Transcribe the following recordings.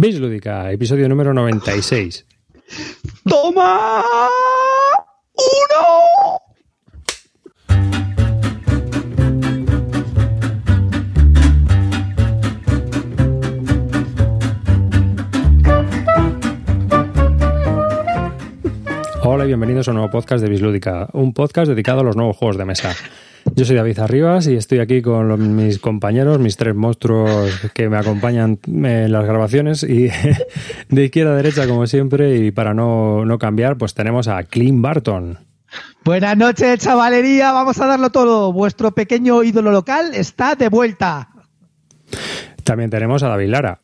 Veis Lúdica, episodio número 96. ¡Toma! ¡Uno! Hola y bienvenidos a un nuevo podcast de Bislúdica, un podcast dedicado a los nuevos juegos de mesa. Yo soy David Arribas y estoy aquí con los- mis compañeros, mis tres monstruos que me acompañan en las grabaciones y de izquierda a derecha como siempre y para no, no cambiar pues tenemos a Clint Barton. Buenas noches, chavalería. Vamos a darlo todo. Vuestro pequeño ídolo local está de vuelta. También tenemos a David Lara.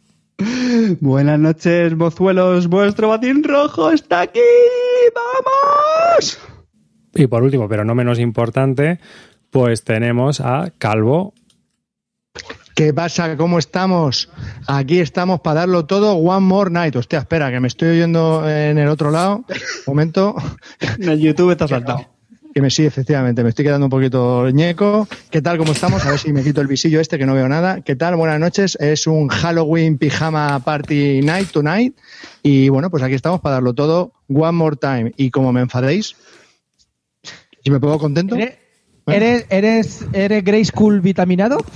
Buenas noches, mozuelos. Vuestro batín rojo está aquí. ¡Vamos! Y por último, pero no menos importante, pues tenemos a Calvo. ¿Qué pasa? ¿Cómo estamos? Aquí estamos para darlo todo one more night. Hostia, espera, que me estoy oyendo en el otro lado. Un momento. En el YouTube está saltado. Que me sí, efectivamente, me estoy quedando un poquito ñeco. ¿Qué tal? ¿Cómo estamos? A ver si me quito el visillo este que no veo nada. ¿Qué tal? Buenas noches. Es un Halloween pijama party night tonight. Y bueno, pues aquí estamos para darlo todo one more time. Y como me enfadéis, si me pongo contento. ¿Eres, eres, eres, eres Grey School vitaminado?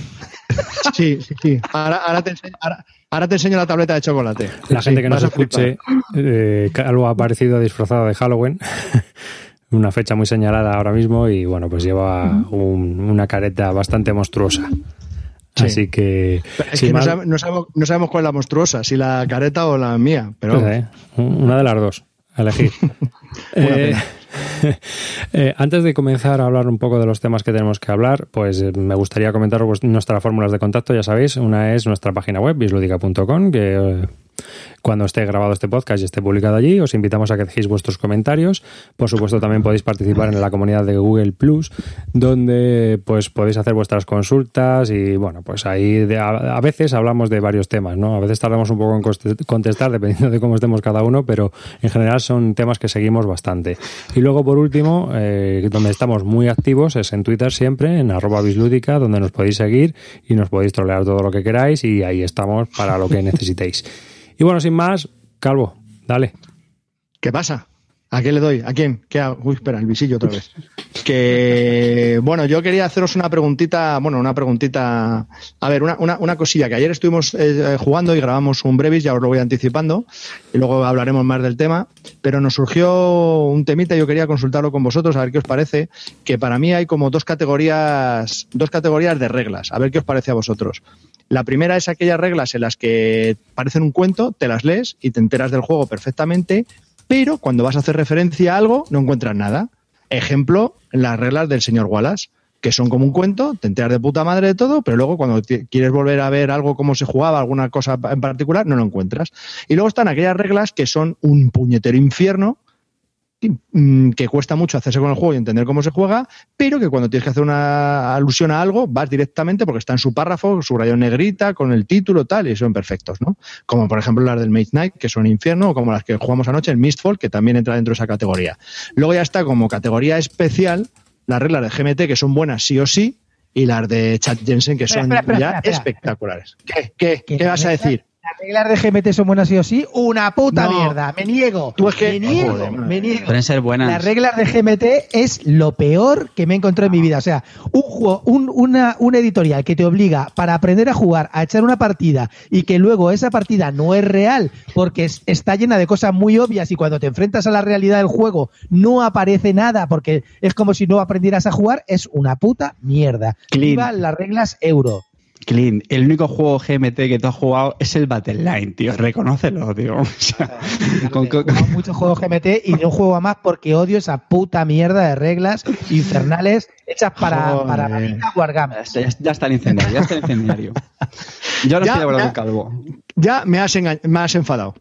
Sí, sí, sí. Ahora, ahora te enseño, ahora, ahora te enseño la tableta de chocolate. La Sí, gente que nos escuche, eh, Calvo ha aparecido disfrazado de Halloween. Una fecha muy señalada ahora mismo y bueno, pues lleva un- una careta bastante monstruosa. Sí. Así que, Es que no, más- sabe- no sabemos, no sabemos cuál es la monstruosa, si la careta o la mía. Pero pues, eh, una de las dos, a elegir. Eh, eh, antes de comenzar a hablar un poco de los temas que tenemos que hablar, pues me gustaría comentaros nuestras fórmulas de contacto, ya sabéis. Una es nuestra página web, bisludica.com, que cuando esté grabado este podcast y esté publicado allí, os invitamos a que dejéis vuestros comentarios. Por supuesto, también podéis participar en la comunidad de Google Plus, donde pues podéis hacer vuestras consultas y bueno, pues ahí de- a, veces hablamos de varios temas, ¿no? A veces tardamos un poco en contestar dependiendo de cómo estemos cada uno, pero en general son temas que seguimos bastante. Y luego, por último, eh, donde estamos muy activos es en Twitter siempre, en arroba bislúdica, donde nos podéis seguir y nos podéis trolear todo lo que queráis y ahí estamos para lo que necesitéis. Y bueno, sin más, Calvo, dale. ¿qué pasa? ¿A qué le doy? ¿A quién? ¿Qué hago? Uy, espera, el visillo otra vez. Que, bueno, yo quería haceros una preguntita, bueno, una preguntita, a ver, una, una, cosilla, que ayer estuvimos eh, jugando y grabamos un brevis, ya os lo voy anticipando, y luego hablaremos más del tema, pero nos surgió un temita y yo quería consultarlo con vosotros, a ver qué os parece, que para mí hay como dos categorías, dos categorías de reglas, a ver qué os parece a vosotros. La primera es aquellas reglas en las que parecen un cuento, te las lees y te enteras del juego perfectamente, pero cuando vas a hacer referencia a algo no encuentras nada. Ejemplo, las reglas del señor Wallace, que son como un cuento, te enteras de puta madre de todo, pero luego cuando quieres volver a ver algo, cómo se jugaba, alguna cosa en particular, no lo encuentras. Y luego están aquellas reglas que son un puñetero infierno, que cuesta mucho hacerse con el juego y entender cómo se juega, pero que cuando tienes que hacer una alusión a algo, vas directamente porque está en su párrafo, su rayón negrita, con el título, tal, y son perfectos, ¿no? Como por ejemplo las del Mage Knight, que son infierno, o como las que jugamos anoche, el Mistfall, que también entra dentro de esa categoría. Luego ya está como categoría especial las reglas de GMT, que son buenas sí o sí, y las de Chad Jensen, que son Espera, espera, ya espera, espectaculares. ¿Qué? ¿Qué? ¿Qué ¿Qué vas a decir? Las reglas de GMT son buenas sí o sí. Una puta No. mierda. Me niego. Tú es que- Me niego. Joder, me niego. Pueden ser buenas. Las reglas de GMT es lo peor que me he encontrado en mi vida. O sea, un juego, un, una, un editorial que te obliga para aprender a jugar, a echar una partida y que luego esa partida no es real porque es- está llena de cosas muy obvias y cuando te enfrentas a la realidad del juego no aparece nada porque es como si no aprendieras a jugar, es una puta mierda. Clean. Viva las reglas euro. Clint, el único juego GMT que tú has jugado es el Battleline, tío. Reconócelo, tío. O sea, con- He con- jugado muchos juegos GMT y no juego a más porque odio esa puta mierda de reglas infernales hechas para, Joder. para wargames. ya, ya está el incendiario, ya está el incendiario. Yo no Ya, estoy de acuerdo ya. con Calvo. Ya me has, me has enfadado.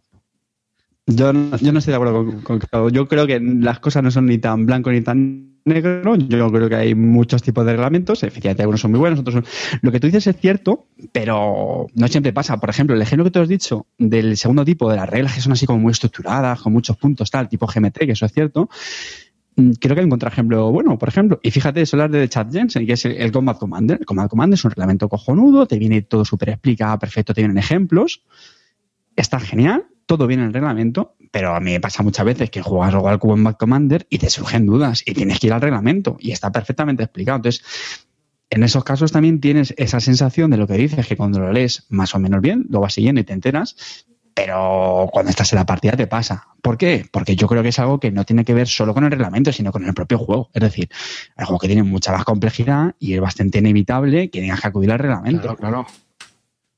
Yo no, yo no estoy de acuerdo con, con Calvo. Yo creo que las cosas no son ni tan blanco ni tan negro. Yo creo que hay muchos tipos de reglamentos. Efectivamente, algunos son muy buenos, otros son. Lo que tú dices es cierto, pero no siempre pasa. Por ejemplo, el ejemplo que tú has dicho del segundo tipo, de las reglas que son así como muy estructuradas, con muchos puntos, tal, tipo GMT, que eso es cierto. mm, Creo que hay un contraejemplo bueno, por ejemplo, y fíjate, son las de Chad Jensen, que es el, el Combat Commander. El Combat Commander es un reglamento cojonudo, te viene todo súper explicado, perfecto, te vienen ejemplos. está genial, todo viene en el reglamento, pero a mí me pasa muchas veces que juegas algo al Combat Commander y te surgen dudas y tienes que ir al reglamento y está perfectamente explicado. Entonces, en esos casos también tienes esa sensación de lo que dices, que cuando lo lees más o menos bien, lo vas siguiendo y te enteras, pero cuando estás en la partida te pasa. ¿Por qué? Porque yo creo que es algo que no tiene que ver solo con el reglamento, sino con el propio juego. Es decir, el juego que tiene mucha más complejidad y es bastante inevitable que tengas que acudir al reglamento. Claro, claro.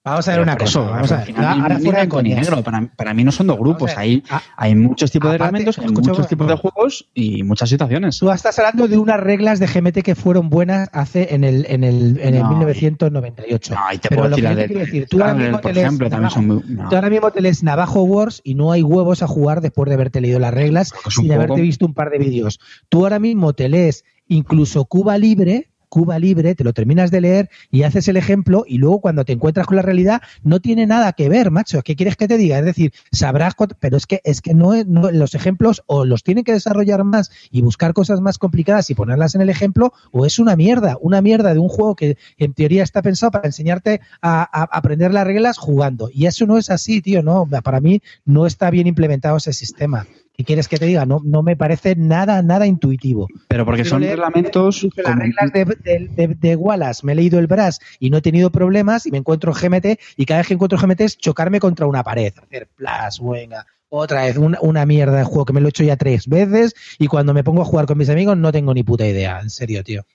Vamos a ver una cosa. Vamos a ver. Ahora fuera coñas. negro. Para, para mí no son dos grupos. Hay, hay muchos tipos de reglamentos, hay muchos tipos de juegos y muchas situaciones. Tú estás hablando de unas reglas de GMT que furon buenas hace en el, en el, en el No, 1998. No, y te Pero puedo lo decir de decir, tú ahora mismo por te lees son muy. no. Tú ahora mismo te lees Navajo Wars y no hay huevos a jugar después de haberte leído las reglas y de haberte visto un par de vídeos. Tú ahora mismo te lees incluso Cuba Libre, Cuba Libre, te lo terminas de leer y haces el ejemplo y luego cuando te encuentras con la realidad no tiene nada que ver, macho. ¿Qué quieres que te diga? Es decir, sabrás, pero es que es que no- los ejemplos o los tienen que desarrollar más y buscar cosas más complicadas y ponerlas en el ejemplo o es una mierda, una mierda de un juego que en teoría está pensado para enseñarte a, a aprender las reglas jugando y eso no es así, tío, no, para mí no está bien implementado ese sistema. ¿Qué quieres que te diga? No, no me parece nada, nada intuitivo. Pero porque son leer- reglamentos. Las reglas de, de, de- de Wallace, me he leído el Brass y no he tenido problemas y me encuentro GMT y cada vez que encuentro GMT es chocarme contra una pared, hacer plas, venga, otra vez, una, una mierda de juego que me lo he hecho ya tres veces y cuando me pongo a jugar con mis amigos no tengo ni puta idea, en serio, tío.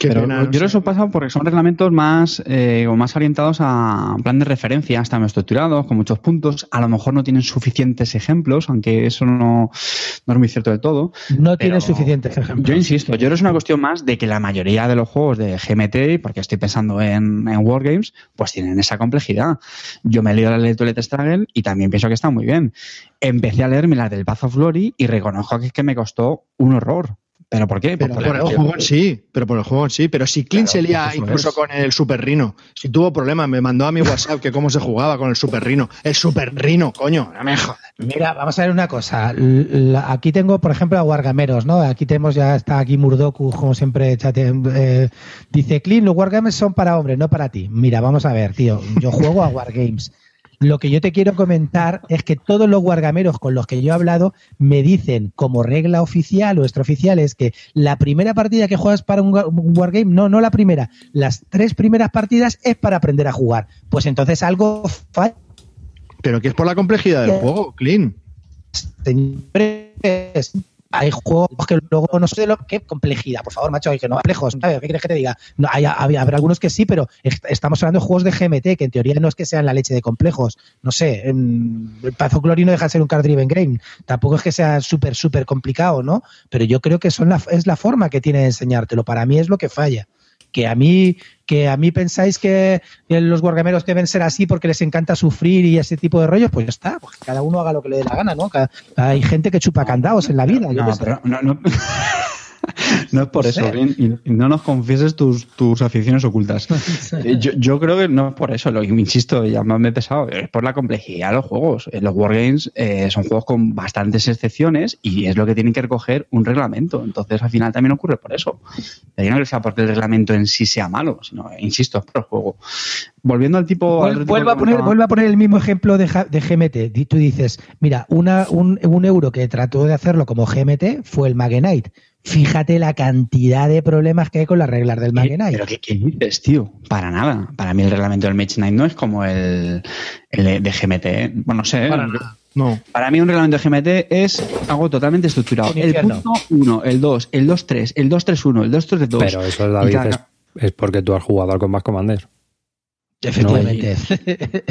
Qué Pero pena, yo no creo eso pasa porque son reglamentos más, eh, o más orientados a plan de referencia, están estructurados, con muchos puntos. A lo mejor no tienen suficientes ejemplos, aunque eso no, no es muy cierto del todo. No tiene suficientes ejemplos. Yo insisto, yo creo que es una cuestión más de que la mayoría de los juegos de GMT, porque estoy pensando en, en Wargames, pues tienen esa complejidad. Yo me he leído la de Toilet Struggle y también pienso que está muy bien. Empecé a leerme la del Path of Glory y reconozco que es que me costó un horror. ¿Pero por qué? Pero por el juego en sí, pero por el juego en sí. Pero si Clint Claro, se lía incluso es. con el Super Rino, si tuvo problemas, me mandó a mi WhatsApp que cómo se jugaba con el Super Rino. El Super Rino, coño, no me jodas. Mira, vamos a ver una cosa. Aquí tengo, por ejemplo, a Wargameros, ¿no? Aquí tenemos, ya está aquí Murdoku, como siempre, chate, eh, dice, Clean, los Wargames son para hombres, no para ti. Mira, vamos a ver, tío. Yo juego a Wargames. Lo que yo te quiero comentar es que todos los wargameros con los que yo he hablado me dicen como regla oficial o extraoficial es que la primera partida que juegas para un, wa- un wargame, no, no la primera, las tres primeras partidas es para aprender a jugar. Pues entonces algo falla. Pero que es por la complejidad del juego, Clint. señores, hay juegos que luego no sé de lo qué complejidad, por favor, macho, que no complejos, ¿sabes? ¿Qué quieres que te diga? No, hay, hay- habrá algunos que sí, pero est- estamos hablando de juegos de GMT, que en teoría no es que sean la leche de complejos. No sé, el Path of Glory no deja de ser un card driven game. Tampoco es que sea súper, súper complicado, ¿no? Pero yo creo que son la, es la forma que tiene de enseñártelo. Para mí es lo que falla. Que a mí, que a mí pensáis que los wargameros deben ser así porque les encanta sufrir y ese tipo de rollos, pues ya está, pues cada uno haga lo que le dé la gana, ¿no? Cada- hay gente que chupa candados en la vida. No, pero no, no. No es por No eso, sé. Y, no nos confieses tus, tus aficiones ocultas. Eh, yo, yo creo que no es por eso, lo insisto, ya me he pesado, es por la complejidad de los juegos. Eh, Los Wargames eh, son juegos con bastantes excepciones y es lo que tienen que recoger un reglamento. Entonces, al final también ocurre por eso. Y no que sea porque el reglamento en sí sea malo, sino, insisto, es por el juego. Volviendo al tipo. al Vuel- otro tipo Vuelvo a, poner, a poner el mismo ejemplo de, de GMT. Tú dices, mira, una, un, un euro que trató de hacerlo como GMT fue el Magenite. Fíjate la cantidad de problemas que hay con las reglas del Magenite. ¿Pero qué, qué dices, tío? Para nada. Para mí el reglamento del Mage Knight no es como el, el de- GMT. ¿eh? Bueno, no sé. Para nada. No. Para mí un reglamento de GMT es algo totalmente estructurado. El punto 1, el 2, el 2-3, el 2-3-1, el 2-3-2. Pero eso, David, es, es porque tú has jugado al Combat Commander. Efectivamente.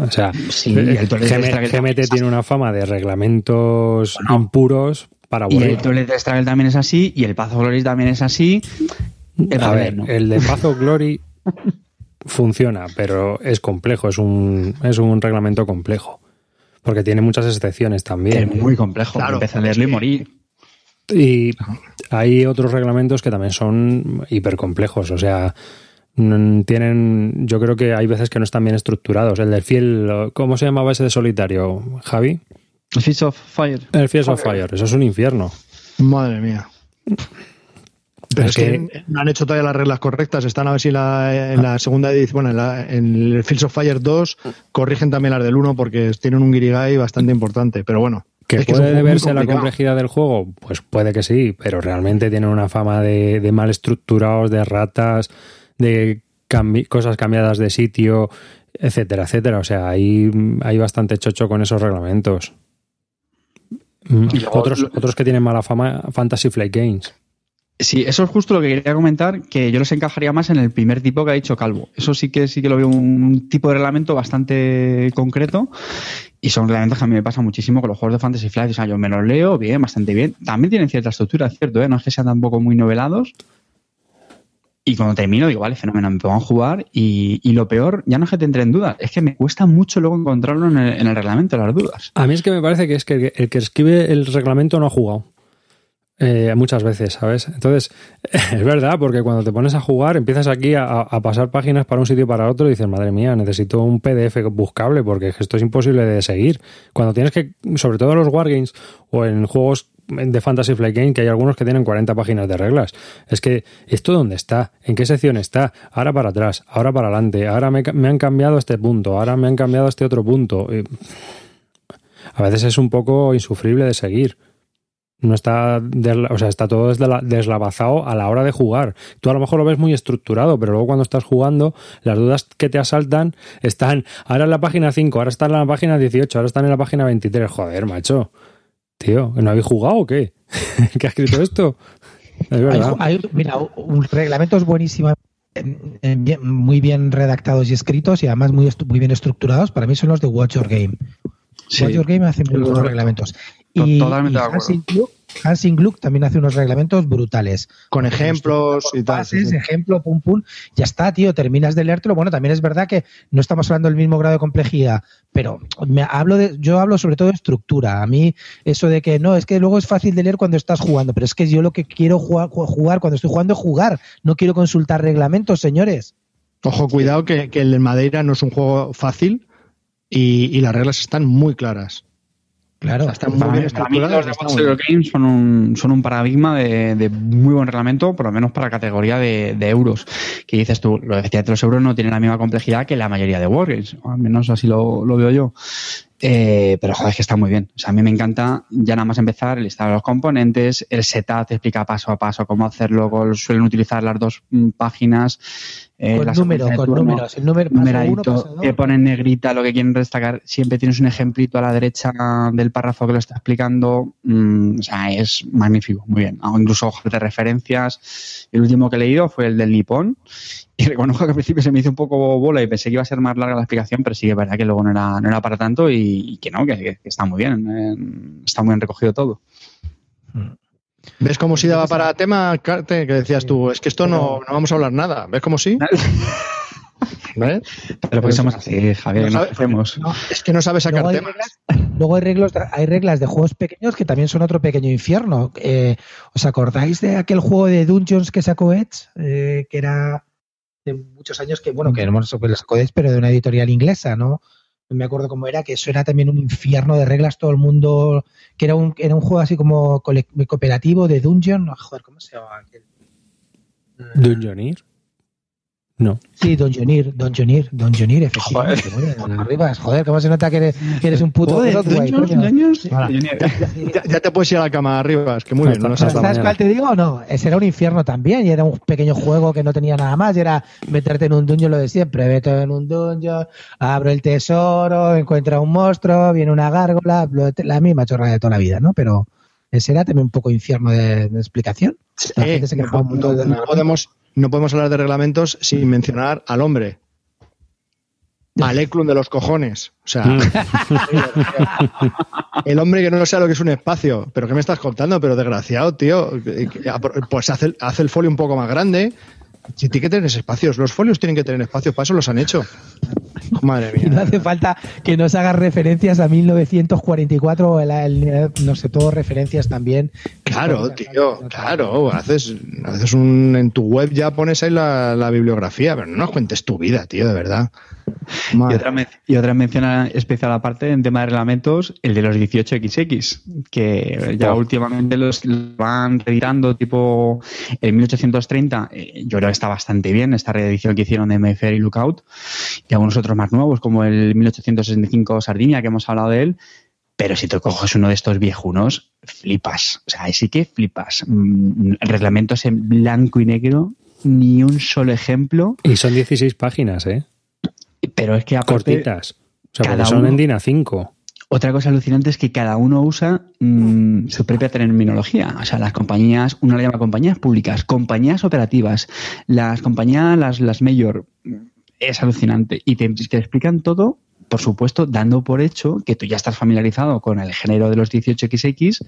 O sea, Sí, el GM GMT tiene una fama de reglamentos Bueno. impuros para Y el. Toilet Struggle también es así, y el Path of Glory también es así. El A ver, el de Path of Glory funciona, pero es complejo, es un, es un reglamento complejo. Porque tiene muchas excepciones también. Es muy complejo. Claro, Empecé a leerlo y morí. Y hay otros reglamentos que también son hipercomplejos. O sea, tienen. Yo creo que hay veces que no están bien estructurados. El del fiel. ¿Cómo se llamaba ese de solitario, Javi? Fist of Fire. El Fields of Fire. Eso es un infierno. Madre mía. Pero es, que, no han hecho todavía las reglas correctas. Están a ver si la, en la segunda edición, bueno, en, la, en, el Fields of Fire 2 corrigen también las del 1 porque tienen un guirigay bastante importante. Pero bueno. ¿Que puede deberse a la complejidad del juego? Pues puede que sí, pero realmente tienen una fama de, de mal estructurados, de ratas, de cosas cambiadas de sitio, etcétera, etcétera. O sea, hay, hay bastante chocho con esos reglamentos. Mm, otros, otros que tienen mala fama, Fantasy Flight Games. Sí, eso es justo lo que quería comentar, que yo los encajaría más en el primer tipo que ha dicho Calvo. Eso sí que sí que lo veo un tipo de reglamento bastante concreto y son reglamentos que a mí me pasa muchísimo con los juegos de Fantasy Flight. O sea, yo me los leo bien, bastante bien. También tienen cierta estructura, cierto, ¿eh? no es que sean tampoco muy novelados, y cuando termino, digo, vale, fenómeno, me pongo a jugar y, y, lo peor, ya no es que te entre en dudas, es que me cuesta mucho luego encontrarlo en el, en el, reglamento, las dudas. A mí es que me parece que es que el que escribe el reglamento no ha jugado. Eh, muchas veces, ¿sabes? Entonces, es verdad, porque cuando te pones a jugar, empiezas aquí a, pasar páginas para un sitio para otro y dices, madre mía, necesito un PDF buscable porque esto es imposible de seguir. Cuando tienes que, sobre todo en los wargames o en juegos de Fantasy Flight Game que hay algunos que tienen 40 páginas de reglas. Es que, ¿esto dónde está? ¿En qué sección está? Ahora para atrás, ahora para adelante, ahora me, han cambiado este punto, ahora me han cambiado este otro punto. A veces es un poco insufrible de seguir. No está, o sea, está todo deslavazado a la hora de jugar. Tú a lo mejor lo ves muy estructurado, pero luego cuando estás jugando, las dudas que te asaltan están ahora en la página 5, ahora están en la página 18, ahora están en la página 23. Joder, macho. Tío, ¿no habéis jugado o qué? ¿Qué ha escrito esto? Es verdad. Hay, mira, un reglamento es buenísimo, muy bien redactados y escritos y además muy, muy bien estructurados. Para mí son los de Watch Your Game. Sí. Watch Your Game hace muy buenos reglamentos. Y, Totalmente y de acuerdo. Hansing Gluck también hace unos reglamentos brutales. Con ejemplos y tal. Bases, sí. ejemplo, pum, pum. Ya está, tío, terminas de leértelo. Bueno, también es verdad que no estamos hablando del mismo grado de complejidad, pero me hablo de, yo hablo sobre todo de estructura. A mí, eso de que no, es que luego es fácil de leer cuando estás jugando, pero es que yo lo que quiero jugar, jugar cuando estoy jugando es jugar. No quiero consultar reglamentos, señores. Ojo, cuidado que, que el de Madeira no es un juego fácil y, y las reglas están muy claras. Claro, están muy bien estructurados. Los de Games son un, son un paradigma de, de, muy buen reglamento, por lo menos para la categoría de, de euros. Que dices tú, lo de los euros no tienen la misma complejidad que la mayoría de Wargames, al menos así lo, lo veo yo. Eh, pero joder, es que está muy bien. O sea, a mí me encanta ya nada más empezar el listado de los componentes, el setup te explica paso a paso cómo hacerlo, suelen utilizar las dos páginas. Eh, con número, con turno, números. El número numeradito, uno, te ponen negrita lo que quieren destacar. Siempre tienes un ejemplito a la derecha del párrafo que lo está explicando. Mm, o sea, es magnífico, muy bien. O incluso hojas de referencias. El último que he leído fue el del Nippon. Y reconozco que al principio se me hizo un poco bola y pensé que iba a ser más larga la explicación, pero sí que es verdad que luego no era, no era para tanto y, y que no, que, que, está muy bien. Eh, está muy bien recogido todo. ¿Ves cómo si daba para tema, Carte, que decías tú? Es que esto no, no vamos a hablar nada. ¿Ves cómo sí? ¿Ves? Pero porque somos así, Javier, no hacemos. No, es que no sabes sacar luego temas. Reglas, luego hay reglas, hay reglas de juegos pequeños que también son otro pequeño infierno. Eh, ¿Os acordáis de aquel juego de Dungeons que sacó Edge? Eh, que era de muchos años que, bueno, que no lo sacó Edge, pero de una editorial inglesa, ¿no? No me acuerdo cómo era, que eso era también un infierno de reglas, todo el mundo, que era un, era un juego así como cooperativo de Dungeon, joder, ¿cómo se llama? Dungeoneer. No. Sí, Donjonir, Donjonir, Donjonir, efectivamente. Joder. Muy Arribas, joder, ¿cómo se nota que eres, que eres un puto joder, Dungeons, sí. ya, ya, te puedes ir a la cama arriba, es que muy bien. No ¿Sabes cuál te digo no? Ese era un infierno también y era un pequeño juego que no tenía nada más y era meterte en un dungeon lo de siempre, vete en un dungeon, abro el tesoro, encuentra un monstruo, viene una gárgola, la misma chorrada de toda la vida, ¿no? Pero ese era también un poco infierno de, de explicación. La eh, gente se quejaba no, no, de no podemos no podemos hablar de reglamentos sin mencionar al hombre. Al Eklund de los cojones. O sea, el hombre que no sabe lo que es un espacio. ¿Pero qué me estás contando? Pero desgraciado, tío. Pues hace, hace el folio un poco más grande. Si tiene que tener espacios. Los folios tienen que tener espacios. Para eso los han hecho. Madre mía. Y no hace falta que nos hagas referencias a 1944 o el- el- no sé, todo referencias también. Claro, tío, claro. Haces, haces un, en tu web ya pones ahí la, la bibliografía, pero no nos cuentes tu vida, tío, de verdad. Y otra, men- y otra mención especial aparte en tema de reglamentos, el de los 18XX, que ya Oh. últimamente los los van reeditando tipo en 1830. eh, yo creo que está bastante bien esta reedición que hicieron de Mayfair y Lookout y algunos otros más nuevos como el 1865 Sardinia que hemos hablado de él. Pero si te coges uno de estos viejunos, flipas. O sea, ahí sí que flipas. Mm, Reglamentos en blanco y negro, ni un solo ejemplo. Y son 16 páginas, ¿eh? Pero es que aparte, Cortitas. O sea, cada son uno- en DIN A5. Otra cosa alucinante es que cada uno usa mm, su propia terminología. O sea, las compañías, uno le llama compañías públicas, compañías operativas, las compañías, las, las mayor. Es alucinante. Y te, te explican todo, por supuesto, dando por hecho que tú ya estás familiarizado con el género de los 18XX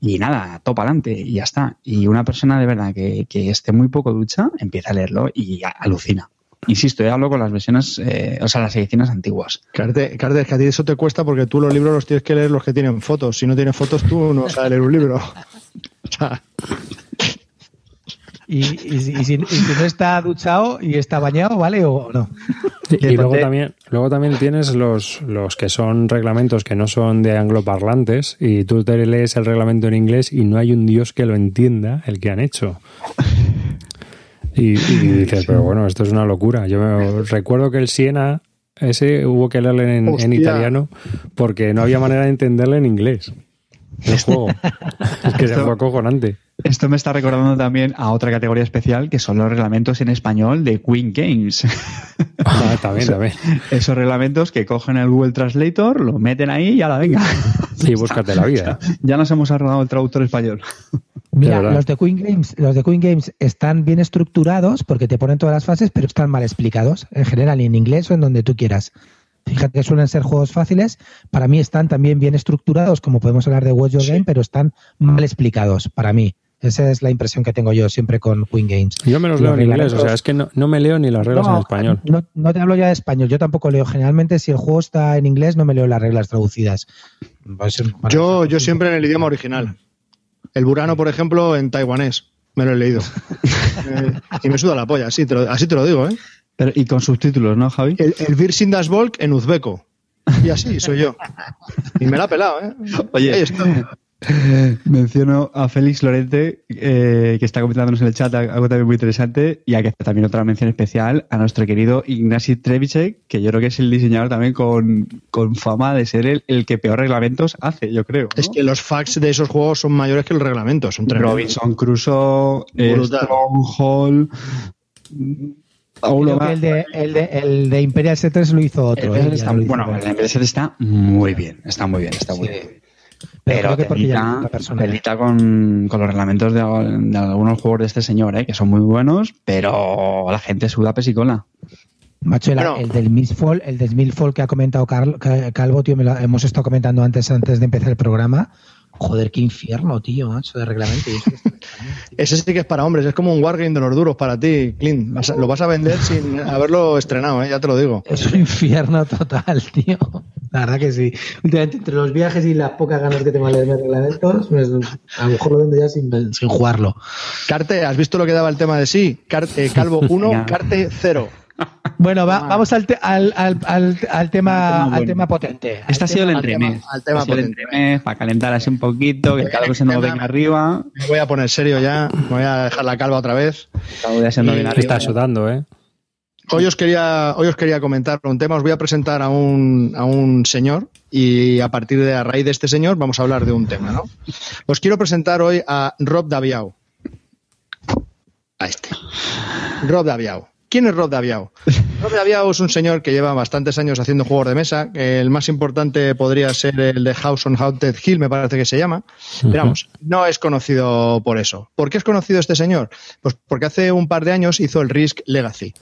y nada, topa adelante y ya está. Y una persona de verdad que, que esté muy poco ducha empieza a leerlo y alucina. Insisto, yo hablo con las versiones, eh, o sea, las ediciones antiguas. Carte, Carte, es que a ti eso te cuesta porque tú los libros los tienes que leer los que tienen fotos. Si no tienes fotos, tú no vas a leer un libro. O sea, Y, y si, y si- y si no está duchado y está bañado, ¿vale? O no. Y, luego también, luego también tienes los, los que son reglamentos que no son de angloparlantes y tú te lees el reglamento en inglés y no hay un dios que lo entienda el que han hecho. Y, y dices, pero bueno, esto es una locura. Yo me- recuerdo que el Siena, ese hubo que leerle en, italiano porque no había manera de entenderle en inglés. El juego. es que se fue acojonante. Esto me está recordando también a otra categoría especial que son los reglamentos en español de Queen Games. Ah, también, también. Esos reglamentos que cogen el Google Translator, lo meten ahí y ya la venga. Y búscate la vida. Ya nos hemos ahorrado el traductor español. Mira, los de Queen Games, los de Queen Games están bien estructurados porque te ponen todas las fases, pero están mal explicados, en general, en inglés o en donde tú quieras. Fíjate que suelen ser juegos fáciles. Para mí están también bien estructurados, como podemos hablar de Watch Your Game, pero están mal explicados para mí. Esa es la impresión que tengo yo siempre con Queen Games. Yo me los leo en inglés, o sea, es que no, no me leo ni las reglas en español. No, no te hablo ya de español, yo tampoco leo. Generalmente, si el juego está en inglés, no me leo las reglas traducidas. Pues, bueno, yo, yo siempre en el idioma original. El burano, por ejemplo, en taiwanés. Me lo he leído. Eh, y me suda la polla, así te lo, así te lo digo, ¿eh? Pero, y con subtítulos, ¿no, Javi? El, el Vir Sindasvolk en uzbeco. Y así soy yo. Y me la ha pelado, ¿eh? Oye. Ahí está. Menciono a Félix Lorente, eh, que está comentándonos en el chat algo también muy interesante, y hay que hacer también otra mención especial a nuestro querido Ignasi Trevicek, que yo creo que es el diseñador también con, con fama de ser el, el que peor reglamentos hace, yo creo. ¿no? Es que los facts de esos juegos son mayores que los reglamentos. Son tremendos. Robinson Crusoe, eh. Stronghold. aún creo lo que más- el de, el, de, el de Imperial C3 lo hizo otro. el ¿eh? PSL Ya está, lo hizo bueno, el PSL está muy bien, está muy bien, está muy Sí. bien. Pero Pero que otra persona. telita con, con los reglamentos de, de algunos juegos de este señor, ¿eh? que son muy buenos, pero la gente suda pesicola. Macho, el, Bueno. el del Mistfall, el del Mistfall que ha comentado Carl- Ca- Calvo, tío, me lo hemos estado comentando antes, antes de empezar el programa. Joder, qué infierno, tío, macho, de reglamento. Ese sí que es para hombres, es como un wargame de los duros para ti, Clint. Vas a- lo vas a vender sin haberlo estrenado, ¿eh? ya te lo digo. Es un infierno total, tío. La verdad que sí. Últimamente, entre los viajes y las pocas ganas que tengo de leerme reglamentos, pues, a lo mejor lo vendo ya sin, sin jugarlo. Carte, ¿has visto lo que daba el tema de sí? Car- eh, Calvo 1, Venga. Carte 0. Bueno, va- vamos al, te- al, al, al, al tema, bueno. al tema potente. Este ha sido el al tema- entremés. al tema Este el potente. entremés, para calentar así un poquito, que el calvo se nos venga arriba. Me voy a poner serio ya, me voy a dejar la calva otra vez. Se nos. Está sudando, ¿eh? Hoy os quería, hoy os quería comentar un tema, os voy a presentar a un, a un señor y a partir de a raíz de este señor vamos a hablar de un tema, ¿no? Os quiero presentar hoy a Rob Daviau. A este. Rob Daviau. ¿Quién es Rob Daviau? Rob Daviau es un señor que lleva bastantes años haciendo juegos de mesa. El más importante podría ser el de House on Haunted Hill, me parece que se llama. Pero vamos, no es conocido por eso. ¿Por qué es conocido este señor? Pues porque hace un par de años hizo el Risk Legacy.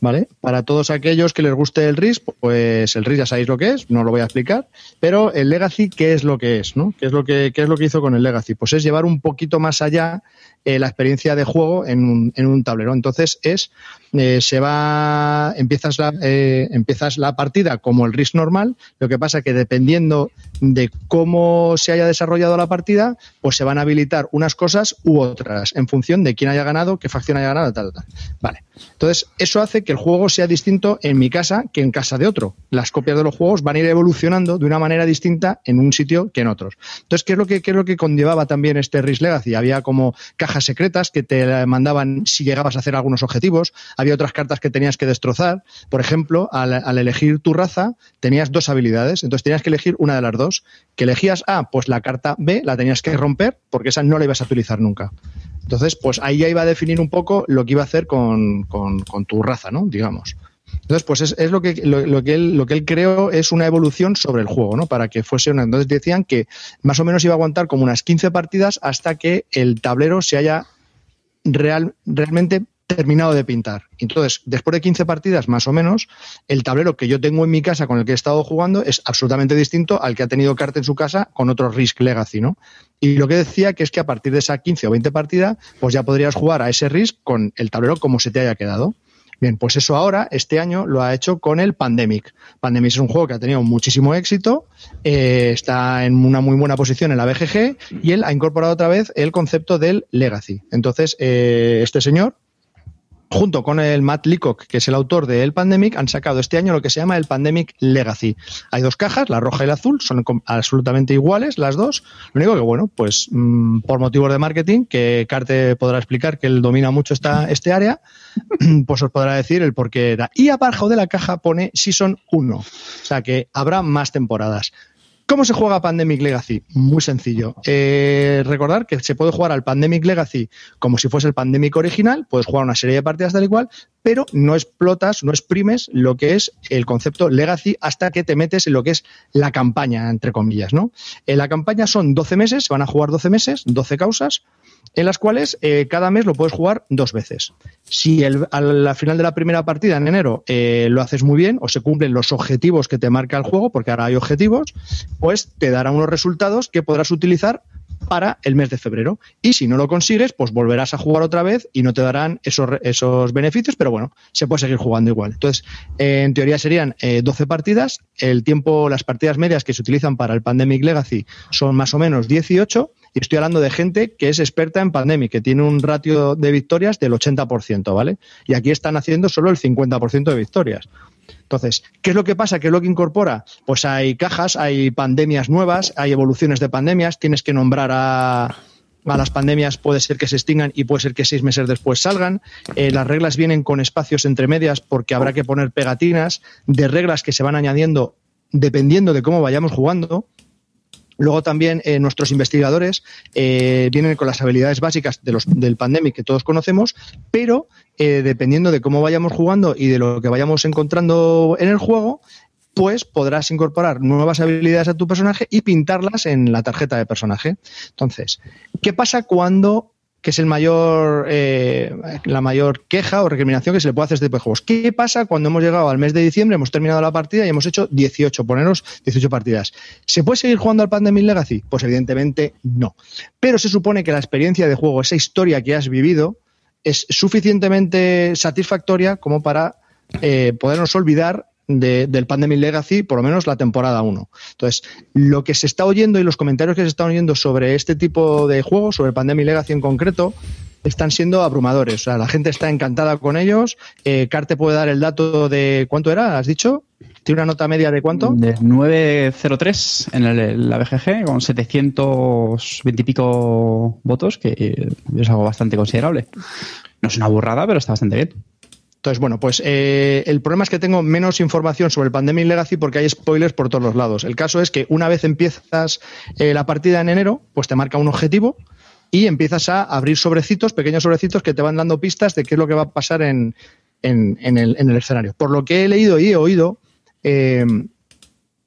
¿Vale? Para todos aquellos que les guste el Risk, pues el Risk ya sabéis lo que es, no lo voy a explicar. Pero el Legacy, ¿qué es lo que es? ¿no? ¿Qué, es lo que, ¿Qué es lo que hizo con el Legacy? Pues es llevar un poquito más allá eh, la experiencia de juego en un, en un tablero. Entonces es eh, se va, empiezas la, eh, empiezas la partida como el RIS normal, lo que pasa que dependiendo de cómo se haya desarrollado la partida, pues se van a habilitar unas cosas u otras, en función de quién haya ganado, qué facción haya ganado, tal, tal. Vale. Entonces, eso hace que el juego sea distinto en mi casa que en casa de otro. Las copias de los juegos van a ir evolucionando de una manera distinta en un sitio que en otros. Entonces, ¿qué es lo que, qué es lo que conllevaba también este RIS Legacy? Había como cajas secretas que te mandaban si llegabas a hacer algunos objetivos, había otras cartas que tenías que destrozar. Por ejemplo, al, elegir tu raza, tenías dos habilidades, entonces tenías que elegir una de las dos. Que elegías A, pues la carta B la tenías que romper porque esa no la ibas a utilizar nunca. Entonces, pues ahí ya iba a definir un poco lo que iba a hacer con, tu raza, ¿no? Digamos. Entonces, pues es, lo, que, lo, que él, lo que él creó es una evolución sobre el juego, ¿no? Para que fuese una. Entonces decían que más o menos iba a aguantar como unas 15 partidas hasta que el tablero se haya real, realmente terminado de pintar. Entonces, después de 15 partidas más o menos, el tablero que yo tengo en mi casa con el que he estado jugando es absolutamente distinto al que ha tenido Carte en su casa con otro Risk Legacy, ¿no? Y lo que decía que es que a partir de esa 15 o 20 partidas, pues ya podrías jugar a ese Risk con el tablero como se te haya quedado. Bien, pues eso ahora, este año, lo ha hecho con el Pandemic. Pandemic es un juego que ha tenido muchísimo éxito, eh, está en una muy buena posición en la BGG y él ha incorporado otra vez el concepto del Legacy. Entonces, eh, este señor, junto con el Matt Leacock, que es el autor de El Pandemic, han sacado este año lo que se llama el Pandemic Legacy. Hay dos cajas, la roja y la azul, son absolutamente iguales las dos. Lo único que, bueno, pues mm, por motivos de marketing, que Carte podrá explicar que él domina mucho esta, este área, pues os podrá decir el por qué era. Y abajo de la caja pone Season 1, o sea que habrá más temporadas. ¿Cómo se juega Pandemic Legacy? Muy sencillo. Eh, recordar que se puede jugar al Pandemic Legacy como si fuese el Pandemic original, puedes jugar una serie de partidas tal igual, pero no explotas, no exprimes lo que es el concepto Legacy hasta que te metes en lo que es la campaña, entre comillas, ¿no? En la campaña son 12 meses, se van a jugar 12 meses, 12 causas, en las cuales eh, cada mes lo puedes jugar dos veces. Si el, al final de la primera partida en enero eh, lo haces muy bien o se cumplen los objetivos que te marca el juego, porque ahora hay objetivos, pues te dará unos resultados que podrás utilizar para el mes de febrero. Y si no lo consigues, pues volverás a jugar otra vez y no te darán esos, esos beneficios, pero bueno, se puede seguir jugando igual. Entonces, eh, en teoría serían 12 partidas. El tiempo, las partidas medias que se utilizan para el Pandemic Legacy son más o menos 18 y estoy hablando de gente que es experta en pandemia, que tiene un ratio de victorias del 80%, ¿vale? Y aquí están haciendo solo el 50% de victorias. Entonces, ¿qué es lo que pasa? ¿Qué es lo que incorpora? Pues hay cajas, hay pandemias nuevas, hay evoluciones de pandemias, tienes que nombrar a, a las pandemias puede ser que se extingan y puede ser que seis meses después salgan. Eh, las reglas vienen con espacios entre medias porque habrá que poner pegatinas de reglas que se van añadiendo dependiendo de cómo vayamos jugando. Luego también eh, nuestros investigadores eh, vienen con las habilidades básicas de los, del pandemic que todos conocemos, pero eh, dependiendo de cómo vayamos jugando y de lo que vayamos encontrando en el juego, pues podrás incorporar nuevas habilidades a tu personaje y pintarlas en la tarjeta de personaje. Entonces, ¿qué pasa cuando que es el mayor, eh, la mayor queja o recriminación que se le puede hacer a este tipo de juegos. ¿Qué pasa cuando hemos llegado al mes de diciembre, hemos terminado la partida y hemos hecho 18, poneros 18 partidas? ¿Se puede seguir jugando al Pandemic Legacy? Pues evidentemente no. Pero se supone que la experiencia de juego, esa historia que has vivido, es suficientemente satisfactoria como para eh, podernos olvidar del Pandemic Legacy, por lo menos la temporada 1. Entonces, lo que se está oyendo y los comentarios que se están oyendo sobre este tipo de juegos, sobre Pandemic Legacy en concreto, están siendo abrumadores. O sea, la gente está encantada con ellos. Eh, puede dar el dato de cuánto era, has dicho. ¿Tiene una nota media de cuánto? De 903 en la BGG, con 720 y pico votos, que es algo bastante considerable. No es una burrada, pero está bastante bien. Entonces, bueno, pues eh, el problema es que tengo menos información sobre el Pandemic Legacy porque hay spoilers por todos los lados. El caso es que una vez empiezas eh, la partida en enero, pues te marca un objetivo y empiezas a abrir sobrecitos, pequeños sobrecitos que te van dando pistas de qué es lo que va a pasar en, en, el, en el, escenario. Por lo que he leído y he oído, eh,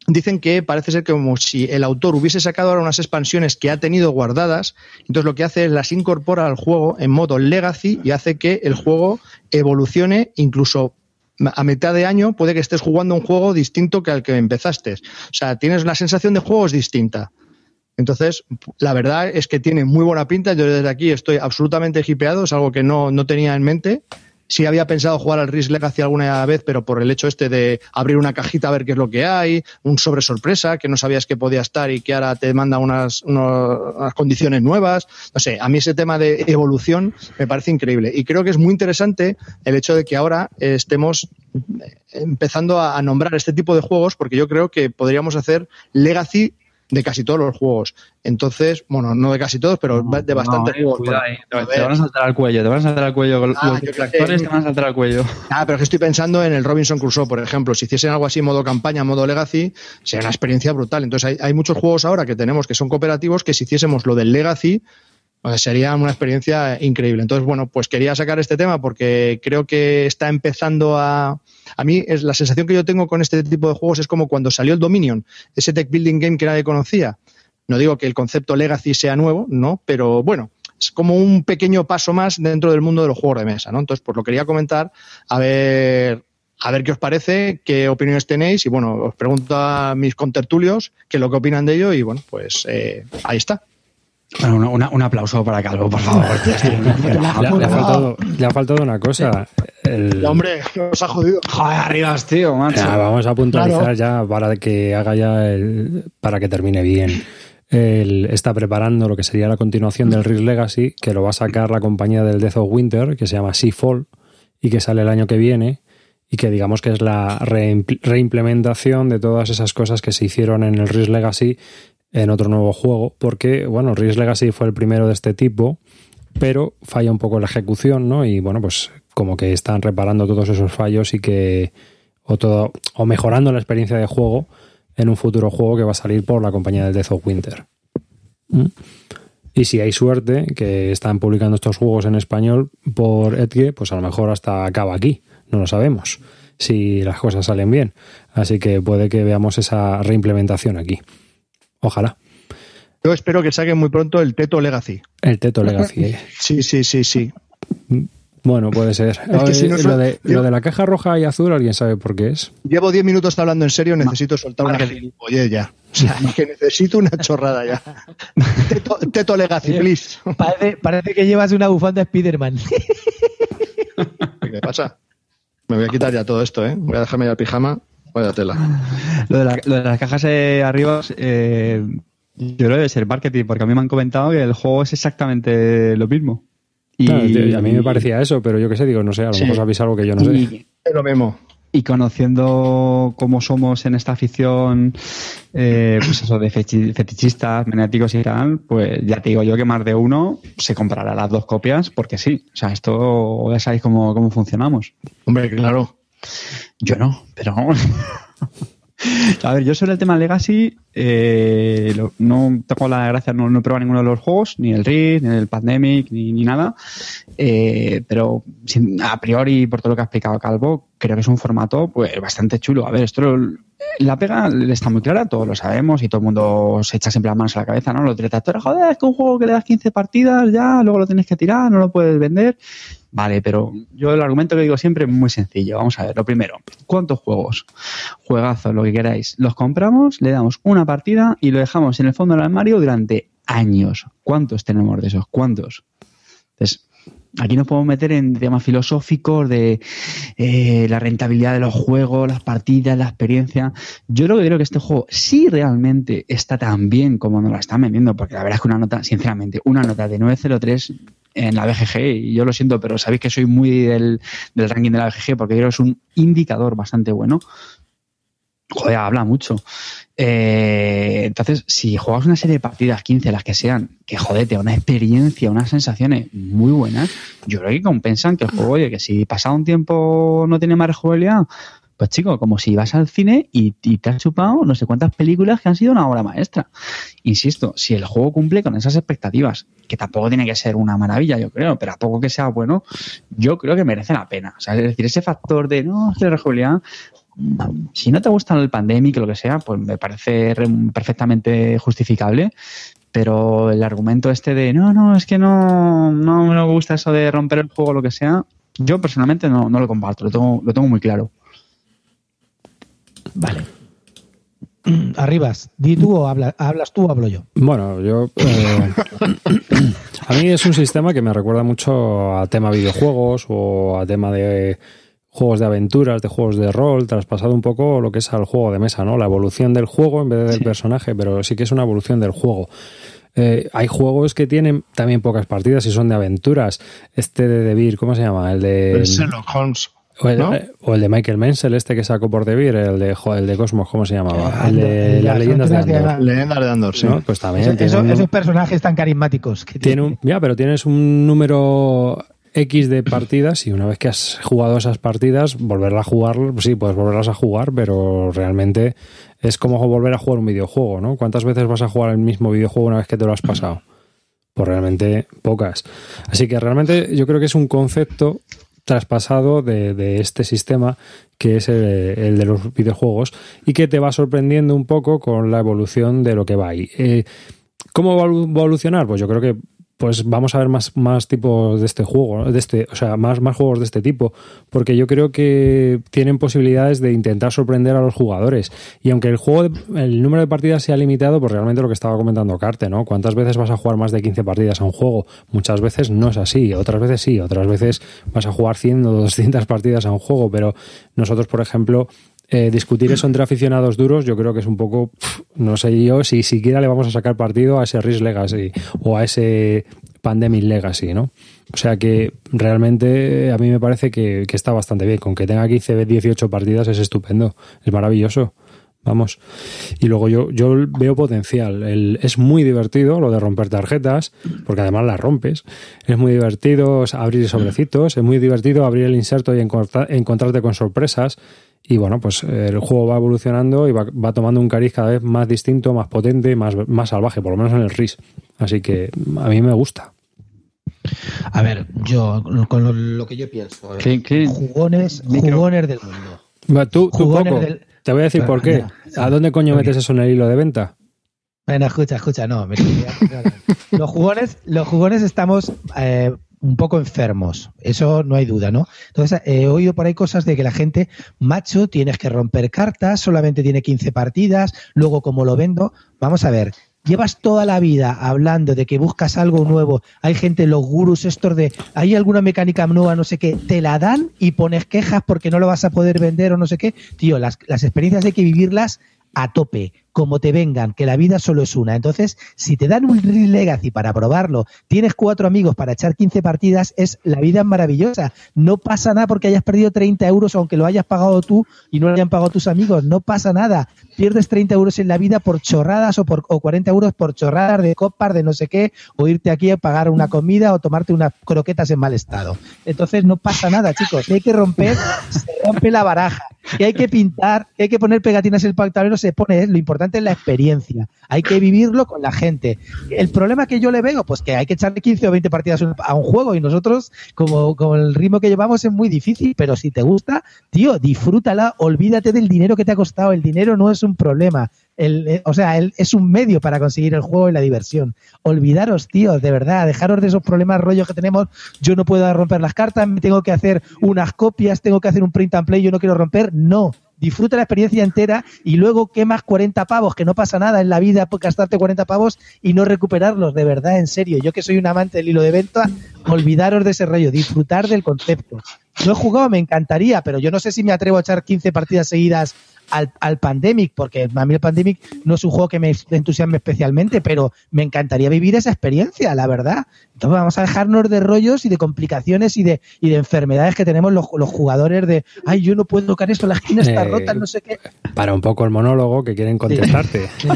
dicen que parece ser como si el autor hubiese sacado ahora unas expansiones que ha tenido guardadas, entonces lo que hace es las incorpora al juego en modo legacy y hace que el juego evolucione incluso a mitad de año puede que estés jugando un juego distinto que al que empezaste. O sea, tienes la sensación de juego es distinta. Entonces, la verdad es que tiene muy buena pinta. Yo desde aquí estoy absolutamente hipeado, es algo que no, no tenía en mente sí había pensado jugar al Risk Legacy alguna vez, pero por el hecho este de abrir una cajita a ver qué es lo que hay, un sobre sorpresa que no sabías que podía estar y que ahora te manda unas, unas condiciones nuevas. No sé, a mí ese tema de evolución me parece increíble. Y creo que es muy interesante el hecho de que ahora estemos empezando a nombrar este tipo de juegos, porque yo creo que podríamos hacer Legacy de casi todos los juegos. Entonces, bueno, no de casi todos, pero de bastantes eh, juegos. te van a saltar al cuello, te van a saltar al cuello. Ah, los detractores te van a saltar al cuello. Ah, pero es que estoy pensando en el Robinson Crusoe, por ejemplo. Si hiciesen algo así, modo campaña, modo legacy, sería una experiencia brutal. Entonces, hay, hay muchos juegos ahora que tenemos que son cooperativos que si hiciésemos lo del legacy, sería una experiencia increíble. Entonces, bueno, pues quería sacar este tema porque creo que está empezando a... A mí es la sensación que yo tengo con este tipo de juegos es como cuando salió el Dominion, ese tech building game que nadie conocía. No digo que el concepto Legacy sea nuevo, no, pero bueno, es como un pequeño paso más dentro del mundo de los juegos de mesa, ¿no? Entonces, pues lo quería comentar, a ver, a ver qué os parece, qué opiniones tenéis y bueno, os pregunto a mis contertulios qué es lo que opinan de ello y bueno, pues eh, ahí está. Bueno, un aplauso para Calvo, por favor. le, ha faltado, una cosa. El... hombre, nos ha jodido. Joder, arriba, tío, vamos a puntualizar ya para que haga ya el, para que termine bien. Él está preparando lo que sería la continuación del Risk Legacy, que lo va a sacar la compañía del Death of Winter, que se llama Seafall, y que sale el año que viene, y que digamos que es la reimplementación de todas esas cosas que se hicieron en el Risk Legacy en otro nuevo juego, porque, bueno, Risk Legacy fue el primero de este tipo, pero falla un poco la ejecución, ¿no? Y bueno, pues como que están reparando todos esos fallos y que, o, todo, o mejorando la experiencia de juego en un futuro juego que va a salir por la compañía del Death of Winter. ¿Mm? Y si hay suerte, que están publicando estos juegos en español por Edge, pues a lo mejor hasta acaba aquí, no lo sabemos, si las cosas salen bien. Así que puede que veamos esa reimplementación aquí. Ojalá. Yo espero que saquen muy pronto el Teto Legacy. El Teto Legacy. Eh. sí, sí, sí, sí. Bueno, puede ser. lo, de, la caja roja y azul, ¿alguien sabe por qué es? Llevo 10 minutos hablando en serio, necesito soltar una gilipollez ya. O sea, que necesito una chorrada ya. Teto, Legacy, please. Parece, que llevas una bufanda Spiderman. ¿Qué pasa? Me voy a quitar ya todo esto, ¿eh? Voy a dejarme ya el pijama Vaya tela. Lo de, las cajas eh, arriba, eh, yo creo que debe ser marketing, porque a mí me han comentado que el juego es exactamente lo mismo. Y, a mí me parecía eso, pero yo qué sé, digo, no sé, a lo mejor sabéis algo que yo no sé. Es lo mismo. Y conociendo cómo somos en esta afición, eh, pues eso, de fetichistas, maniáticos y tal, pues ya te digo yo que más de uno se comprará las dos copias, porque sí. O sea, esto ya sabéis cómo, cómo funcionamos. Hombre, claro. Yo no, pero A ver, yo sobre el tema Legacy eh, no tengo la gracia, no, no, he probado ninguno de los juegos, ni el Rift, ni el Pandemic, ni, nada. Eh, pero a priori, por todo lo que ha explicado Calvo, creo que es un formato pues bastante chulo. A ver, esto la pega está muy clara, todos lo sabemos y todo el mundo se echa siempre las manos a la cabeza, ¿no? Los detractores, joder, es que un juego que le das 15 partidas ya, luego lo tienes que tirar, no lo puedes vender. Vale, pero yo el argumento que digo siempre es muy sencillo. Vamos a ver, lo primero, ¿cuántos juegos? Juegazos, lo que queráis. Los compramos, le damos una partida y lo dejamos en el fondo del armario durante años. ¿Cuántos tenemos de esos? ¿Cuántos? Entonces, aquí nos podemos meter en temas filosóficos de eh, la rentabilidad de los juegos, las partidas, la experiencia. Yo lo que creo que este juego sí realmente está tan bien como nos la están vendiendo, porque la verdad es que una nota, sinceramente, una nota de 903 en la BGG, y yo lo siento, pero sabéis que soy muy del, ranking de la BGG porque creo que es un indicador bastante bueno. Joder, habla mucho. Eh, entonces, si juegas una serie de partidas, 15, las que sean, que jodete, una experiencia, unas sensaciones muy buenas, yo creo que compensan que el juego, oye, que si pasado un tiempo no tiene más rejugabilidad, pues chico, como si vas al cine y, te has chupado no sé cuántas películas que han sido una obra maestra. Insisto, si el juego cumple con esas expectativas, que tampoco tiene que ser una maravilla, yo creo, pero a poco que sea bueno, yo creo que merece la pena. O sea, es decir, ese factor de no, es que si no te gusta el pandemic, lo que sea, pues me parece perfectamente justificable. Pero el argumento este de no, no, es que no, no me gusta eso de romper el juego, lo que sea, yo personalmente no, no lo comparto, lo tengo, lo tengo muy claro. Vale. Arribas, di tú o habla- hablas tú o hablo yo. Bueno, yo. eh, a mí es un sistema que me recuerda mucho a tema videojuegos o a tema de juegos de aventuras, de juegos de rol, traspasado un poco lo que es al juego de mesa, ¿no? La evolución del juego en vez del personaje, pero sí que es una evolución del juego. Eh, hay juegos que tienen también pocas partidas y son de aventuras. Este de Devir, ¿cómo se llama? El de. El Sherlock Holmes. O el, ¿no? eh, o el de Michael Menzel, este que sacó por Devir, el de, el de Cosmos, ¿cómo se llamaba? Ah, El de las las leyendas de Andor. Leyendas de Andor, sí. ¿no? Pues también. Eso- tiene eso- un- esos personajes tan carismáticos que tiene un, ya, pero tienes un número X de partidas y una vez que has jugado esas partidas, volverla a jugar, sí, puedes volverlas a jugar, pero realmente es como volver a jugar un videojuego, ¿no? ¿Cuántas veces vas a jugar el mismo videojuego una vez que te lo has pasado? Pues realmente pocas. Así que realmente yo creo que es un concepto traspasado de, este sistema que es el, el de los videojuegos y que te va sorprendiendo un poco con la evolución de lo que va ahí. Eh, ¿Cómo va a evolucionar? Pues yo creo que pues vamos a ver más, más tipos de este juego, de este, o sea, más, más juegos de este tipo, porque yo creo que tienen posibilidades de intentar sorprender a los jugadores. Y aunque el juego, el número de partidas sea limitado, pues realmente lo que estaba comentando Carte, ¿no? ¿Cuántas veces vas a jugar más de 15 partidas a un juego? Muchas veces no es así, otras veces sí, otras veces vas a jugar 100 o 200 partidas a un juego, pero nosotros, por ejemplo, eh, discutir eso entre aficionados duros, yo creo que es un poco, no sé yo si siquiera le vamos a sacar partido a ese Risk Legacy o a ese Pandemic Legacy, ¿no? O sea que realmente a mí me parece que, que está bastante bien. Con que tenga 15, 18 partidas es estupendo, es maravilloso. Vamos. Y luego yo, yo veo potencial. Es muy divertido lo de romper tarjetas, porque además las rompes. Es muy divertido abrir sobrecitos, es muy divertido abrir el inserto y encontra- encontrarte con sorpresas. Y bueno, pues eh, el juego va evolucionando y va, va tomando un cariz cada vez más distinto, más potente, más, más salvaje, por lo menos en el RIS. Así que a mí me gusta. A ver, yo con lo, lo que yo pienso. eh, Clean, clean. Jugones, jugones del mundo. Va, Tú, tú poco. del- Te voy a decir por qué. ¿A dónde coño metes eso en el hilo de venta? Bueno, escucha, escucha, no. me- los jugones, los jugones estamos eh, un poco enfermos, eso no hay duda, ¿no? Entonces, eh, he oído por ahí cosas de que la gente, macho, tienes que romper cartas, solamente tiene 15 partidas, luego como lo vendo, vamos a ver. Llevas toda la vida hablando de que buscas algo nuevo. Hay gente, los gurús estos de, hay alguna mecánica nueva, no sé qué, te la dan y pones quejas porque no lo vas a poder vender o no sé qué. Tío, las, las experiencias hay que vivirlas a tope, como te vengan, que la vida solo es una. Entonces, si te dan un Legacy para probarlo, tienes cuatro amigos para echar 15 partidas, es la vida maravillosa. No pasa nada porque hayas perdido 30 euros, aunque lo hayas pagado tú y no lo hayan pagado tus amigos. No pasa nada. Pierdes 30 euros en la vida por chorradas o, por, o 40 euros por chorradas de copas, de no sé qué, o irte aquí a pagar una comida o tomarte unas croquetas en mal estado. Entonces, no pasa nada, chicos. Si hay que romper, se rompe la baraja. Que hay que pintar, que hay que poner pegatinas en el tablero, se pone. ¿eh? Lo importante es la experiencia. Hay que vivirlo con la gente. El problema que yo le veo, pues que hay que echarle 15 o 20 partidas a un juego y nosotros, como, como el ritmo que llevamos, es muy difícil. Pero si te gusta, tío, disfrútala, olvídate del dinero que te ha costado. El dinero no es un problema. Eh, o sea, el- es un medio para conseguir el juego y la diversión. Olvidaros, tío, de verdad, dejaros de esos problemas rollos que tenemos. Yo no puedo romper las cartas, tengo que hacer unas copias, tengo que hacer un print and play, yo no quiero romper. No. Disfruta la experiencia entera y luego quemas 40 pavos, que no pasa nada en la vida por gastarte 40 pavos y no recuperarlos, de verdad, en serio. Yo que soy un amante del hilo de venta, olvidaros de ese rollo, disfrutar del concepto. No he jugado, me encantaría, pero yo no sé si me atrevo a echar 15 partidas seguidas al, al Pandemic, porque a mí el Pandemic no es un juego que me entusiasme especialmente, pero me encantaría vivir esa experiencia, la verdad. Entonces vamos a dejarnos de rollos y de complicaciones y de, y de enfermedades que tenemos los, los jugadores de, ay, yo no puedo tocar esto, la esquina está Eh, rota, no sé qué. Para un poco el monólogo que quieren contestarte.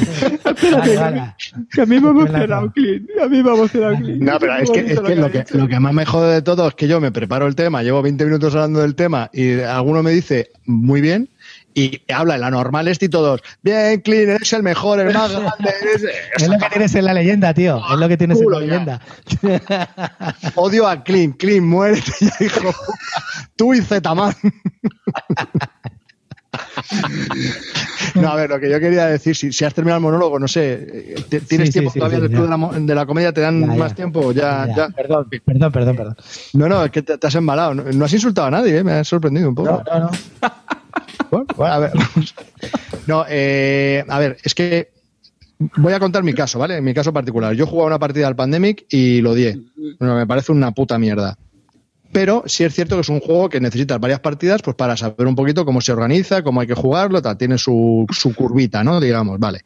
Vale, vale. Que a mí me ha emocionado. Clint. A mí me ha emocionado, Clint. No, pero es que, es que lo, que, lo que más me jode de todo es que yo me preparo el tema, llevo 20 minutos hablando del tema y alguno me dice muy bien y habla en la normal este y todos, bien, Clean, eres el mejor, el más grande. eres-". Es lo que tienes en la leyenda, tío. Es lo que tienes en la leyenda. Odio a Clean, Clean, muérete hijo. Tú y Zetaman. No, a ver, lo que yo quería decir, si, si has terminado el monólogo, no sé, eh, ¿t- ¿tienes Sí, tiempo sí, todavía sí, después de, la, de la comedia? ¿Te dan Ya, ya. más tiempo? Ya, Ya, ya. Perdón, perdón, perdón, perdón. No, no, es que te, te has embalado. No, no has insultado a nadie, ¿eh? me has sorprendido un poco. No, no, no. A ver. No, eh, a ver, es que voy a contar mi caso, ¿vale? Mi caso particular. Yo jugaba una partida al Pandemic y lo odié. Bueno, me parece una puta mierda. Pero sí es cierto que es un juego que necesitas varias partidas pues para saber un poquito cómo se organiza, cómo hay que jugarlo, tal. tiene su, su curvita, ¿no? Digamos, vale.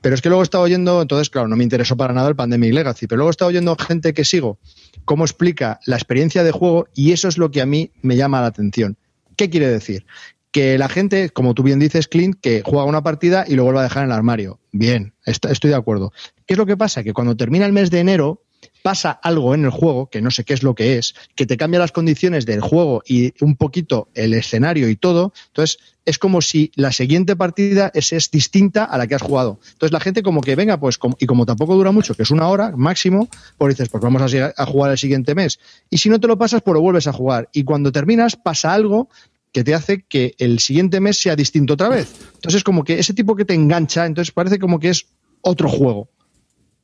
Pero es que luego he estado oyendo, entonces, claro, no me interesó para nada el Pandemic Legacy, pero luego he estado oyendo gente que sigo cómo explica la experiencia de juego y eso es lo que a mí me llama la atención. ¿Qué quiere decir? Que la gente, como tú bien dices, Clint, que juega una partida y lo vuelve a dejar en el armario. Bien, est- estoy de acuerdo. ¿Qué es lo que pasa? Que cuando termina el mes de enero, pasa algo en el juego, que no sé qué es lo que es, que te cambia las condiciones del juego y un poquito el escenario y todo. Entonces, es como si la siguiente partida es, distinta a la que has jugado. Entonces, la gente como que venga, pues, y como tampoco dura mucho, que es una hora máximo, pues dices, pues vamos a, a jugar el siguiente mes. Y si no te lo pasas, pues lo vuelves a jugar. Y cuando terminas, pasa algo que te hace que el siguiente mes sea distinto otra vez. Entonces, como que ese tipo que te engancha, entonces parece como que es otro juego.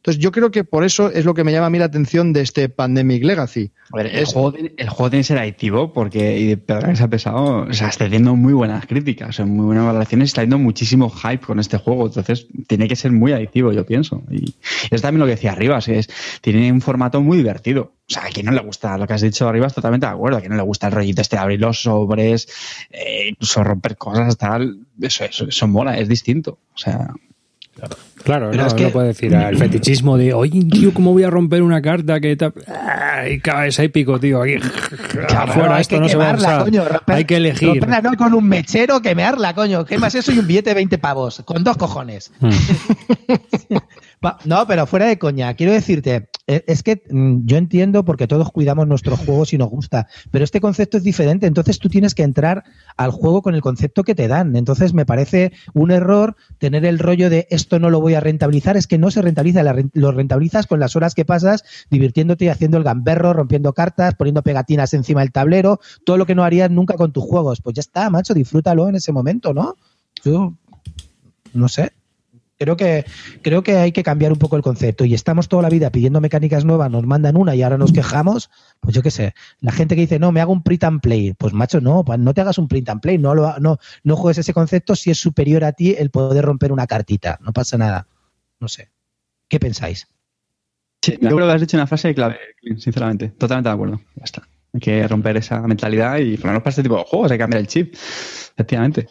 Entonces, yo creo que por eso es lo que me llama a mí la atención de este Pandemic Legacy. A ver, el, Es- juego, tiene- el juego tiene que ser adictivo porque, y que se ha pesado, o sea, está teniendo muy buenas críticas, muy buenas valoraciones, está teniendo muchísimo hype con este juego, entonces tiene que ser muy adictivo, yo pienso. Y es también lo que decía Arribas, es, tiene un formato muy divertido. O sea, a quien no le gusta lo que has dicho Arribas, totalmente de acuerdo, a quien no le gusta el rollito este de abrir los sobres, eh, incluso romper cosas, tal, eso, eso, eso mola, es distinto. O sea, Claro, no, es que- no puede decir el fetichismo de, oye, tío, ¿cómo voy a romper una carta que ta- Ay, cabeza y pico, tío, aquí. Claro, Afuera, hay esto que no se va a quemarla, coño, romper- Hay que elegir. romperla no con un mechero, quemarla, coño. Quemas eso y un billete de 20 pavos, con dos cojones. Mm. No, pero fuera de coña, quiero decirte, eh, es que mm, yo entiendo porque todos cuidamos nuestros juegos y nos gusta, pero este concepto es diferente, entonces tú tienes que entrar al juego con el concepto que te dan. Entonces me parece un error tener el rollo de esto no lo voy a rentabilizar, es que no se rentabiliza, lo rentabilizas con las horas que pasas divirtiéndote y haciendo el gamberro, rompiendo cartas, poniendo pegatinas encima del tablero, todo lo que no harías nunca con tus juegos. Pues ya está, macho, disfrútalo en ese momento, ¿no? Yo no sé. Creo que, creo que hay que cambiar un poco el concepto y estamos toda la vida pidiendo mecánicas nuevas, nos mandan una y ahora nos quejamos, pues yo qué sé, la gente que dice, no, me hago un print and play, pues macho, no, no te hagas un print and play, no, lo, no, no juegues ese concepto si es superior a ti el poder romper una cartita, no pasa nada, no sé. ¿Qué pensáis? Sí, yo creo que has dicho una frase clave, sinceramente. Totalmente de acuerdo. Ya está. Hay que romper esa mentalidad y ponernos para este tipo de juegos, hay que cambiar el chip. Efectivamente.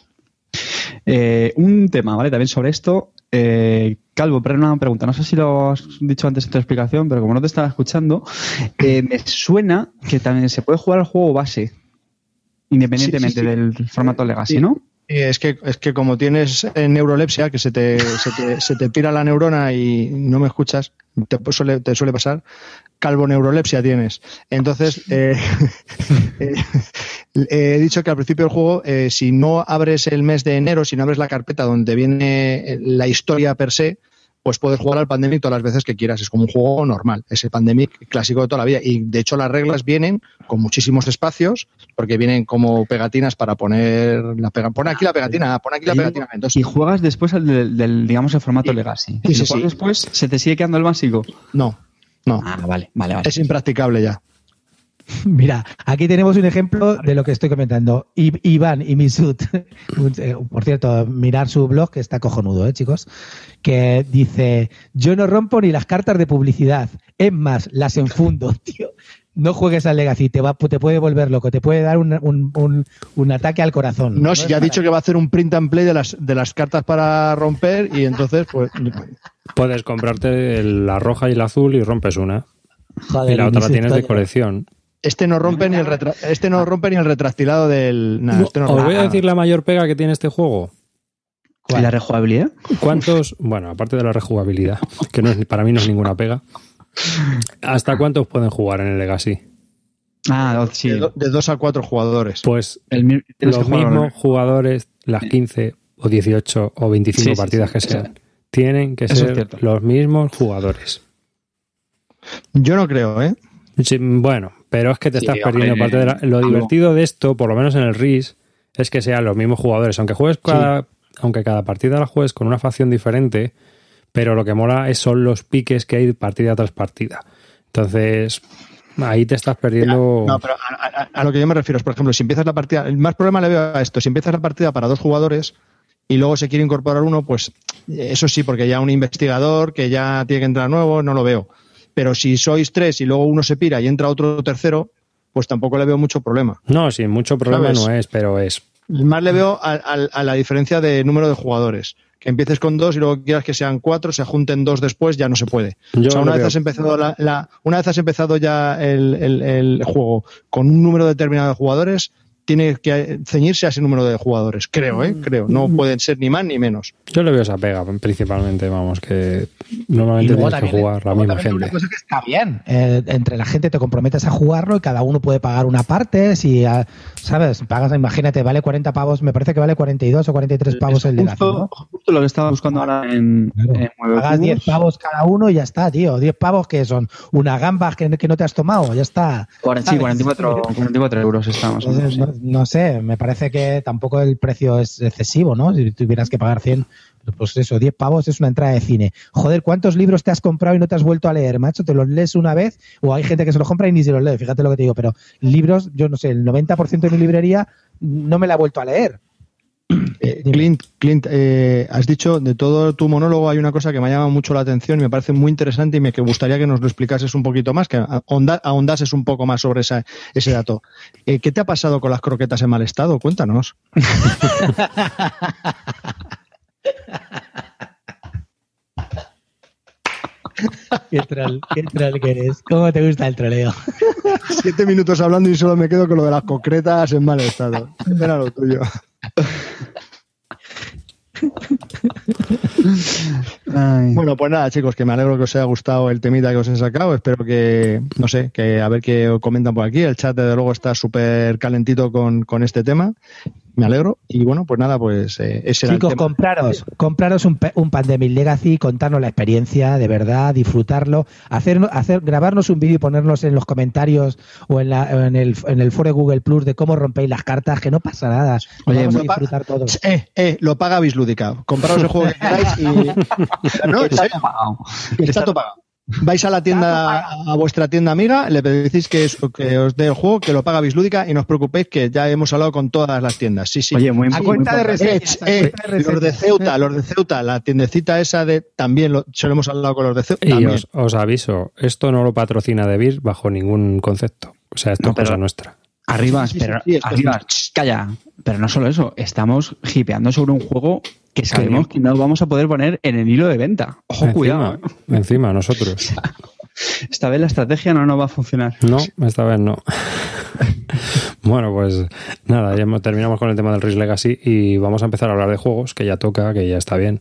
Eh, un tema, ¿vale? También sobre esto. Eh, Calvo, pero una pregunta. No sé si lo has dicho antes en tu explicación, pero como no te estaba escuchando, eh, me suena que también se puede jugar al juego base, independientemente Sí, sí, sí. del formato Legacy, Sí. ¿no? Eh, Es que, es que como tienes eh, neurolepsia, que se te, se, te, se te pira la neurona y no me escuchas, te suele, te suele pasar, calvo neurolepsia tienes. Entonces, eh, eh, he dicho que al principio del juego, eh, si no abres el mes de enero, si no abres la carpeta donde viene eh, la historia per se, pues puedes jugar al Pandemic todas las veces que quieras. Es como un juego normal, es el Pandemic clásico de toda la vida. Y de hecho las reglas vienen con muchísimos espacios, porque vienen como pegatinas para poner la pega, pon aquí la pegatina, pon aquí la pegatina. Entonces, Y juegas después al del, del, digamos, el formato Legacy. Sí, Si sí. después, se te sigue quedando el básico. no, no, Ah, vale, vale, vale. es impracticable ya. Mira, aquí tenemos un ejemplo de lo que estoy comentando. I- Iván y Misut, eh, por cierto, mirar su blog, que está cojonudo, ¿eh, chicos? Que dice, yo no rompo ni las cartas de publicidad, es más, las enfundo, tío. No juegues al Legacy, te, va, te puede volver loco, te puede dar un, un- un- un ataque al corazón. No, si ya ha dicho que va a hacer un print and play de las, de las cartas para romper y entonces, pues, Puedes comprarte la roja y la azul y rompes una. Joder, y la otra la tienes de colección. este no rompe ni el retra- este no rompe ni el retractilado del. nah, este no Os voy a decir la mayor pega que tiene este juego. ¿Y la rejugabilidad? ¿Cuántos, bueno, aparte de la rejugabilidad, que no es, para mí no es ninguna pega, ¿hasta cuántos pueden jugar en el Legacy? Ah, sí. de, do- de dos a cuatro jugadores. Pues El los mismos jugadores, las 15 o 18 o 25 Sí, sí, partidas sí, que eso- sean, tienen que eso ser los mismos jugadores. Yo no creo, ¿eh? Sí, bueno, pero es que te Sí, estás hombre, perdiendo parte de la- Lo divertido de esto, por lo menos en el RIS, es que sean los mismos jugadores. Aunque juegues cada, aunque cada partida la juegues con una facción diferente, pero lo que mola es, son los piques que hay partida tras partida. Entonces, ahí te estás perdiendo. No, pero a, a- a lo que yo me refiero es, por ejemplo, si empiezas la partida, el más problema le veo a esto, si empiezas la partida para dos jugadores y luego se quiere incorporar uno, pues eso sí, porque ya un investigador que ya tiene que entrar nuevo, no lo veo. Pero si sois tres y luego uno se pira y entra otro tercero, pues tampoco le veo mucho problema. No, sí, mucho problema ¿Sabes? no es, pero es. Más le veo a- a la diferencia de número de jugadores. Que empieces con dos y luego quieras que sean cuatro, se junten dos después, ya no se puede. Yo o sea, una vez, has empezado la, la- una vez has empezado ya el, el- el juego con un número determinado de jugadores, tiene que ceñirse a ese número de jugadores. Creo, ¿eh? Creo. No pueden ser ni más ni menos. Yo le veo esa pega, principalmente, vamos, que normalmente tienes que también- jugar la luego misma también Una gente. cosa que está bien, eh, entre la gente te comprometes a jugarlo y cada uno puede pagar una parte. Si, ah, ¿sabes? Pagas, imagínate, vale 40 pavos, me parece que vale 42 o 43 pavos el de la justo, justo lo que estaba buscando ahora en, Claro. en Pagas 10 Cubos. pavos cada uno y ya está, tío. 10 pavos que son una gamba que, que no te has tomado, ya está. Cuaren- Sí, ¿Sabes? 44, 44 euros estamos. Entonces, no, no sé, me parece que tampoco el precio es excesivo, ¿no? Si tuvieras que pagar 100, pues eso, 10 pavos es una entrada de cine. Joder, ¿cuántos libros te has comprado y no te has vuelto a leer, macho? ¿Te los lees una vez? O hay gente que se los compra y ni se los lee, fíjate lo que te digo, pero libros, yo no sé, el 90% de mi librería no me la ha vuelto a leer. Eh. Clint, Clint eh, has dicho de todo tu monólogo hay una cosa que me ha llamado mucho la atención y me parece muy interesante y me que gustaría que nos lo explicases un poquito más, que ahonda- ahondases un poco más sobre esa- ese dato. Eh, ¿Qué te ha pasado con las croquetas en mal estado? Cuéntanos. Qué troll, qué troll que eres. ¿Cómo te gusta el troleo? Siete minutos hablando y solo me quedo con lo de las concretas en mal estado. Pena lo tuyo. Bueno, pues nada, chicos, que me alegro que os haya gustado el temita que os he sacado. Espero que, no sé, que a ver qué comentan por aquí. El chat, desde luego, está súper calentito con, con este tema. Me alegro. Y bueno, pues nada, pues eh, ese era Chicos, el tema. compraros, compraros un, un Pandemic Legacy, contarnos la experiencia, de verdad, disfrutarlo, hacer, hacer, grabarnos un vídeo y ponernos en los comentarios o en, la, o en, el, en el foro de Google Plus de cómo rompéis las cartas, que no pasa nada. Lo Oye, vamos a todos. Eh, eh, lo paga Bislúdica. Compraros el juego que queráis y. No, en serio, está todo pagado. Vais a la tienda, a vuestra tienda amiga, le decís que, es- que os dé el juego, que lo paga Bislúdica y no os preocupéis que ya hemos hablado con todas las tiendas. Sí, sí. Oye, muy, A muy cuenta de reseñas, a Eh, de los de reseñas. Ceuta, los de Ceuta, la tiendecita esa de también lo, se lo hemos hablado con los de Ceuta. Y también. os, os aviso, esto no lo patrocina Debir bajo ningún concepto. O sea, esto No, es cosa nuestra. Arriba, Sí, sí, pero sí, calla. Pero no solo eso, estamos hipeando sobre un juego que sabemos que no vamos a poder poner en el hilo de venta. Ojo, encima, cuidado. ¿eh? encima, nosotros. Esta vez la estrategia no nos va a funcionar. No, esta vez no. bueno, pues nada, ya terminamos con el tema del Risk Legacy y vamos a empezar a hablar de juegos, que ya toca, que ya está bien.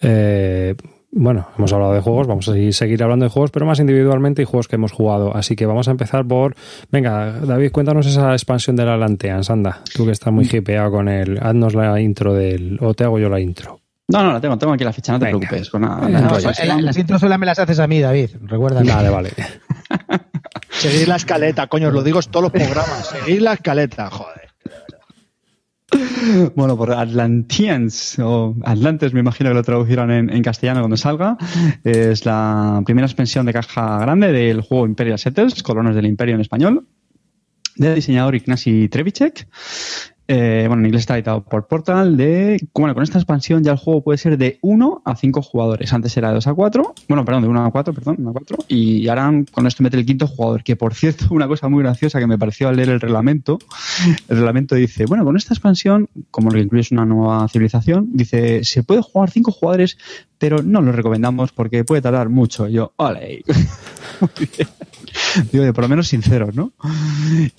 Eh, bueno, hemos hablado de juegos, vamos a seguir- seguir hablando de juegos, pero más individualmente y juegos que hemos jugado. Así que vamos a empezar por. Venga, David, cuéntanos esa expansión de la Lanteans, anda. Tú que estás muy hipeado con el. Haznos la intro del. O te hago yo la intro. No, no, la tengo, tengo aquí la ficha, no te Venga. preocupes. Pues nada, la- No, eh, las intros solo me las haces a mí, David. Recuerda. Vale, vale. Seguid la escaleta, coño, os lo digo en todos los programas. Seguid la escaleta, joder. Bueno, por Atlanteans, o Atlantes me imagino que lo traducirán en, castellano cuando salga. Es la primera expansión de caja grande del juego Imperial Settlers, Colonos del Imperio en español, del diseñador Ignacy Trevicek. Eh, bueno, en inglés está editado por Portal. De, bueno, con esta expansión ya el juego puede ser de 1 a 5 jugadores. Antes era de 2 a 4. Bueno, perdón, de 1 a 4, perdón, 1 a 4. Y ahora con esto mete el quinto jugador. Que por cierto, una cosa muy graciosa que me pareció al leer el reglamento. El reglamento dice, bueno, con esta expansión, como lo que incluye es una nueva civilización, dice, se puede jugar 5 jugadores, pero no lo recomendamos porque puede tardar mucho. Y yo, ole. Digo, de por lo menos sinceros, ¿no?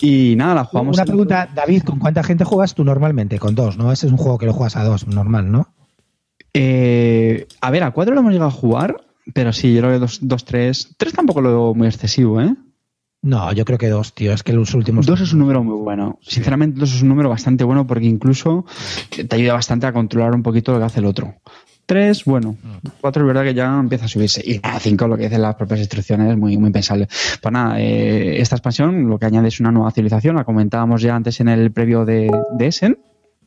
Y nada, la jugamos. Una pregunta, David, ¿con cuánta gente juegas tú normalmente? Con dos, ¿no? Ese es un juego que lo juegas a dos, normal, ¿no? Eh, a ver, a cuatro lo hemos llegado a jugar, pero sí, yo creo que dos, dos, tres. Tres tampoco lo veo muy excesivo, ¿eh? No, yo creo que dos, tío. Es que los últimos. Dos es un número muy bueno. Sinceramente, dos es un número bastante bueno porque incluso te ayuda bastante a controlar un poquito lo que hace el otro. Tres, bueno. Cuatro es verdad que ya empieza a subirse. Y a cinco, lo que dicen las propias instrucciones, es muy, muy pensable. Pues nada, eh, esta expansión lo que añade es una nueva civilización, la comentábamos ya antes en el previo de, de Essen,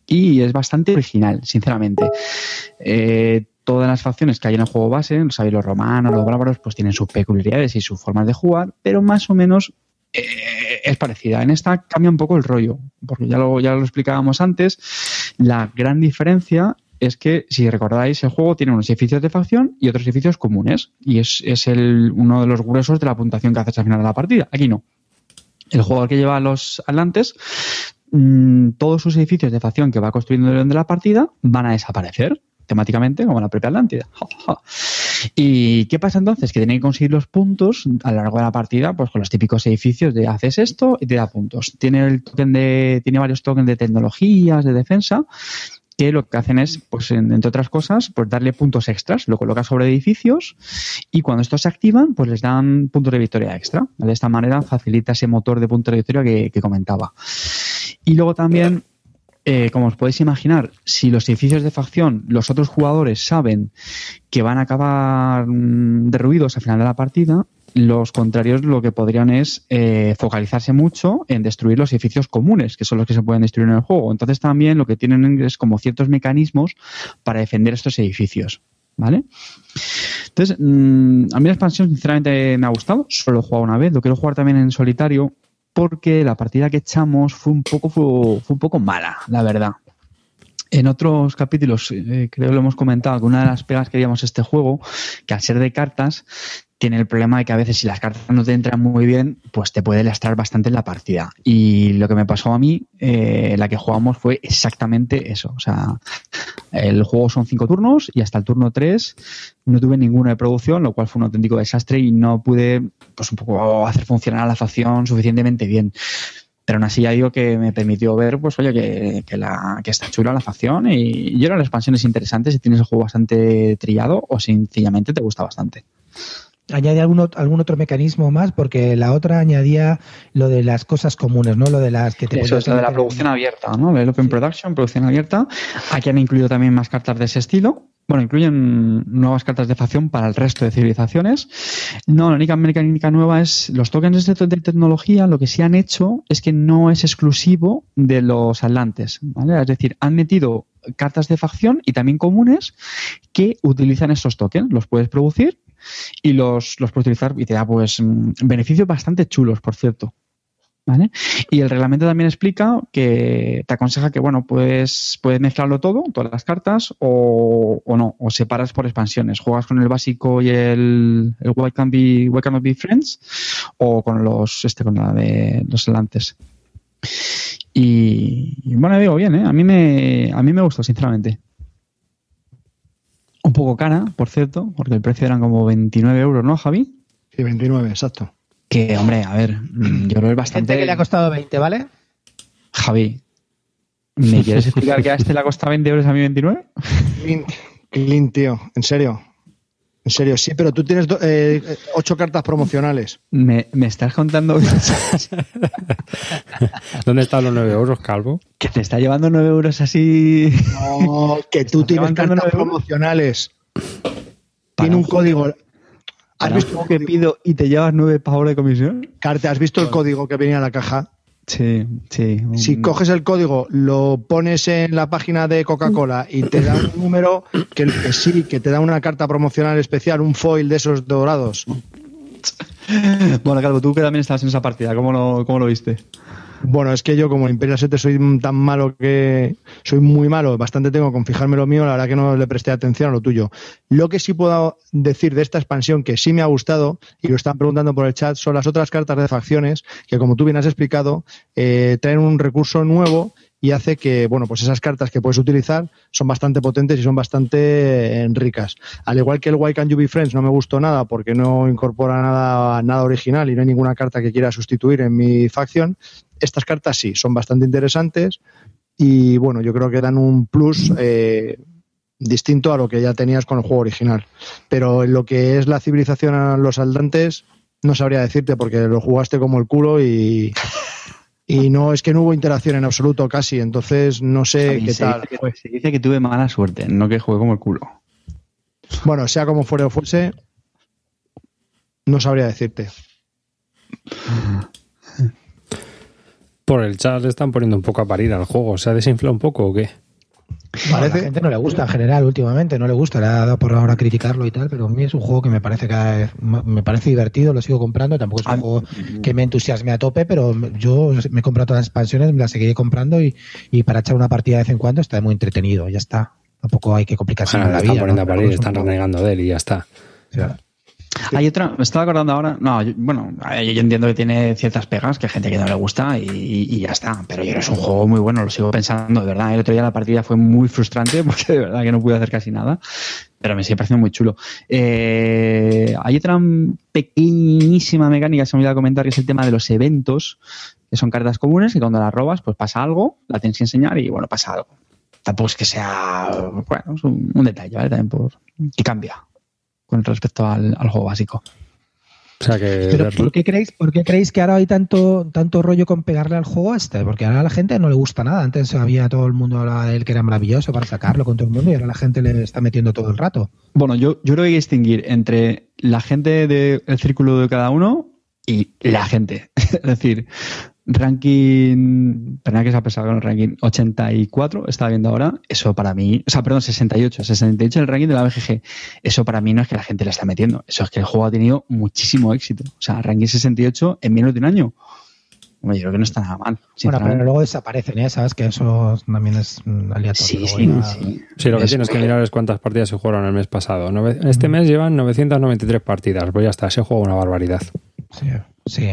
y es bastante original, sinceramente. Eh, todas las facciones que hay en el juego base, sabéis, los romanos, los bárbaros, pues tienen sus peculiaridades y sus formas de jugar, pero más o menos eh, es parecida. En esta cambia un poco el rollo, porque ya lo, ya lo explicábamos antes. La gran diferencia es que, si recordáis, el juego tiene unos edificios de facción y otros edificios comunes. Y es, es el, uno de los gruesos de la puntuación que haces al final de la partida. Aquí no. El jugador que lleva a los atlantes, mm, todos sus edificios de facción que va construyendo durante la partida van a desaparecer temáticamente como la propia Atlántida. ¿Y qué pasa entonces? Que tienen que conseguir los puntos a lo largo de la partida, pues con los típicos edificios de haces esto y te da puntos. Tiene el token de, tiene varios tokens de tecnologías, de defensa, que lo que hacen es, pues entre otras cosas, pues darle puntos extras, lo colocas sobre edificios y cuando estos se activan, pues les dan puntos de victoria extra. De esta manera facilita ese motor de puntos de victoria que, comentaba. Y luego también eh, como os podéis imaginar, si los edificios de facción, los otros jugadores saben que van a acabar mm, derruidos al final de la partida, los contrarios lo que podrían es eh, focalizarse mucho en destruir los edificios comunes, que son los que se pueden destruir en el juego. Entonces también lo que tienen es como ciertos mecanismos para defender estos edificios. ¿Vale? Entonces, mm, a mí la expansión sinceramente me ha gustado, solo he jugado una vez, lo quiero jugar también en solitario porque la partida que echamos fue un poco, fue, un poco mala, la verdad. En otros capítulos, eh, creo que lo hemos comentado, que una de las pegas que haríamos este juego, que al ser de cartas, tiene el problema de que a veces si las cartas no te entran muy bien, pues te puede lastrar bastante en la partida. Y lo que me pasó a mí, eh, la que jugamos fue exactamente eso. O sea, el juego son cinco turnos y hasta el turno tres no tuve ninguna de producción, lo cual fue un auténtico desastre y no pude, pues un poco hacer funcionar a la facción suficientemente bien. Pero aún así ya digo que me permitió ver, pues oye, que, la, que está chula la facción y yo era la expansión es interesante si tienes el juego bastante trillado o sencillamente te gusta bastante añade algún, algún otro mecanismo más, porque la otra añadía lo de las cosas comunes, ¿no? Lo de las que te Eso es lo de la producción abierta, ¿no? El Open sí. Production, producción abierta. Aquí han incluido también más cartas de ese estilo. Bueno, incluyen nuevas cartas de facción para el resto de civilizaciones. No, la única mecánica nueva es los tokens de, de tecnología. Lo que sí han hecho es que no es exclusivo de los atlantes, ¿vale? Es decir, han metido cartas de facción y también comunes que utilizan estos tokens. Los puedes producir y los, los puedes utilizar y te da pues beneficios bastante chulos, por cierto. ¿Vale? Y el reglamento también explica que te aconseja que, bueno, puedes, puedes mezclarlo todo, todas las cartas, o, o no, o separas por expansiones. Juegas con el básico y el, el Why Can't Be, Why Can't Be Friends, o con los, este, con la de los delantes. Y, y, bueno, digo bien, ¿eh? A mí me, a mí me gustó, sinceramente. Un poco cara, por cierto, porque el precio eran como 29 euros, ¿no, Javi? Sí, 29, exacto. Que, hombre, a ver, yo creo que es bastante. Gente que le ha costado 20, ¿vale? Javi, ¿me quieres explicar que a este le ha costado 20 euros a mí 29? Clint, Clint tío, en serio. En serio, sí, pero tú tienes eh, ocho cartas promocionales. ¿Me, me estás contando? ¿Dónde están los 9 euros, Calvo? Que te está llevando 9 euros así. No, que tú tienes cartas promocionales. Tiene un código. ¿Has visto que pido y te llevas 9 pavos de comisión? Carta, ¿has visto el código que venía en la caja? Sí, sí. Si coges el código, lo pones en la página de Coca-Cola y te da un número que, que, sí, que te da una carta promocional especial, un foil de esos dorados. Bueno, Calvo, tú que también estabas en esa partida, ¿cómo lo, cómo lo viste? Bueno, es que yo como Imperial 7 soy tan malo que soy muy malo, bastante tengo con fijarme lo mío, la verdad que no le presté atención a lo tuyo. Lo que sí puedo decir de esta expansión que sí me ha gustado, y lo están preguntando por el chat, son las otras cartas de facciones que como tú bien has explicado, eh, traen un recurso nuevo y hace que, bueno, pues esas cartas que puedes utilizar son bastante potentes y son bastante ricas. Al igual que el Why Can You Be Friends no me gustó nada porque no incorpora nada, nada original y no hay ninguna carta que quiera sustituir en mi facción, estas cartas sí, son bastante interesantes y bueno, yo creo que dan un plus eh, distinto a lo que ya tenías con el juego original. Pero en lo que es la civilización a los saldantes, no sabría decirte porque lo jugaste como el culo y, y no es que no hubo interacción en absoluto casi, entonces no sé qué se tal. Dice que, se dice que tuve mala suerte, no que jugué como el culo. Bueno, sea como fuera o fuese, no sabría decirte. Por el chat le están poniendo un poco a parir al juego. ¿Se ha desinflado un poco o qué? a la gente no le gusta en general últimamente, no le gusta, le ha dado por ahora criticarlo y tal, pero a mí es un juego que me parece que me parece divertido, lo sigo comprando, tampoco es un juego que me entusiasme a tope, pero yo me he comprado todas las expansiones, me las seguiré comprando y, y para echar una partida de vez en cuando está muy entretenido, ya está. Tampoco hay que complicarse Bueno, la están vida. poniendo ¿no? a parir, están renegando de él y ya está. o Hay otra, me estaba acordando ahora, no, yo- bueno, eh, yo entiendo que tiene ciertas pegas, que hay gente que no le gusta y, ya está, pero yo es un juego muy bueno, lo sigo pensando, de verdad, el otro día la partida fue muy frustrante porque de verdad que no pude hacer casi nada, pero me sigue pareciendo muy chulo. Eh, hay otra pequeñísima mecánica, se me olvidó comentar, que es el tema de los eventos, que son cartas comunes y cuando las robas, pues pasa algo, la tienes que enseñar y bueno, pasa algo. Tampoco es que sea, bueno, es un, un detalle, ¿vale? También por, que cambia con respecto al, al juego básico. O sea que Pero ver- ¿por qué creéis, por qué creéis que ahora hay tanto, tanto rollo con pegarle al juego este? Porque ahora a la gente no le gusta nada. Antes había todo el mundo hablaba de él que era maravilloso para sacarlo con todo el mundo y ahora la gente le está metiendo todo el rato. Bueno, yo, yo creo que hay que distinguir entre la gente del círculo de cada uno y la gente. es decir, ranking, perdón que se ha pesado con el ranking 84, estaba viendo ahora, eso para mí, o sea, perdón, 68, 68 el ranking de la BGG, eso para mí no es que la gente le está metiendo, eso es que el juego ha tenido muchísimo éxito. O sea, ranking 68 en menos de un año. Hombre, yo creo que no está nada mal. Bueno, pero luego desaparecen, ¿eh? Sabes que eso también es mm, aleatorio. Sí, sí, ya- sí. Sí, lo que Es- tienes que mirar es cuántas partidas se jugaron el mes pasado. Este mes llevan 993 partidas. Pues ya está, ese juego una barbaridad. Sí, sí.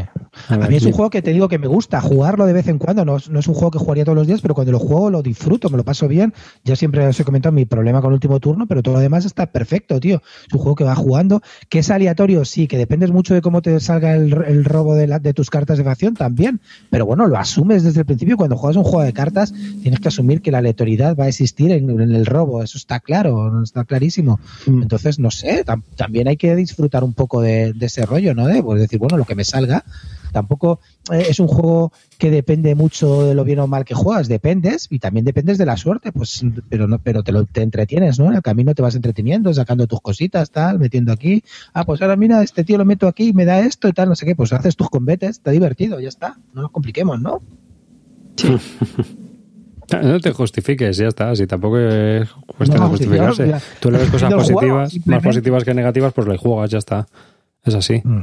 A A mí es un juego que te digo que me gusta jugarlo de vez en cuando. No, es- no es un juego que jugaría todos los días, pero cuando lo juego lo disfruto, me lo paso bien. Ya siempre os he comentado mi problema con el último turno, pero todo lo demás está perfecto, tío. Es un juego que va jugando, que es aleatorio, sí, que dependes mucho de cómo te salga el, el robo de, la- de tus cartas de facción también. Pero bueno, lo asumes desde el principio. Cuando juegas un juego de cartas, tienes que asumir que la aleatoriedad va a existir en, en el robo. Eso está claro, está clarísimo. Mm. Entonces, no sé, tam- también hay que disfrutar un poco de, de ese rollo, ¿no? De pues decir, bueno, lo que me salga. Tampoco eh, es un juego que depende mucho de lo bien o mal que juegas, dependes y también dependes de la suerte, pues, pero no, pero te lo te entretienes, ¿no? En el camino te vas entreteniendo, sacando tus cositas, tal, metiendo aquí. Ah, pues ahora mira, este tío lo meto aquí, me da esto y tal, no sé qué, pues haces tus combates, está divertido, ya está. No nos compliquemos, ¿no? No te justifiques, ya está. Si tampoco es cuestión No, de justificarse. Tú le ves cosas juego, positivas, más positivas que negativas, pues le juegas, ya está. Es así. Mm.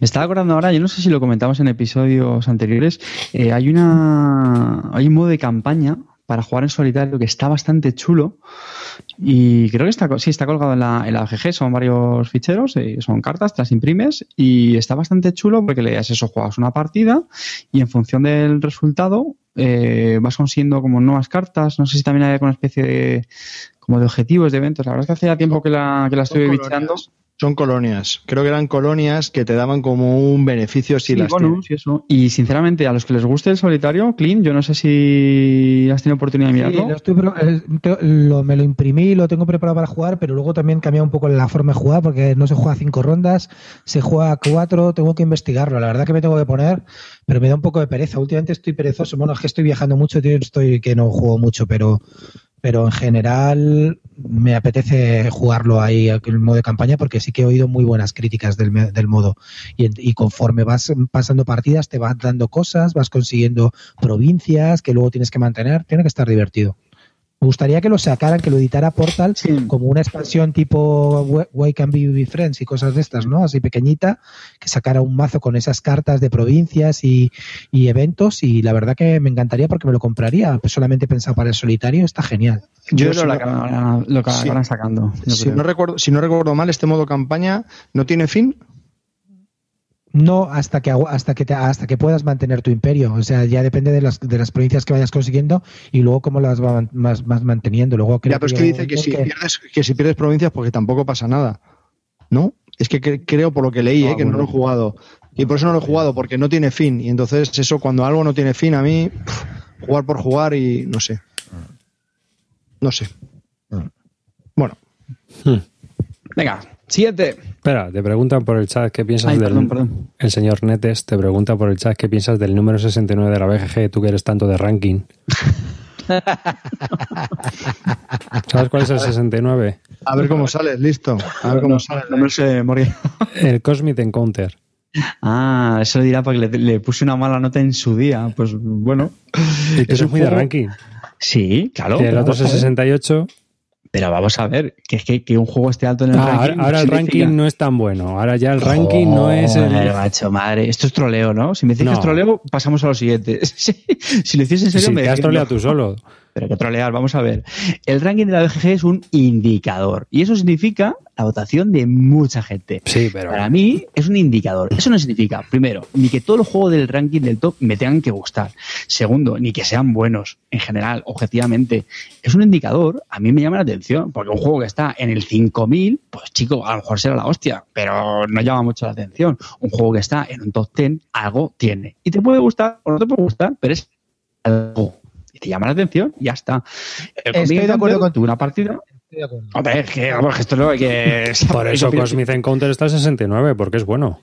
Me estaba acordando ahora, yo no sé si lo comentamos en episodios anteriores, eh, hay una hay un modo de campaña para jugar en solitario que está bastante chulo y creo que está co- sí está colgado en la, en la AGG, son varios ficheros, eh, son cartas, te las imprimes y está bastante chulo porque le das eso, juegas una partida y en función del resultado eh, vas consiguiendo como nuevas cartas, no sé si también hay alguna especie de como de objetivos, de eventos, la verdad es que hace ya tiempo que la, que la colonias. bicheando. Son colonias. Creo que eran colonias que te daban como un beneficio si Sí, las bonus y eso. Y sinceramente, a los que les guste el solitario, Clean, yo no sé si has tenido oportunidad de Sí, mirarlo. lo estoy pro- eh, te- lo- me lo imprimí, lo tengo preparado para jugar, pero luego también cambia un poco la forma de jugar porque no se juega a cinco rondas, se juega a cuatro, tengo que investigarlo. La verdad que me tengo que poner, pero me da un poco de pereza. Últimamente estoy perezoso. Bueno, es que estoy viajando mucho, tío, estoy que no juego mucho, pero pero en general me apetece jugarlo ahí en modo de campaña porque sí que he oído muy buenas críticas del, del modo y, y conforme vas pasando partidas te vas dando cosas, vas consiguiendo provincias que luego tienes que mantener, tiene que estar divertido. Me gustaría que lo sacaran, que lo editara Portal Sí. como una expansión tipo Wh- Why Can Be Be Friends y cosas de estas, ¿no? Así pequeñita, que sacara un mazo con esas cartas de provincias y, y eventos y la verdad que me encantaría porque me lo compraría. Pues solamente pensado para el solitario, está genial. Yo Yo lo lo Sí. acabarán sacando. Si creo. no, recuerdo, si no recuerdo mal, este modo campaña no tiene fin. No hasta que hasta que te- hasta que puedas mantener tu imperio, o sea, ya depende de las, de las provincias que vayas consiguiendo y luego cómo las vas más, más manteniendo. Luego creo Ya, pero es que dice que si, que- pierdes, que si pierdes provincias, porque tampoco pasa nada. ¿No? Es que cre- creo por lo que leí, Ah, eh, que no lo he jugado. Y por eso no lo he jugado, porque no tiene fin. Y entonces, eso, cuando algo no tiene fin, a mí, pff, jugar por jugar y no sé. No sé. Bueno, Venga, siguiente. Espera, te preguntan por el chat qué piensas Ay, del. perdón, perdón. El señor Netes te pregunta por el chat qué piensas del número 69 de la BGG, tú que eres tanto de ranking. ¿Sabes cuál es el 69? a ver cómo sale, listo. A ver cómo sale. No me sé memoria. El Cosmic Encounter. Ah, eso lo dirá porque le, le puse una mala nota en su día. Pues bueno. Y tú Es eres muy de ranking. Sí, claro. Y el otro es el a ver. 68. Pero vamos a ver, que es que, que un juego esté alto en el Ah, ranking. ahora el ranking no es tan bueno. Ahora ya el ranking no es el. Macho, madre. Esto es troleo, ¿no? Si me dices que No. es troleo, pasamos a lo siguiente. Si lo hiciese en serio, Si me te has troleado tú solo. Pero que trolear, vamos a ver. El ranking de la BGG es un indicador. Y eso significa la votación de mucha gente. Sí, pero. Para mí es un indicador. Eso no significa, primero, ni que todos los juegos del ranking del top me tengan que gustar. Segundo, ni que sean buenos en general, objetivamente. Es un indicador, a mí me llama la atención, porque un juego que está en el 5000, pues chico, a lo mejor será la hostia, pero no llama mucho la atención. Un juego que está en un top 10, algo tiene. Y te puede gustar o no te puede gustar, pero es algo. Y te llama la atención, y ya está. El Estoy de acuerdo con- tuvo una partida. Estoy de acuerdo. Hombre, es que, vamos, que esto no hay que. Por eso Cosmic Encounter está en 69, porque es bueno.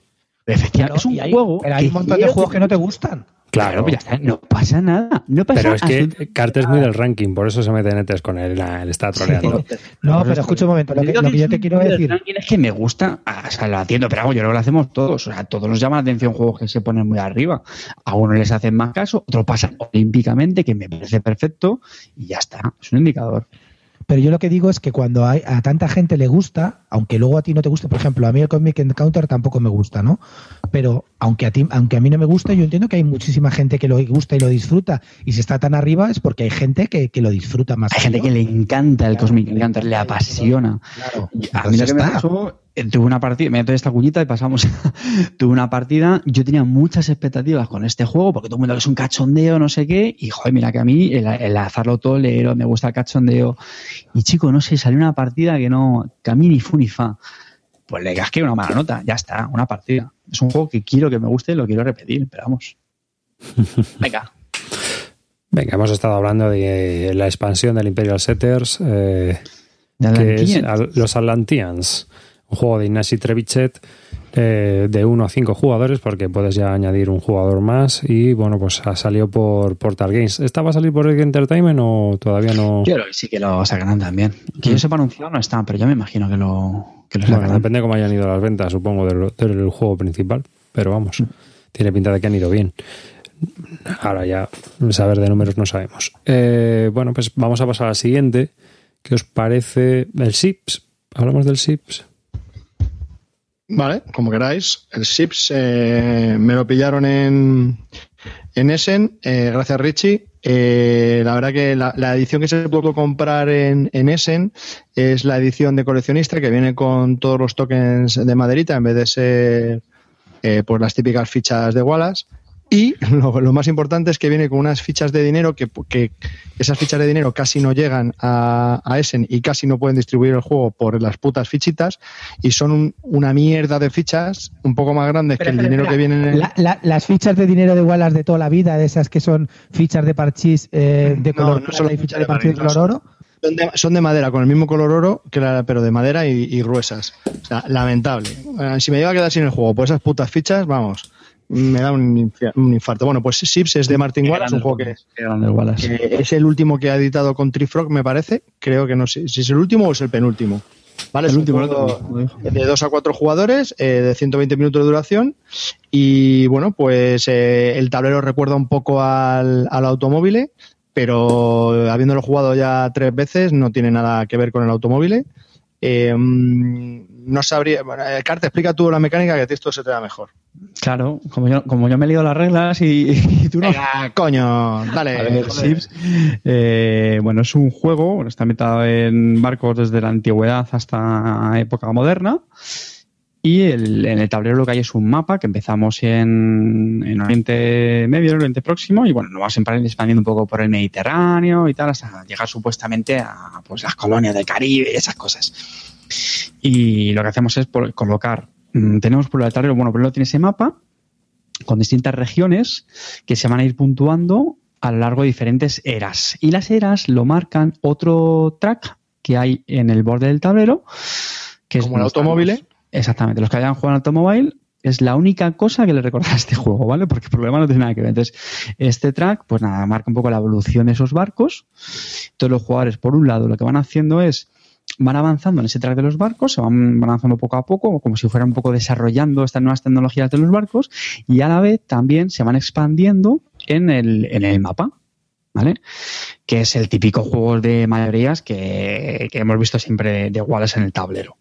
Efectivamente, es un hay- juego. pero hay un montón de juegos que no te gustan. Claro, pues ya está, no pasa nada. No pasa Pero es que absolutamente Cart es muy del ranking, por eso se mete netes con él. Él está troleando. No, pero escucha un momento. Lo que, lo que yo te quiero decir. Es que me gusta, o sea, lo entiendo, pero vamos, yo creo que lo hacemos todos. O sea, todos nos llama la atención juegos que se ponen muy arriba. A uno les hacen más caso, otros pasan olímpicamente, que me parece perfecto, y ya está. Es un indicador. Pero yo lo que digo es que cuando hay, a tanta gente le gusta, aunque luego a ti no te guste, por ejemplo, a mí el Cosmic Encounter tampoco me gusta, ¿no? Pero aunque a ti, aunque a mí no me gusta, yo entiendo que hay muchísima gente que lo gusta y lo disfruta. Y si está tan arriba es porque hay gente que, que lo disfruta más. Hay gente yo. que le encanta el Claro. Cosmic Encounter, le apasiona. Claro. A mí lo que me pasó, tuve una partida, me meto esta cuñita y pasamos. tuve una partida, yo tenía muchas expectativas con este juego, porque todo el mundo que es un cachondeo, no sé qué, y joder, mira que a mí el, el azarlo tolero, me gusta el cachondeo. Y chico, no sé, salió una partida que no, que a mí ni fu ni fa. Pues le casqué una mala nota, ya está, una partida. Es un juego que quiero que me guste y lo quiero repetir, pero vamos. Venga. Venga, hemos estado hablando de la expansión del Imperial Setters, eh, De que es los Atlanteans, un juego de Ignasi Trevichet eh, de 1 a 5 jugadores, porque puedes ya añadir un jugador más. Y bueno, pues ha salido por Portal Games. ¿Esta va a salir por Entertainment o todavía no? Yo creo que sí que lo sacarán también. Que yo sepa anunciado no está, pero yo me imagino que lo, que lo Bueno, sacarán. depende de cómo hayan ido las ventas, supongo, del, del juego principal. Pero vamos, tiene pinta de que han ido bien. Ahora ya, saber de números no sabemos. Eh, bueno, pues vamos a pasar al siguiente. ¿Qué os parece el SIPS? ¿Hablamos del SIPS? Vale, como queráis. El Sips eh, me lo pillaron en, en Essen, eh, gracias Richie. Eh, la verdad que la, edición que se pudo comprar en, en Essen es la edición de coleccionista que viene con todos los tokens de maderita en vez de ser eh, pues las típicas fichas de Wallace. Y lo, lo más importante es que viene con unas fichas de dinero que, que esas fichas de dinero casi no llegan a, a Essen y casi no pueden distribuir el juego por las putas fichitas y son un- una mierda de fichas un poco más grandes que el dinero espera. que viene en el... La- la- las fichas de dinero de Wallace de toda la vida, de esas que son fichas de parchís eh, de No, color no son y las fichas de parchís de color oro. Son de, son de madera, con el mismo color oro, que la- pero de madera y, y gruesas. O sea, lamentable. Eh, si me lleva a quedar sin el juego por esas putas fichas, vamos, me da un, infarto. Bueno, pues Sips es de Martin Wallace, un juego que, Qué grande el Wallace. que es el último que ha editado con Trifrog, me parece. Creo que no sé si es el último o es el penúltimo. Vale, El es último, de dos a cuatro jugadores, eh, de 120 minutos de duración. Y bueno, pues eh, el tablero recuerda un poco al, al automóvil, pero habiéndolo jugado ya tres veces, no tiene nada que ver con el automóvil. Eh, no sabría. Bueno, eh, Carte, explica tú la mecánica que a ti esto se te da mejor. Claro, como yo, como yo me he leído las reglas y, y tú no. Venga, coño, dale. A ver, joder. Sips, eh, bueno, es un juego, está metido en barcos desde la antigüedad hasta época moderna. Y el- en el tablero lo que hay es un mapa que empezamos en, en Oriente Medio, en Oriente Próximo, y bueno, nos vamos expandiendo un poco por el Mediterráneo y tal, hasta llegar supuestamente a pues, las colonias del Caribe y esas cosas. Y lo que hacemos es por- colocar, mm, tenemos por el tablero, bueno, primero tiene ese mapa con distintas regiones que se van a ir puntuando a lo largo de diferentes eras. Y las eras lo marcan otro track que hay en el borde del tablero, que es Como el donde están automóvil, los- Exactamente, los que hayan jugado en automóvil es la única cosa que le recuerda a este juego, ¿vale? Porque el problema no tiene nada que ver. Entonces, este track, pues nada, marca un poco la evolución de esos barcos. Todos los jugadores, por un lado, lo que van haciendo es van avanzando en ese track de los barcos, se van, van avanzando poco a poco, como si fueran un poco desarrollando estas nuevas tecnologías de los barcos, y a la vez también se van expandiendo en el, en el mapa. ¿vale? Que es el típico juego de mayorías que, que hemos visto siempre de iguales en el tablero.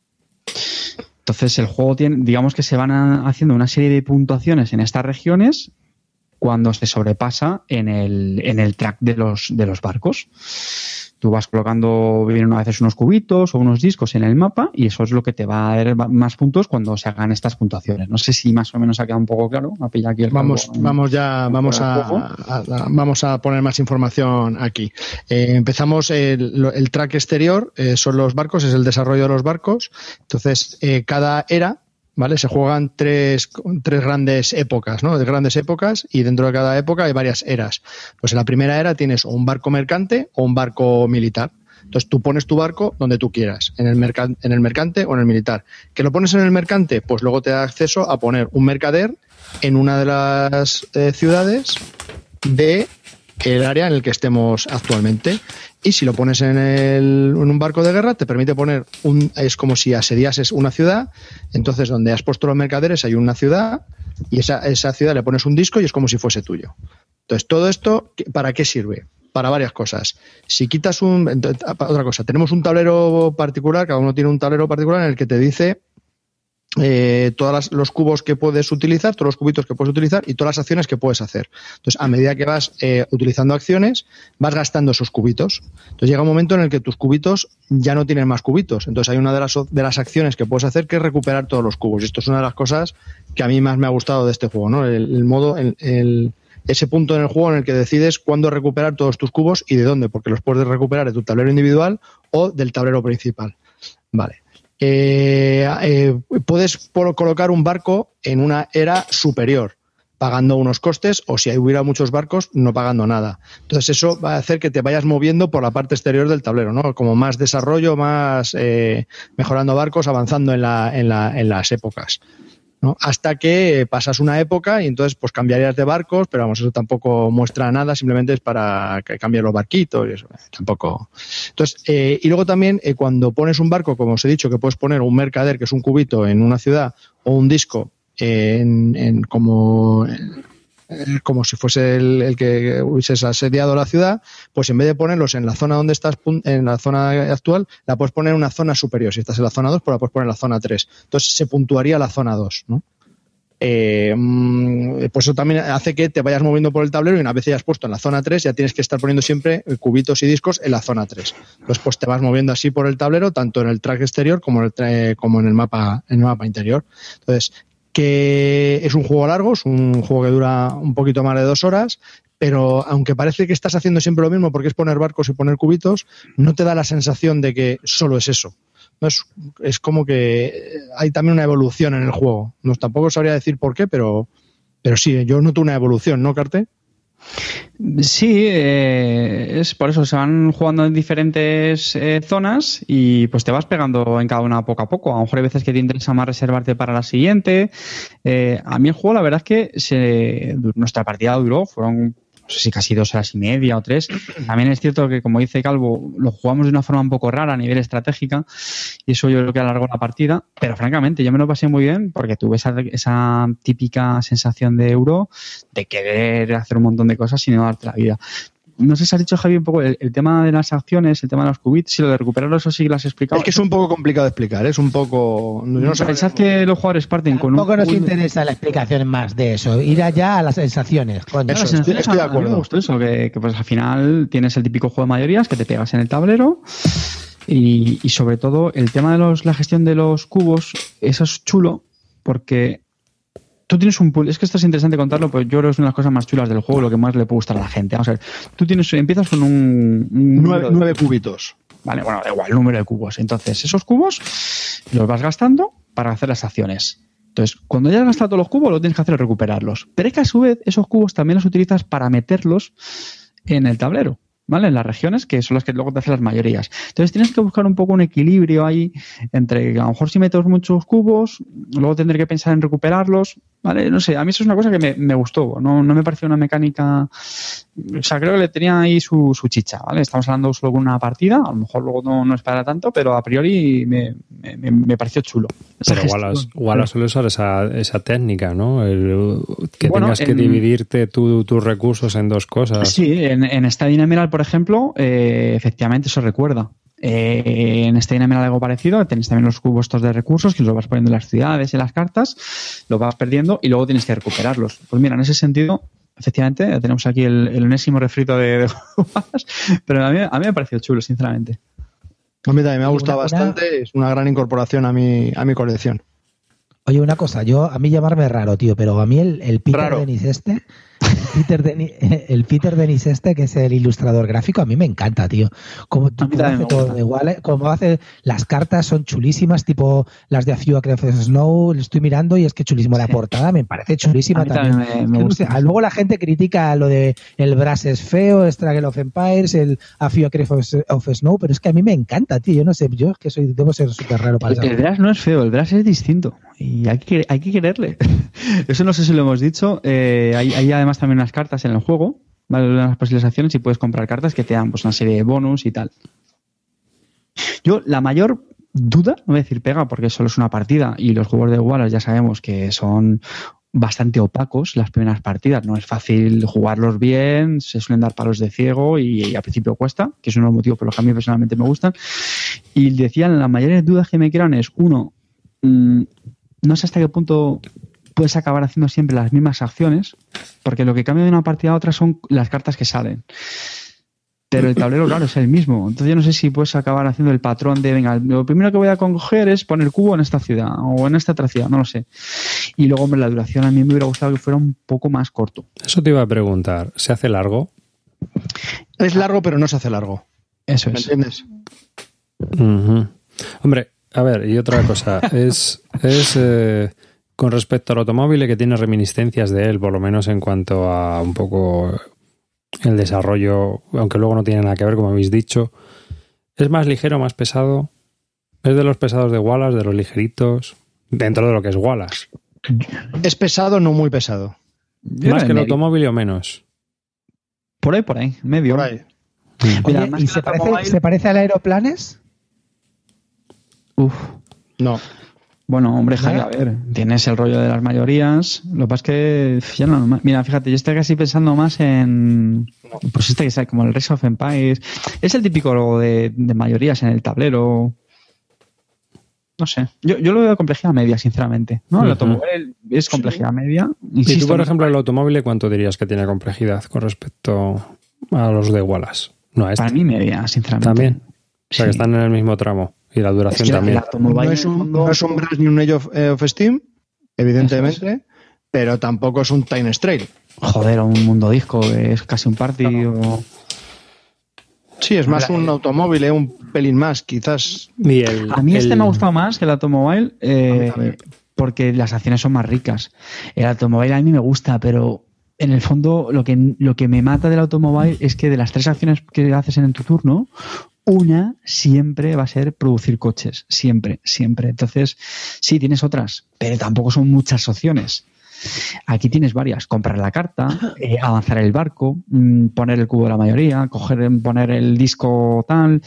Entonces el juego tiene, digamos que se van haciendo una serie de puntuaciones en estas regiones cuando se sobrepasa en el, en el track de los, de los barcos. Tú vas colocando, vienen a veces unos cubitos o unos discos en el mapa y eso es lo que te va a dar más puntos cuando se hagan estas puntuaciones. No sé si más o menos ha quedado un poco claro. Aquí el vamos, vamos ya, vamos a, vamos a poner más información aquí. Eh, empezamos el, el, track exterior, eh, son los barcos, es el desarrollo de los barcos. Entonces, eh, cada era ¿vale? Se juegan tres, tres grandes épocas, ¿no? De grandes épocas y dentro de cada época hay varias eras. Pues en la primera era tienes un barco mercante o un barco militar. Entonces tú pones tu barco donde tú quieras, en el, en el mercante o en el militar. ¿Que lo pones en el mercante? Pues luego te da acceso a poner un mercader en una de las eh, ciudades de el área en el que estemos actualmente. Y si lo pones en, el, en, un barco de guerra, te permite poner un. Es como si asediases una ciudad. Entonces, donde has puesto los mercaderes hay una ciudad. Y esa, esa ciudad le pones un disco y es como si fuese tuyo. Entonces, todo esto, ¿para qué sirve? Para varias cosas. Si quitas un. Otra cosa, tenemos un tablero particular, cada uno tiene un tablero particular en el que te dice eh, todos los cubos que puedes utilizar, todos los cubitos que puedes utilizar y todas las acciones que puedes hacer. Entonces, a medida que vas eh, utilizando acciones, vas gastando esos cubitos. Entonces, llega un momento en el que tus cubitos ya no tienen más cubitos. Entonces, hay una de las, de las acciones que puedes hacer que es recuperar todos los cubos. Y esto es una de las cosas que a mí más me ha gustado de este juego, ¿no? El, modo, ese punto en el juego en el que decides cuándo recuperar todos tus cubos y de dónde, porque los puedes recuperar de tu tablero individual o del tablero principal. Vale. Eh, eh, puedes colocar un barco en una era superior, pagando unos costes, o si hubiera muchos barcos, no pagando nada. Entonces, eso va a hacer que te vayas moviendo por la parte exterior del tablero, ¿no? Como más desarrollo, más eh, mejorando barcos, avanzando en, la, en, la, en las épocas. Hasta que pasas una época y entonces pues cambiarías de barcos, pero vamos, eso tampoco muestra nada, simplemente es para que cambien los barquitos y eso, tampoco. Entonces, eh, y luego también eh, cuando pones un barco, como os he dicho, que puedes poner un mercader, que es un cubito en una ciudad, o un disco en, en como como si fuese el, que hubieses asediado la ciudad, pues en vez de ponerlos en la zona donde estás, en la zona actual, la puedes poner en una zona superior. Si estás en la zona 2, pues la puedes poner en la zona 3. Entonces se puntuaría la zona 2, ¿no? Eh, mm, pues eso también hace que te vayas moviendo por el tablero y una vez ya has puesto en la zona 3 ya tienes que estar poniendo siempre cubitos y discos en la zona 3. Entonces pues te vas moviendo así por el tablero tanto en el track exterior como en el, como en el mapa en el mapa interior. Entonces que es un juego largo, es un juego que dura un poquito más de dos horas, pero aunque parece que estás haciendo siempre lo mismo porque es poner barcos y poner cubitos, no te da la sensación de que solo es eso. No es, es como que hay también una evolución en el juego. No, tampoco sabría decir por qué, pero, pero sí, yo noto una evolución, ¿no, Carte? Sí, eh, es por eso se van jugando en diferentes eh, zonas y pues te vas pegando en cada una poco a poco. A lo mejor hay veces que te interesa más reservarte para la siguiente. Eh, a mí el juego, la verdad es que se, nuestra partida duró, fueron no sé si casi dos horas y media o tres. También es cierto que, como dice Calvo, lo jugamos de una forma un poco rara a nivel estratégica y eso yo creo que alargó la partida. Pero francamente, yo me lo pasé muy bien porque tuve esa, esa típica sensación de euro de querer hacer un montón de cosas sin no darte la vida no sé si has dicho, Javi, un poco el, tema de las acciones, el tema de los qubits, si lo de recuperarlos, eso sí lo has explicado. Es que es un poco complicado de explicar, es un poco... No Pensad que los jugadores parten con un... poco nos interesa la explicación más de eso, ir allá a las sensaciones. Eso, estoy, de acuerdo. me gustó eso, que, pues al final tienes el típico juego de mayorías que te pegas en el tablero y, y sobre todo el tema de los, la gestión de los cubos, eso es chulo porque tú tienes un pool, es que esto es interesante contarlo, pues yo creo que es una de las cosas más chulas del juego, lo que más le puede gustar a la gente. Vamos a ver, tú tienes, empiezas con un... nueve, cubitos. Vale, bueno, da igual, el número de cubos. Entonces, esos cubos los vas gastando para hacer las acciones. Entonces, cuando ya has gastado todos los cubos, lo tienes que hacer es recuperarlos. Pero es que a su vez, esos cubos también los utilizas para meterlos en el tablero. ¿vale? En las regiones, que son las que luego te hacen las mayorías. Entonces tienes que buscar un poco un equilibrio ahí entre, a lo mejor si metes muchos cubos, luego tendré que pensar en recuperarlos. ¿Vale? No sé, a mí eso es una cosa que me, me gustó, no, no me pareció una mecánica... O sea, creo que le tenía ahí su, su chicha, ¿vale? Estamos hablando solo de una partida, a lo mejor luego no, no es para tanto, pero a priori me, me, me pareció chulo. Pero. Wallace, Wallace suele usar esa, esa técnica, ¿no? El- que Bueno, tengas que en- dividirte tu- tus recursos en dos cosas. Sí, en, en Stadium Emerald, por ejemplo, eh, efectivamente eso recuerda. Eh, en Stadium Emerald algo parecido, tenéis también los cubos estos de recursos que los vas poniendo en las ciudades, en las cartas, los vas perdiendo y luego tienes que recuperarlos. Pues mira, en ese sentido, efectivamente, tenemos aquí el, el enésimo refrito de, de jugadas, pero a mí, a mí me ha parecido chulo, sinceramente. A mí también me ha gustado una- bastante, es una gran incorporación a mi, a mi colección. Oye, una cosa, yo a mí llamarme raro, tío, pero a mí el, el Peter Raro. Dennis este, Peter, Deni- el Peter Dennis este, que es el ilustrador gráfico, a mí me encanta, tío. Como, como hace todo igual, ¿eh? como hace las cartas son chulísimas, tipo las de A Few Acres of Snow, lo estoy mirando y es que chulísimo la portada, me parece chulísima también. también me- me Que no gusta. sé, luego la gente critica lo de el Brass es feo, Struggle of Empires, el A Few Acres of Snow, pero es que a mí me encanta, tío. Yo no sé, yo es que soy, debo ser súper raro para El, eso. el Brass no es feo, el Brass es distinto y hay que, quererle. Eso no sé si lo hemos dicho. eh, hay, además también unas cartas en el juego, ¿vale? unas posibles acciones y puedes comprar cartas que te dan pues, una serie de bonus y tal. Yo, la mayor duda, no voy a decir pega porque solo es una partida y los juegos de Wallace ya sabemos que son bastante opacos las primeras partidas. No es fácil jugarlos bien, se suelen dar palos de ciego y, y al principio cuesta, que es uno de los motivos por los que a mí personalmente me gustan. Y decían, las mayores dudas que me quedan es, uno, mm, no sé hasta qué punto puedes acabar haciendo siempre las mismas acciones, porque lo que cambia de una partida a otra son las cartas que salen. Pero el tablero, claro, es el mismo. Entonces yo no sé si puedes acabar haciendo el patrón de, venga, lo primero que voy a coger es poner cubo en esta ciudad o en esta otra ciudad, no lo sé. Y luego, hombre, la duración a mí me hubiera gustado que fuera un poco más corto. Eso te iba a preguntar. ¿Se hace largo? Es largo, pero no se hace largo. Eso ¿Me es. entiendes? Ujú. Hombre, a ver, y otra cosa. es es eh, con respecto al automóvil que tiene reminiscencias de él, por lo menos en cuanto a un poco el desarrollo, aunque luego no tiene nada que ver, como habéis dicho. ¿Es más ligero, más pesado? ¿Es de los pesados de Wallace, de los ligeritos? Dentro de lo que es Wallace. Es pesado, no muy pesado. Yo ¿Más que el medio. automóvil o menos? Por ahí, por ahí, medio. Por ahí. Mira, Oye, ¿Y se parece, se parece al Aeroplanes? Uf. No. Bueno, hombre, Javi, a ver, tienes el rollo de las mayorías. Lo que pasa es que ya no. Mira, fíjate, yo estoy casi pensando más en. Pues este que es como el Race of Empires. Es el típico logo de, de mayorías en el tablero. No sé. Yo, yo lo veo de complejidad media, sinceramente. ¿no? El automóvil es complejidad media. Y Insisto, tú, por ejemplo, el automóvil, ¿cuánto dirías que tiene complejidad con respecto a los de Wallace? No, a este. para mí media, sinceramente. También. O sea, que están en el mismo tramo. Y la duración Es que también. automóvil, No es un, no es un Brass ni un Age of, eh, of Steam, evidentemente, pero tampoco es un Time Trail. Joder, un mundo disco, es casi un party. O... Sí, es más un automóvil, eh, un pelín más, quizás. Y el- A mí este el- me ha gustado más que el Automobile eh, porque las acciones son más ricas. El Automobile a mí me gusta, pero en el fondo lo que, lo que me mata del Automobile es que de las tres acciones que haces en tu turno, una siempre va a ser producir coches. Siempre, siempre. Entonces, sí, tienes otras, pero tampoco son muchas opciones. Aquí tienes varias, comprar la carta, eh, avanzar el barco, mm, poner el cubo de la mayoría, coger, poner el disco tal,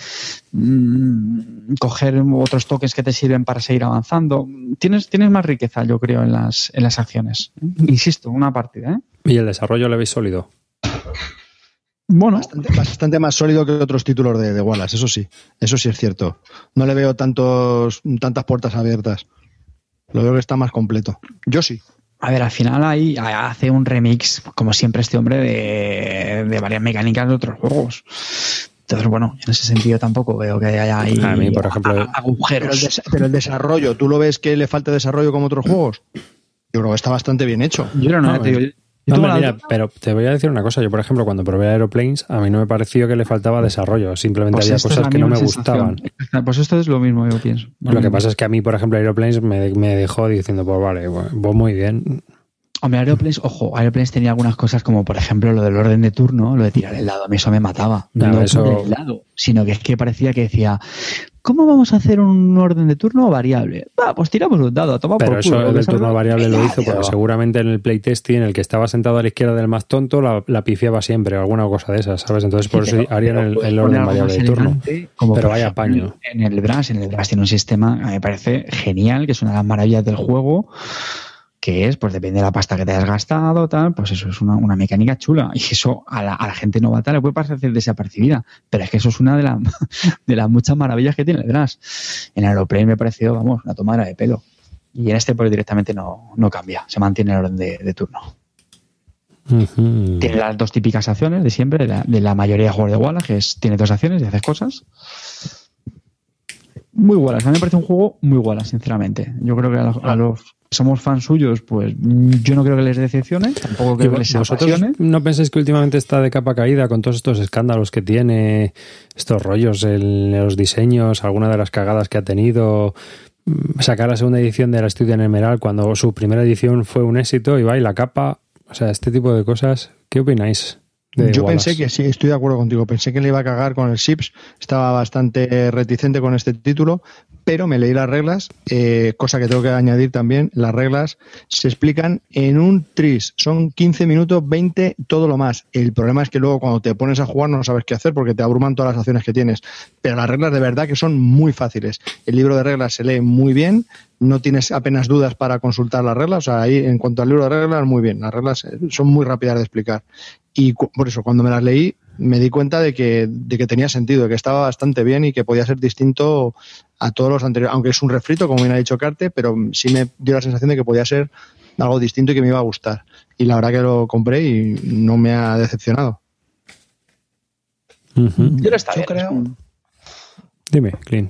mm, coger otros tokens que te sirven para seguir avanzando. Tienes, tienes más riqueza, yo creo, en las, en las acciones. Insisto, una partida, ¿eh? ¿Y el desarrollo le veis sólido? Bueno, Bastante, bastante más sólido que otros títulos de, de Wallace, eso sí. Eso sí es cierto. No le veo tantos, tantas puertas abiertas. Lo veo que está más completo. Yo sí. a ver, al final ahí hace un remix, como siempre, este hombre, de, de varias mecánicas de otros juegos. Entonces, bueno, en ese sentido tampoco veo que haya ahí A mí, por ejemplo, a- Pero el, agujeros. des- pero el desarrollo, ¿tú lo ves que le falta desarrollo como otros juegos? Yo creo que está bastante bien hecho. Yo no, No, te digo, No, hombre, mira, pero te voy a decir una cosa. Yo, por ejemplo, cuando probé Aeroplanes, a mí no me pareció que le faltaba desarrollo. Simplemente Pues había cosas que no me sensación. gustaban. Pues esto es lo mismo, yo pienso. Lo que pasa es que a mí, por ejemplo, Aeroplanes me, me dejó diciendo, pues vale, pues muy bien. Hombre, Aeroplanes, ojo, Aeroplanes tenía algunas cosas como, por ejemplo, lo del orden de turno, lo de tirar el lado. A mí eso me mataba. Ya, no eso- el lado, sino que es que parecía que decía, ¿cómo vamos a hacer un orden de turno variable? Va, pues tiramos un dado, toma Pero por eso culo. del turno variable lo hizo porque Pero- seguramente en el playtesting el que estaba sentado a la izquierda del más tonto la, la pifiaba siempre, alguna cosa de esas, ¿sabes? Entonces por eso Pero- harían pero el, orden variable de turno. como Pero vaya paño. En el Brass, en el Brass tiene un sistema, a mí me parece genial, que es una de las maravillas del juego, que es, pues depende de la pasta que te hayas gastado, tal, pues eso es una, una mecánica chula. Y eso a la, a la gente novata le puede parecer desapercibida, pero es que eso es una de, la- de las muchas maravillas que tiene el Brass. En Aeroplane me pareció, vamos, una tomadera de pelo. Y en este, pues directamente no, no cambia, se mantiene el orden de, de turno. Tiene las dos típicas acciones de siempre, de la, de la mayoría de juegos de Wallace, que es, tiene dos acciones y haces cosas. Muy Wallace, a mí me parece un juego muy Wallace, sinceramente. Yo creo que a, los- a los somos fans suyos, pues yo no creo que les decepcione, tampoco creo que les ¿Vosotros apasione. no pensáis que últimamente está de capa caída con todos estos escándalos que tiene, estos rollos en los diseños, alguna de las cagadas que ha tenido? Mm, Sacar la segunda edición de la Studio en Emerald cuando su primera edición fue un éxito y va y la capa, o sea, este tipo de cosas, ¿qué opináis? de Yo Wallace? pensé que sí, estoy de acuerdo contigo. Pensé que le iba a cagar con el SIPS. Estaba bastante reticente con este título, pero me leí las reglas, eh, cosa que tengo que añadir también. Las reglas se explican en un tris. Son 15 minutos, 20, todo lo más. El problema es que luego cuando te pones a jugar no sabes qué hacer porque te abruman todas las acciones que tienes. Pero las reglas de verdad que son muy fáciles. El libro de reglas se lee muy bien. No tienes apenas dudas para consultar las reglas. O sea, ahí en cuanto al libro de reglas, muy bien. Las reglas eh, son muy rápidas de explicar. Y por eso, cuando me las leí, me di cuenta de que, de que tenía sentido, de que estaba bastante bien y que podía ser distinto a todos los anteriores. Aunque es un refrito, como bien ha dicho Carte, pero sí me dio la sensación de que podía ser algo distinto y que me iba a gustar. Y la verdad que lo compré y no me ha decepcionado. Yo creo, Dime, Clean.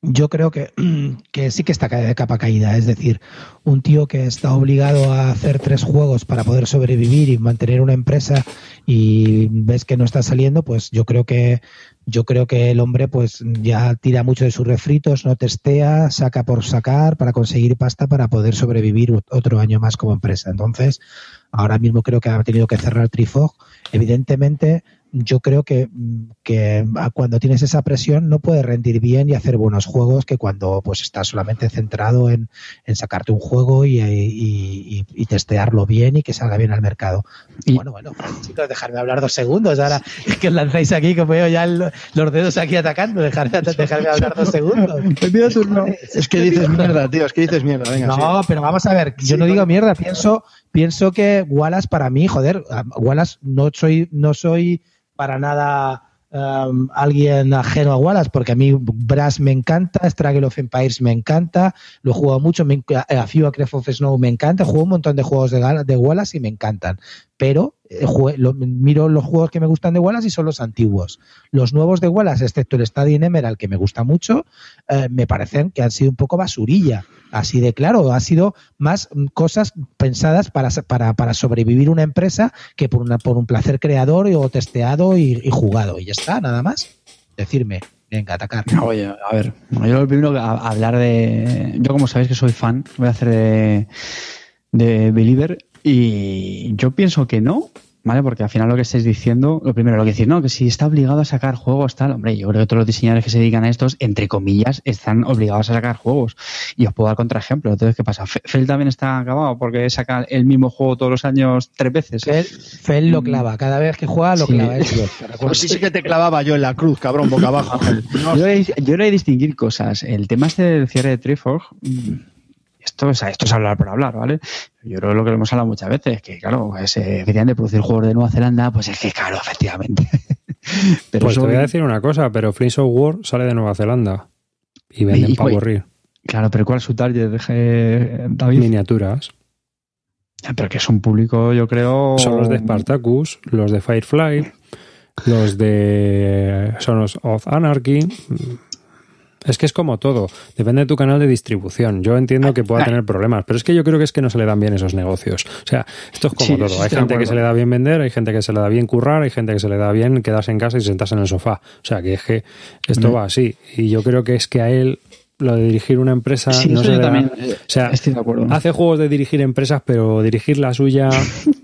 Yo creo que, que sí que está de capa caída. Es decir, un tío que está obligado a hacer tres juegos para poder sobrevivir y mantener una empresa y ves que no está saliendo, pues yo creo que yo creo que el hombre pues ya tira mucho de sus refritos, no testea, saca por sacar para conseguir pasta para poder sobrevivir ot- otro año más como empresa. Entonces, ahora mismo creo que ha tenido que cerrar Trifog. Evidentemente, yo creo que, que cuando tienes esa presión no puedes rendir bien y hacer buenos juegos que cuando pues estás solamente centrado en, en sacarte un juego y, y- y- y testearlo bien y que salga bien al mercado. Y- Bueno, bueno, chicos, dejarme hablar dos segundos. Ahora es que os lanzáis aquí, que veo ya el- los dedos aquí atacando. Dejarme, dejarme hablar dos segundos. Es que dices mierda, tío, es que dices mierda. Venga, No, pero vamos a ver, yo no digo mierda, pienso, pienso que Wallace para mí, joder, Wallace no soy, no soy para nada um, alguien ajeno a Wallace, porque a mí Brass me encanta, Struggle of Empires me encanta, lo he jugado mucho, me, a Few a Craft of Snow me encanta, juego un montón de juegos de, de Wallace y me encantan, pero eh, miro los juegos que me gustan de Wallace y son los antiguos. Los nuevos de Wallace, excepto el Stadium Emerald, que me gusta mucho, eh, me parecen que han sido un poco basurilla. Así de claro, ha sido más mm, cosas pensadas para, para, para sobrevivir una empresa que por, una, por un placer creador o testeado y, jugado. Y ya está, nada más. Decirme, venga, atacar. Oye, a ver, yo lo primero que hablar de. Yo, como sabéis que soy fan, voy a hacer de, de Believer y yo pienso que no, ¿vale? Porque al final lo que estáis diciendo, lo primero, lo que decís, no, que si está obligado a sacar juegos, tal, hombre, yo creo que todos los diseñadores que se dedican a estos, entre comillas, están obligados a sacar juegos. Y os puedo dar contraejemplo. Entonces, ¿qué pasa? Fe- Fel también está acabado porque saca el mismo juego todos los años tres veces. Fel, Fel lo clava, cada vez que juega lo Sí. clava. recuerdo. Pues sí, sí que te clavaba yo en la cruz, cabrón, boca abajo. Yo he, yo he de distinguir cosas. El tema este del cierre de Triforce, esto, es- esto es hablar por hablar, ¿vale? Yo creo que lo que hemos hablado muchas veces, que claro, es, eh, efectivamente producir juegos de Nueva Zelanda, pues es que claro, efectivamente. Pero Pues te voy a decir una cosa, pero Flames of War sale de Nueva Zelanda y venden pavo cuál- río, Claro, pero ¿cuál es su target, eh, David? miniaturas. Pero que es un público, yo creo... Son los de Spartacus, los de Firefly, los de Sons of Anarchy. Es que es como todo, depende de tu canal de distribución. Yo entiendo que pueda tener problemas, pero es que yo creo que es que no se le dan bien esos negocios. O sea, esto es como Sí, todo. Hay gente que se le da bien vender, hay gente que se le da bien currar, hay gente que se le da bien quedarse en casa y sentarse en el sofá. O sea, que es que esto va así. Y yo creo que es que a él lo de dirigir una empresa Sí, no se yo le da- también eh, O sea, estoy de acuerdo. hace juegos de dirigir empresas, pero dirigir la suya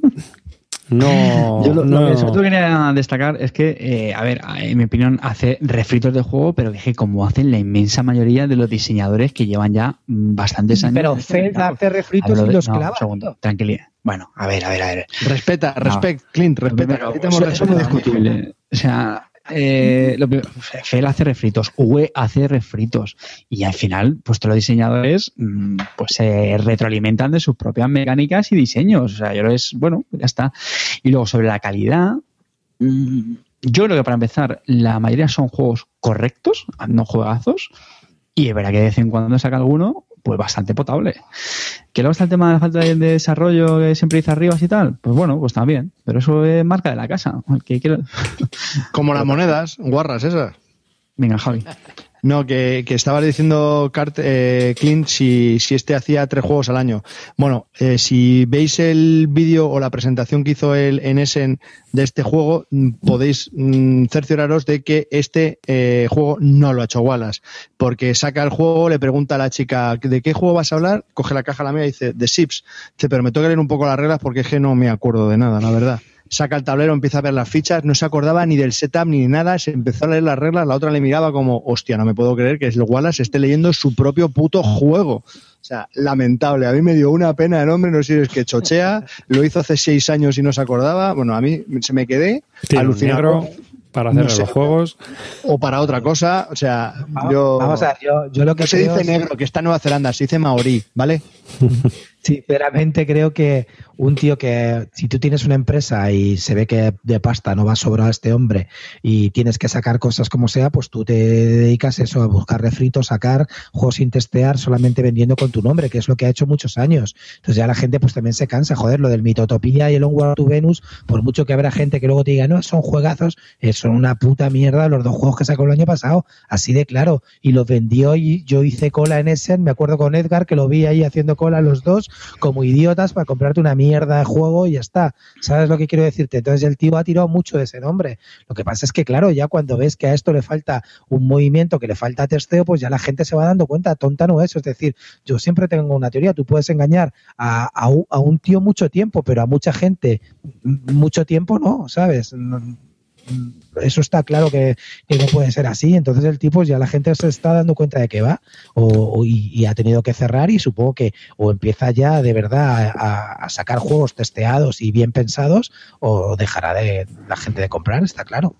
No, Yo lo, no- lo que sobre todo quería destacar es que, eh, a ver, en mi opinión, hace refritos de juego, pero dije como hacen la inmensa mayoría de los diseñadores que llevan ya bastantes años. Pero en este hace refritos y los no, clava. Un segundo, tranquilidad. Bueno, a ver, a ver, a ver. Respeta, respect, Clint, respeta. Es muy respeto. discutible. O sea, eh, lo hace refritos, UE hace refritos y al final, pues todos los diseñadores mm, pues se retroalimentan de sus propias mecánicas y diseños. O sea, yo que es, bueno, ya está. Y luego sobre la calidad, mm, yo creo que para empezar, la mayoría son juegos correctos, no juegazos, y es verdad que de vez en cuando saca alguno, pues bastante potable. Que luego está el tema de la falta de de desarrollo que siempre dice arriba y tal, pues bueno, pues también. Pero eso es marca de la casa. El que quiera- Como las monedas, guarras esas. Venga, Javi. No, que, que estabas diciendo, Cart, eh, Clint, si, si este hacía tres juegos al año. Bueno, eh, si veis el vídeo o la presentación que hizo él en Essen de este juego, mm, podéis mm, cercioraros de que este eh, juego no lo ha hecho Wallace. Porque saca el juego, le pregunta a la chica, ¿de qué juego vas a hablar? Coge la caja a la mía y dice, de Sips. Dice, pero me toca leer un poco las reglas porque es que no me acuerdo de nada, la verdad saca el tablero, empieza a ver las fichas, no se acordaba ni del setup ni de nada, se empezó a leer las reglas, la otra le miraba como, hostia, no me puedo creer que el Wallace esté leyendo su propio puto juego. O sea, lamentable. A mí me dio una pena el hombre, no sé si es que chochea, lo hizo hace seis años y no se acordaba. Bueno, a mí se me quedé alucinado. negro para hacer No sé. los juegos. O para otra cosa, o sea, Vamos, yo... vamos a ver, yo, yo lo que no se dice es- negro, que está en Nueva Zelanda, se dice maorí, ¿vale? Sinceramente creo que un tío que si tú tienes una empresa y se ve que de pasta no va a sobrar a este hombre y tienes que sacar cosas como sea, pues tú te dedicas eso a buscar refritos, sacar juegos sin testear, solamente vendiendo con tu nombre, que es lo que ha hecho muchos años. Entonces ya la gente pues también se cansa, joder, lo del Mitotopía y el Onward to Venus, por mucho que habrá gente que luego te diga, no, son juegazos, eh, son una puta mierda los dos juegos que sacó el año pasado, así de claro, y los vendió y yo hice cola en Essen, me acuerdo con Edgar que lo vi ahí haciendo cola los dos como idiotas para comprarte una mierda de juego y ya está. ¿Sabes lo que quiero decirte? Entonces el tío ha tirado mucho de ese nombre. Lo que pasa es que, claro, ya cuando ves que a esto le falta un movimiento, que le falta testeo, pues ya la gente se va dando cuenta, tonta no es. Es decir, yo siempre tengo una teoría, tú puedes engañar a, a un, a un tío mucho tiempo, pero a mucha gente mucho tiempo no, ¿sabes? No- eso está claro que, no puede ser así. Entonces el tipo ya la gente se está dando cuenta de que va o, o- y, y ha tenido que cerrar y supongo que o empieza ya de verdad a, a sacar juegos testeados y bien pensados o dejará de la gente de comprar, está claro.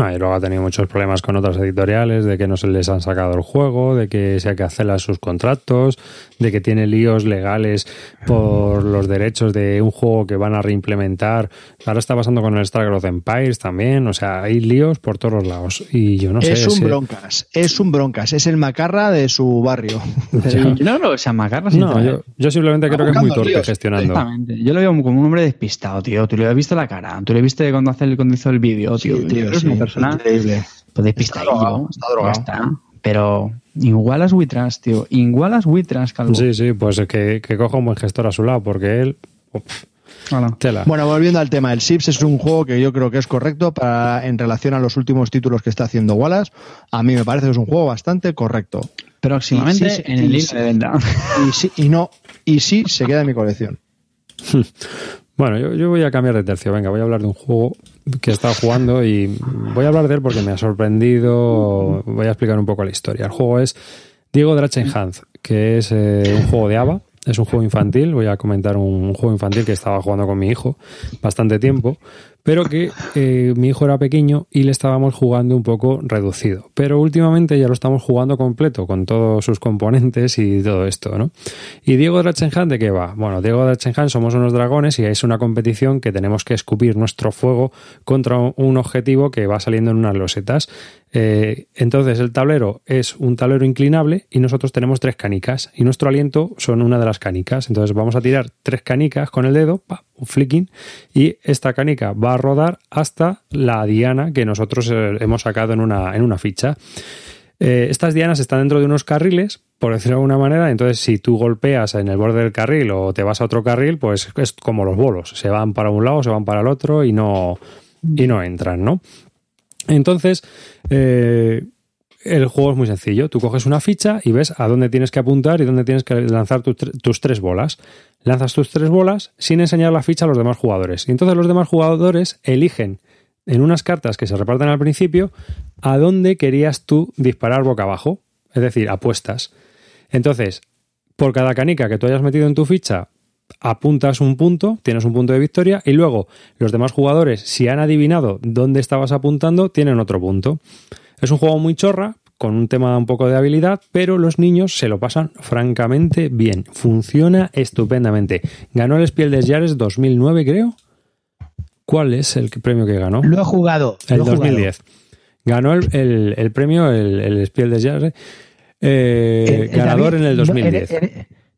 Ah, y luego ha tenido muchos problemas con otras editoriales, de que no se les han sacado el juego, de que se hacerlas sus contratos, de que tiene líos legales por los derechos de un juego que van a reimplementar. Ahora está pasando con el of Empires también, o sea, hay líos por todos los lados. Y yo no sé. es un ese- broncas, es un broncas, es el macarra de su barrio. No que sea macarra, No, yo, yo simplemente creo que es muy torpe líos. gestionando. Exactamente. Yo lo veo como un hombre despistado, tío. Tú le has visto la cara. Tú le viste cuando, hace el, cuando hizo el vídeo, tío. Sí, Tío, tío, es sí, persona increíble. pues despistadillo. Está drogado, está drogado. Ya está. Pero igualas Witras, tío. Igualas Witras, calvo. Sí, sí, pues que, que coja un buen gestor a su lado, porque él. uf, tela. Bueno, volviendo al tema, el SIPS es un juego que yo creo que es correcto para en relación a los últimos títulos que está haciendo Wallace. A mí me parece que es un juego bastante correcto. Próximamente Sí, sí, en el sí, de venta. Y sí, y no, y sí se queda en mi colección. Bueno, yo, yo voy a cambiar de tercio. Venga, voy a hablar de un juego que he estado jugando y voy a hablar de él porque me ha sorprendido. Voy a explicar un poco la historia. El juego es Diego Drachenhand, que es eh, un juego de ABA. Es un juego infantil. Voy a comentar un juego infantil que estaba jugando con mi hijo bastante tiempo, pero que eh, mi hijo era pequeño y le estábamos jugando un poco reducido. Pero últimamente ya lo estamos jugando completo con todos sus componentes y todo esto, ¿no? ¿Y Diego Drachenhand de qué va? Bueno, Diego Drachenhand somos unos dragones y es una competición que tenemos que escupir nuestro fuego contra un objetivo que va saliendo en unas losetas. Eh, entonces el tablero es un tablero inclinable y nosotros tenemos tres canicas y nuestro aliento son una de las canicas. Entonces vamos a tirar tres canicas con el dedo, pa, flicking, y esta canica va a rodar hasta la diana que nosotros eh, hemos sacado en una, en una ficha. Eh, estas dianas están dentro de unos carriles, por decirlo de alguna manera, entonces si tú golpeas en el borde del carril o te vas a otro carril, pues es como los bolos, se van para un lado, se van para el otro y no, y no entran, ¿no? Entonces, eh, el juego es muy sencillo. Tú coges una ficha y ves a dónde tienes que apuntar y dónde tienes que lanzar tus, tre- tus tres bolas. Lanzas tus tres bolas sin enseñar la ficha a los demás jugadores. Y entonces los demás jugadores eligen en unas cartas que se reparten al principio a dónde querías tú disparar boca abajo. Es decir, apuestas. Entonces, por cada canica que tú hayas metido en tu ficha, apuntas un punto, tienes un punto de victoria, y luego los demás jugadores, si han adivinado dónde estabas apuntando, tienen otro punto. Es un juego muy chorra, con un tema un poco de habilidad, pero los niños se lo pasan francamente bien. Funciona estupendamente. Ganó el Spiel des Jahres 2009, creo. ¿Cuál es el premio que ganó? Lo he jugado. El he jugado. 2010. Ganó el, el- el premio, el, el Spiel des Jahres, eh, Eh, eh, ganador en el no, 2010.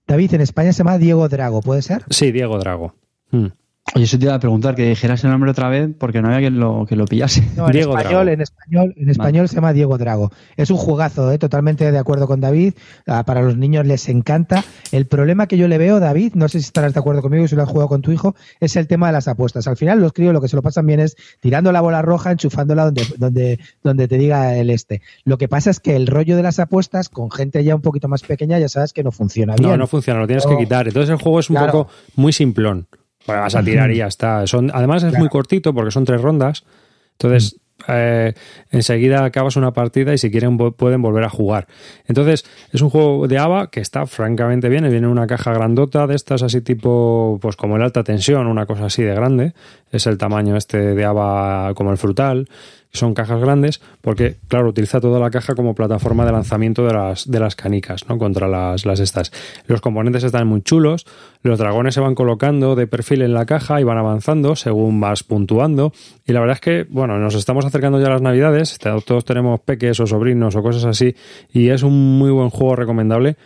David, en España se llama Diego Drago, ¿puede ser? Sí, Diego Drago. Mm. Oye, eso te iba a preguntar, que dijeras el nombre otra vez porque no había quien lo, que lo pillase. No, en Diego español, Drago. en español, en español se llama Diego Drago. Es un juegazo, ¿eh? totalmente de acuerdo con David. Ah, para los niños les encanta. El problema que yo le veo, David, no sé si estarás de acuerdo conmigo si lo has jugado con tu hijo, es el tema de las apuestas. Al final, los críos lo que se lo pasan bien es tirando la bola roja, enchufándola donde, donde, donde te diga el este. Lo que pasa es que el rollo de las apuestas con gente ya un poquito más pequeña, ya sabes que no funciona bien. No, no funciona, lo tienes No. que quitar. Entonces el juego es un Claro. poco muy simplón. Bueno, vas a tirar y ya está. Son, además es Claro. muy cortito porque son tres rondas. Entonces, eh, enseguida acabas una partida y si quieren pueden volver a jugar. Entonces, es un juego de ABA que está francamente bien. Viene en una caja grandota de estas así tipo, pues como el alta tensión, una cosa así de grande. Es el tamaño este de ABA como el frutal. Son cajas grandes porque, claro, utiliza toda la caja como plataforma de lanzamiento de las, de las canicas, ¿no? Contra las, las estas. Los componentes están muy chulos. Los dragones se van colocando de perfil en la caja y van avanzando según vas puntuando. Y la verdad es que, bueno, nos estamos acercando ya a las navidades. Todos tenemos peques o sobrinos o cosas así. Y es un muy buen juego recomendable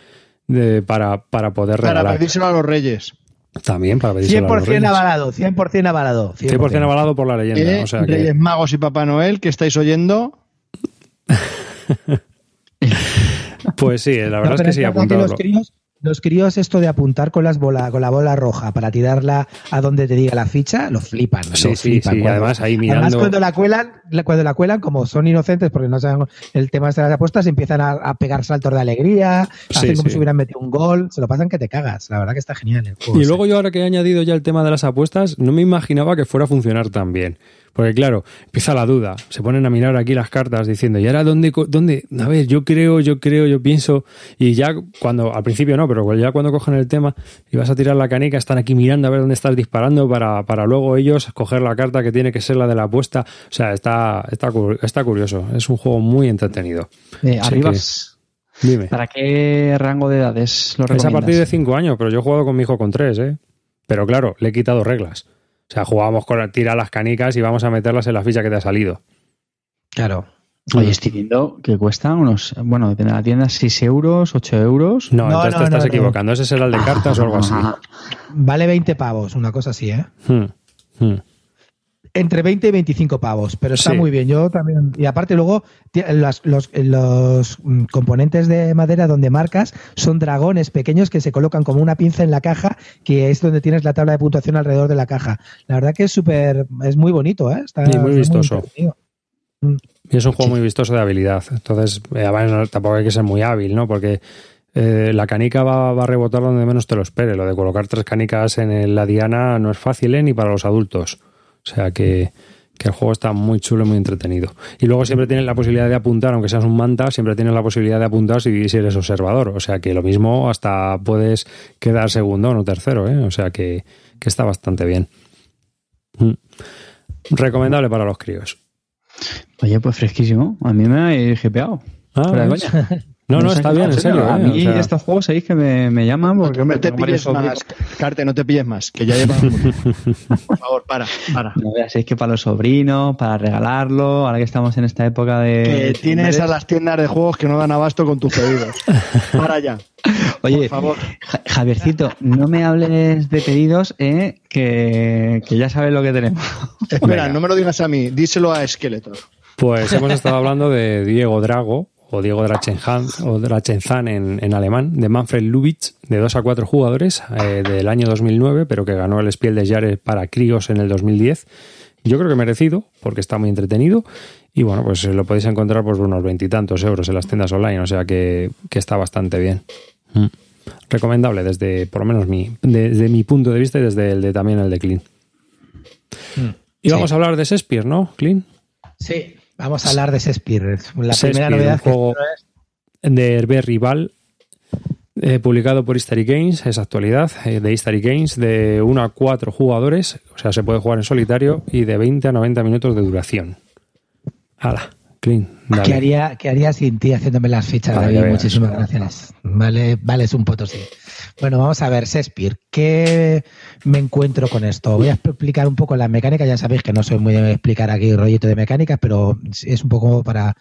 de- para, para poder Para regalar. pedírselo a los reyes. También para los 100% reyes. avalado, 100% avalado. 100% avalado por la leyenda. Eh, o sea que- Reyes Magos y Papá Noel, que estáis oyendo. pues sí, la No, verdad es pero que sí, apuntadlo. los críos, los críos esto de apuntar con las bola, con la bola roja para tirarla a donde te diga la ficha, lo flipan. Sí, lo sí, flipan. sí, Cuando- además ahí Además, mirando. cuando la cuelan, la- cuando la cuelan, como son inocentes porque no saben el tema de las apuestas, empiezan a, a pegar saltos de alegría, Sí, hacen como sí. si hubieran metido un gol, se lo pasan que te cagas. La verdad que está genial el juego. Y sí. luego yo ahora que he añadido ya el tema de las apuestas, no me imaginaba que fuera a funcionar tan bien. Porque claro, empieza la duda, se ponen a mirar aquí las cartas diciendo, ¿y ahora dónde, dónde? A ver, yo creo, yo creo, yo pienso, y ya cuando, al principio no, pero ya cuando cogen el tema y vas a tirar la canica, están aquí mirando a ver dónde estás disparando para, para luego ellos coger la carta que tiene que ser la de la apuesta. O sea, está, está, está curioso, es un juego muy entretenido. Eh, Sí Arribas, Dime. ¿para qué rango de edades lo Es a recomiendas? partir de 5 años, pero yo he jugado con mi hijo con 3, ¿eh? Pero claro, le he quitado reglas. O sea, jugábamos con tirar las canicas y vamos a meterlas en la ficha que te ha salido. Claro. Oye, estoy viendo que cuesta unos, bueno, depende de la tienda, 6 euros, 8 euros. No, No, entonces no, te estás no, no. equivocando. Ese será el de cartas o algo así. Vale 20 pavos, una cosa así, ¿eh? Hmm, hmm. Entre 20 y 25 pavos, pero está Sí. muy bien. Yo también. Y aparte, luego, las- los, los mm, componentes de madera donde marcas son dragones pequeños que se colocan como una pinza en la caja, que es donde tienes la tabla de puntuación alrededor de la caja. La verdad que es súper. Es muy bonito, ¿eh? Está, Y muy vistoso. entretenido. Y es un juego muy vistoso de habilidad. Entonces, eh, además, tampoco hay que ser muy hábil, ¿no? Porque eh, la canica va, va a rebotar donde menos te lo espere. Lo de colocar tres canicas en la diana no es fácil, ¿eh? Ni para los adultos. O sea que, que el juego está muy chulo y muy entretenido. Y luego siempre tienes la posibilidad de apuntar, aunque seas un manta, siempre tienes la posibilidad de apuntar si, si eres observador. O sea que lo mismo hasta puedes quedar segundo o tercero, ¿eh? O sea que, que está bastante bien. Mm. Recomendable para los críos. Oye, pues fresquísimo. A mí me ha hipeado. Ah, No, no, está bien, en serio. A ¿eh? mí O sea, estos juegos sabéis que me, me llaman porque No te pilles más, Carte, no te pilles más, que ya llevamos mucho. Por favor, para, para. No veas, es que para los sobrinos, para regalarlo, ahora que estamos en esta época de... Que tienes a las tiendas de juegos que no dan abasto con tus pedidos. Para ya. Oye, Por favor. Ja- Javiercito, no me hables de pedidos, eh, que, que ya sabes lo que tenemos. Espera, Venga. no me lo digas a mí, díselo a Skeletor. Pues hemos estado hablando de Diego Drago, o Diego Drachenhan, o Drachenzan en, en alemán, de Manfred Lubitsch, de 2 a 4 jugadores, eh, del año 2009, pero que ganó el Spiel des Jahres para críos en el 2010. Yo creo que merecido, porque está muy entretenido. Y bueno, pues lo podéis encontrar por unos veintitantos euros en las tiendas online, o sea que, que está bastante bien. Mm. Recomendable desde, por lo menos, mi, desde mi punto de vista y desde el de también el de Clean. Mm. Y vamos a hablar de Shakespeare, ¿no, Clean? Sí, vamos a hablar de Shakespeare. La primera novedad juego de Hervé Rival, eh, publicado por History Games, es actualidad, eh, de History Games, de 1 a 4 jugadores, o sea, se puede jugar en solitario y de 20 a 90 minutos de duración. Hala, clean. ¿Qué haría, ¿Qué haría sin ti haciéndome las fichas, David? Muchísimas gracias. Vale, vale, es un potosí. Bueno, vamos a ver, Shakespeare, ¿qué me encuentro con esto? Voy a explicar un poco la mecánica, ya sabéis que no soy muy de explicar aquí rollito de mecánica, pero es un poco para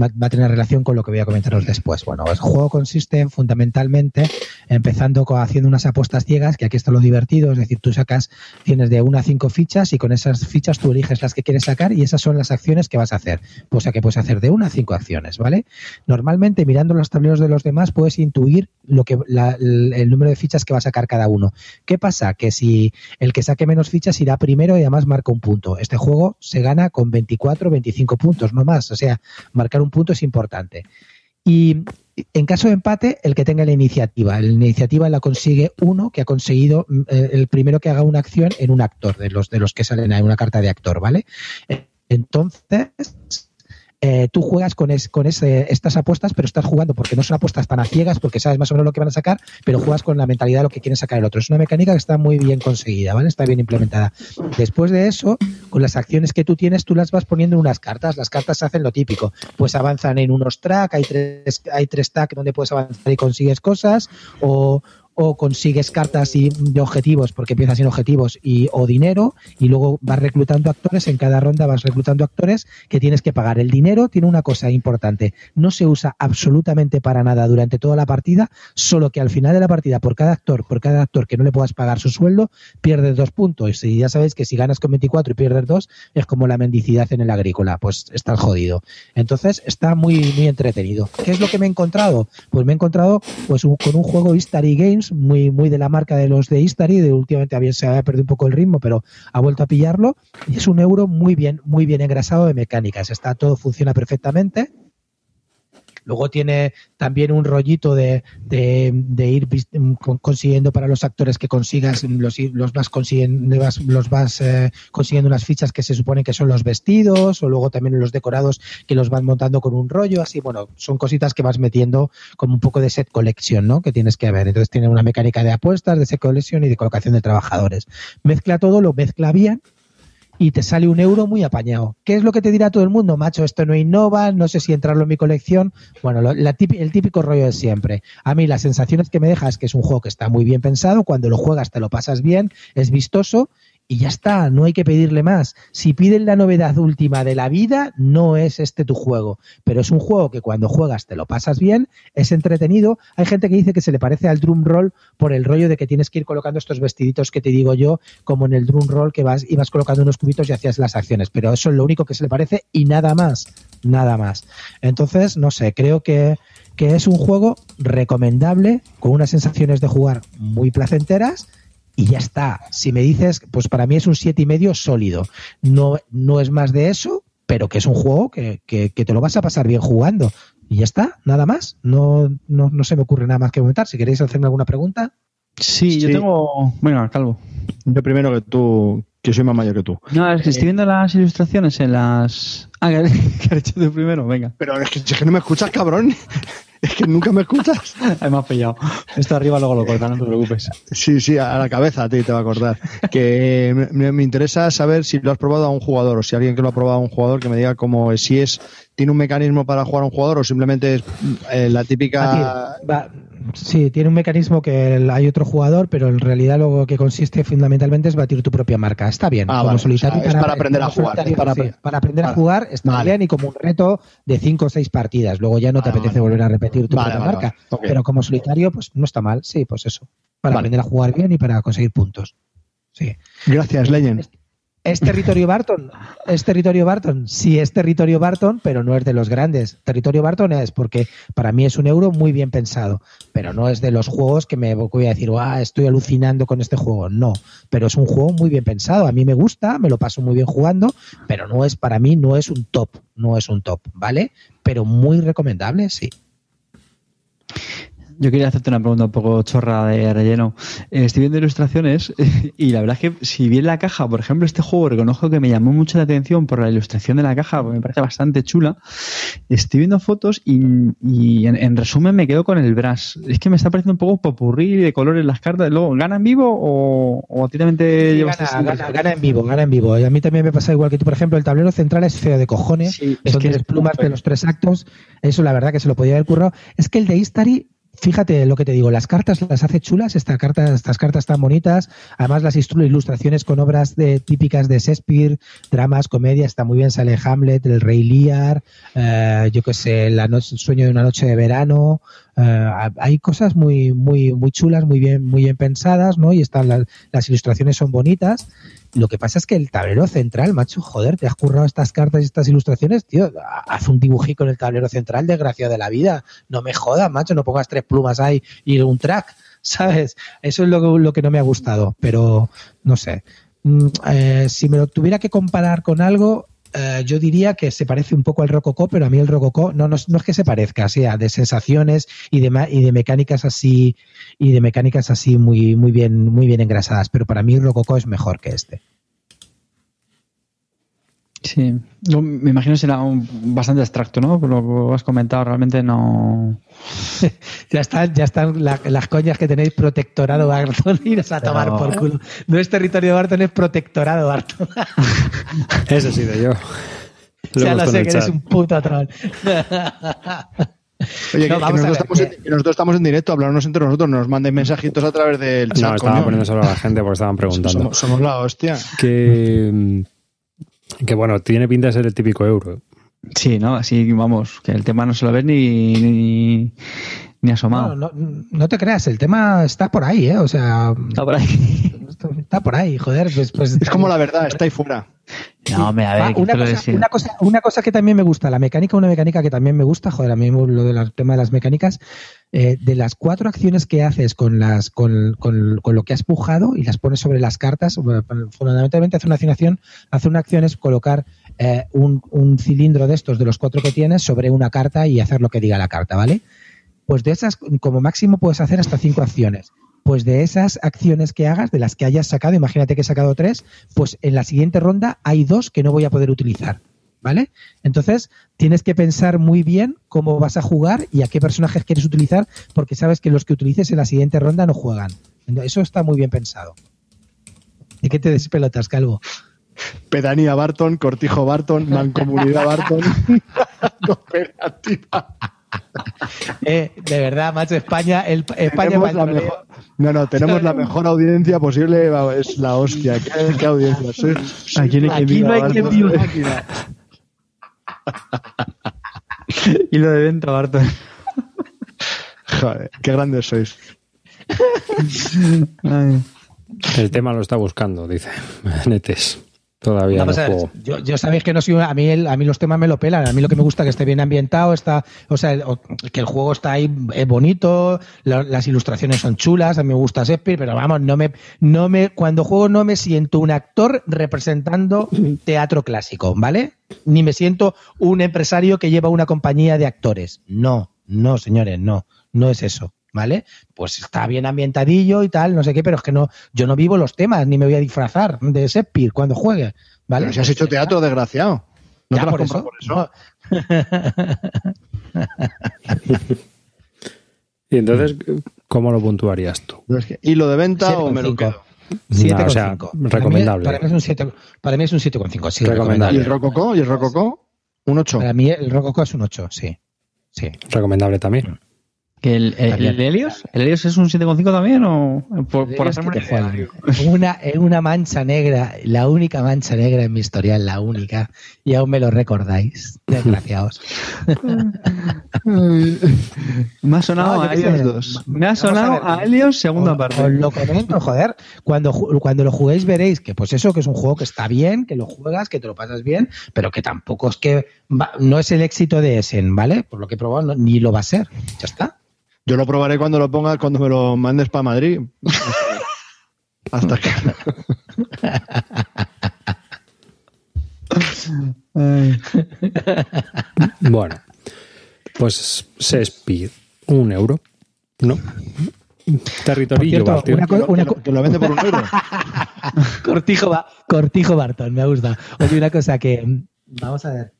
va, a tener relación con lo que voy a comentaros después. Bueno, el juego consiste fundamentalmente empezando con, haciendo unas apuestas ciegas, que aquí está lo divertido, es decir, tú sacas, tienes de una a cinco fichas y con esas fichas tú eliges las que quieres sacar y esas son las acciones que vas a hacer. O sea que puedes hacer de una a cinco acciones, ¿vale? Normalmente mirando los tableros de los demás puedes intuir lo que el número de fichas que va a sacar cada uno. ¿Qué pasa? Que si el que saque menos fichas irá primero y además marca un punto. Este juego se gana con 24, 25 puntos, no más. O sea, marcar un punto es importante. Y en caso de empate, el que tenga la iniciativa. La iniciativa la consigue uno que ha conseguido eh, el primero que haga una acción en un actor, de los, de los que salen en una carta de actor, ¿vale? Entonces, eh, tú juegas con, con estas apuestas, pero estás jugando porque no son apuestas tan a ciegas, porque sabes más o menos lo que van a sacar, pero juegas con la mentalidad de lo que quiere sacar el otro. Es una mecánica que está muy bien conseguida, ¿vale? Está bien implementada. Después de eso, con las acciones que tú tienes, tú las vas poniendo en unas cartas. Las cartas hacen lo típico. Pues avanzan en unos track, hay tres, hay tres track donde puedes avanzar y consigues cosas, o, o consigues cartas de objetivos porque empiezas sin objetivos y o dinero y luego vas reclutando actores en cada ronda vas reclutando actores que tienes que pagar. El dinero tiene una cosa importante no se usa absolutamente para nada durante toda la partida solo que al final de la partida por cada actor por cada actor que no le puedas pagar su sueldo pierdes dos puntos. Y ya sabéis que si ganas con 24 y pierdes dos es como la mendicidad en el agrícola pues estás jodido. Entonces está muy muy entretenido. ¿qué es lo que me he encontrado? pues me he encontrado pues con un juego History Games muy, muy de la marca de los de Istari, de últimamente había, se había perdido un poco el ritmo, pero ha vuelto a pillarlo. Y es un euro muy bien, muy bien engrasado de mecánicas. Está todo funciona perfectamente Luego tiene también un rollito de, ir consiguiendo para los actores que consigas, los, los vas consiguiendo, los vas eh, consiguiendo unas fichas que se supone que son los vestidos, o luego también los decorados que los van montando con un rollo, así, bueno, son cositas que vas metiendo como un poco de set collection, ¿no? Que tienes que ver. Entonces tiene una mecánica de apuestas, de set collection y de colocación de trabajadores. Mezcla todo, lo mezcla bien y te sale un euro muy apañado. ¿Qué es lo que te dirá todo el mundo? Macho, esto no innova, no sé si entrarlo en mi colección. Bueno, la el típico rollo de siempre. A mí las sensaciones que me deja es que es un juego que está muy bien pensado, cuando lo juegas te lo pasas bien, es vistoso y ya está, no hay que pedirle más. Si piden la novedad última de la vida, no es este tu juego, pero es un juego que cuando juegas te lo pasas bien, es entretenido. Hay gente que dice que se le parece al drum roll por el rollo de que tienes que ir colocando estos vestiditos que te digo yo, como en el drum roll que vas y vas colocando unos cubitos y hacías las acciones, pero eso es lo único que se le parece y nada más, nada más. Entonces, no sé, creo que que es un juego recomendable con unas sensaciones de jugar muy placenteras y ya está. Si me dices, pues para mí es un siete y medio sólido. No, no es más de eso, pero que es un juego que, que, te lo vas a pasar bien jugando. Y ya está, nada más. No, no, no se me ocurre nada más que comentar. Si queréis hacerme alguna pregunta. Sí, yo tengo. Bueno, Calvo. Yo primero que tú, que soy más mayor que tú. No, es que estoy viendo las ilustraciones en las. Ah, que has hecho tú primero, venga. Pero es que, es que no me escuchas, cabrón. Es que nunca me escuchas. me has pillado. Esto arriba luego lo cortan, no te preocupes. Sí, sí, a la cabeza a ti te va a cortar. Que me, interesa saber si lo has probado a un jugador o si alguien que lo ha probado a un jugador que me diga cómo si es tiene un mecanismo para jugar a un jugador o simplemente es eh, la típica. Sí, tiene un mecanismo que hay otro jugador, pero en realidad lo que consiste fundamentalmente es batir tu propia marca. Está bien. Ah, como solitario, es para, aprender a jugar. Para, aprender a jugar está bien y como un reto de cinco o seis partidas. Luego ya no te apetece volver a repetir tu propia marca. Pero como solitario, pues no está mal. Sí, pues eso. Para aprender a jugar bien y para conseguir puntos. Sí. Gracias, Legend. ¿Es territorio Barton? ¿Es territorio Barton? Sí, es territorio Barton, pero no es de los grandes. Territorio Barton es porque para mí es un euro muy bien pensado, pero no es de los juegos que me voy a decir, ah, estoy alucinando con este juego. No, pero es un juego muy bien pensado. A mí me gusta, me lo paso muy bien jugando, pero no es para mí, no es un top, no es un top, ¿vale? Pero muy recomendable, sí. Yo quería hacerte una pregunta un poco chorra de relleno. Eh, estoy viendo ilustraciones y la verdad es que si bien la caja, por ejemplo, este juego reconozco que me llamó mucho la atención por la ilustración de la caja, porque me parece bastante chula. Estoy viendo fotos y, en, resumen me quedo con el Brass. Es que me está pareciendo un poco popurrí de colores las cartas. Luego, ¿gana en vivo o, o a ti también te gana, en vivo, gana en vivo. Y a mí también me pasa igual que tú, por ejemplo, el tablero central es feo de cojones. son tres plumas de los tres actos. Eso la verdad que se lo podía haber currado. Es que el de Istari Fíjate lo que te digo, las cartas las hace chulas, esta carta, estas cartas tan bonitas, además las ilustraciones con obras de, típicas de Shakespeare, dramas, comedias, está muy bien, sale Hamlet, El Rey Lear, eh, yo qué sé, la noche, Sueño de una noche de verano, eh, hay cosas muy, muy, muy chulas, muy bien, muy bien pensadas, ¿no? Y están las ilustraciones son bonitas lo que pasa es que el tablero central, macho, joder, te has currado estas cartas y estas ilustraciones, tío, haz un dibujico en el tablero central, desgraciado de la vida. No me jodas, macho, no pongas tres plumas ahí y un track, ¿sabes? Eso es lo, que no me ha gustado, pero no sé. Mm, eh, si me lo tuviera que comparar con algo, eh, yo diría que se parece un poco al Rococó, pero a mí el Rococó no, no, es que se parezca, sea de sensaciones y de, y de mecánicas así y de mecánicas así muy, muy bien, muy bien engrasadas, pero para mí el Rococó es mejor que este. Sí, me imagino que será bastante abstracto, ¿no? Por lo que has comentado, realmente no. ya están, ya están las coñas que tenéis protectorado Barton y a tomar por culo. No es territorio de Barton, es protectorado Barton. Eso sí de yo. ya lo sé que eres un puto troll. Oye, que, nosotros, estamos en, nosotros, estamos en, directo, hablarnos entre nosotros, nos manden mensajitos a través del chat. No, estaban poniendo solo a la gente porque estaban preguntando. Somos, somos la hostia. Que que bueno, tiene pinta de ser el típico euro. Sí, ¿no? Así vamos, que el tema no se lo ves ni, ni, asomado. No, no, te creas, el tema está por ahí, ¿eh? O sea. Está por ahí. Está por ahí, joder. Pues, pues es como la verdad, está ahí fuera. No, me a ver, ah, una, cosa, una, cosa, una, cosa, que también me gusta, la mecánica, una mecánica que también me gusta, joder, a mí lo del tema de las mecánicas, eh, de las cuatro acciones que haces con, las, con, con, con, lo que has pujado y las pones sobre las cartas, fundamentalmente hace una acción, hace una acción es colocar eh, un, un, cilindro de estos, de los cuatro que tienes, sobre una carta y hacer lo que diga la carta, ¿vale? Pues de esas, como máximo puedes hacer hasta cinco acciones. Pues de esas acciones que hagas, de las que hayas sacado, imagínate que he sacado tres, pues en la siguiente ronda hay dos que no voy a poder utilizar. ¿vale? Entonces, tienes que pensar muy bien cómo vas a jugar y a qué personajes quieres utilizar, porque sabes que los que utilices en la siguiente ronda no juegan. Eso está muy bien pensado. ¿Y qué te despelotas, Calvo? Pedanía Barton, Cortijo Barton, Mancomunidad Barton, cooperativa. Eh, de verdad, macho, España, el, España la mejor, No, no, tenemos la mejor audiencia posible, es la hostia. ¿Qué, audiencia? aquí, no hay quien viva. y lo de dentro, Barton. Joder, qué grandes sois. El tema lo está buscando, dice Netes. Todavía no, yo, yo, sabéis que no soy a mí a mí los temas me lo pelan, a mí lo que me gusta es que esté bien ambientado, está, o sea, que el juego está ahí es bonito, las ilustraciones son chulas, a mí me gusta Shakespeare, pero vamos, no me no me cuando juego no me siento un actor representando teatro clásico, ¿vale? Ni me siento un empresario que lleva una compañía de actores. No, no, señores, no, no es eso. ¿Vale? Pues está bien ambientadillo y tal, no sé qué, pero es que no, yo no vivo los temas, ni me voy a disfrazar de Shakespeare cuando juegue, ¿vale? Pero si has hecho teatro, desgraciado. ¿No te por, eso? por eso? y entonces, ¿cómo lo puntuarías tú? ¿Y lo de venta o me lo quedo? 7,5. o sea, recomendable. Para mí, es un 7, para mí es un 7,5, sí, recomendable. ¿Y el Rococó? ¿Y el Rococó? Un 8. Para mí el Rococó es un 8, sí. Sí. Recomendable también. ¿Que el, el, el Helios? ¿El Helios es un 7,5 también o por, por que una. Es una, es una mancha negra, la única mancha negra en mi historial, la única. Y aún me lo recordáis, desgraciados. Me ha sonado No, a. Helios 2. Me ha a sonado ver. a Helios segunda Os- parte. Os lo comento, joder. Cuando, cuando lo juguéis veréis que pues eso, que es un juego que está bien, que lo juegas, que te lo pasas bien, pero que tampoco es que va- no es el éxito de Essen, ¿vale? Por lo que he probado, no- ni lo va a ser. Ya está. Yo lo probaré cuando lo pongas, cuando me lo mandes para Madrid. Hasta que. Bueno, pues Shakespeare, un euro. No. Territorio Por cierto, tío. una Que lo, una que lo- que lo vende por un euro. Cortijo, Ba- Cortijo Barton, me gusta. Oye, una cosa que, mm, vamos a ver,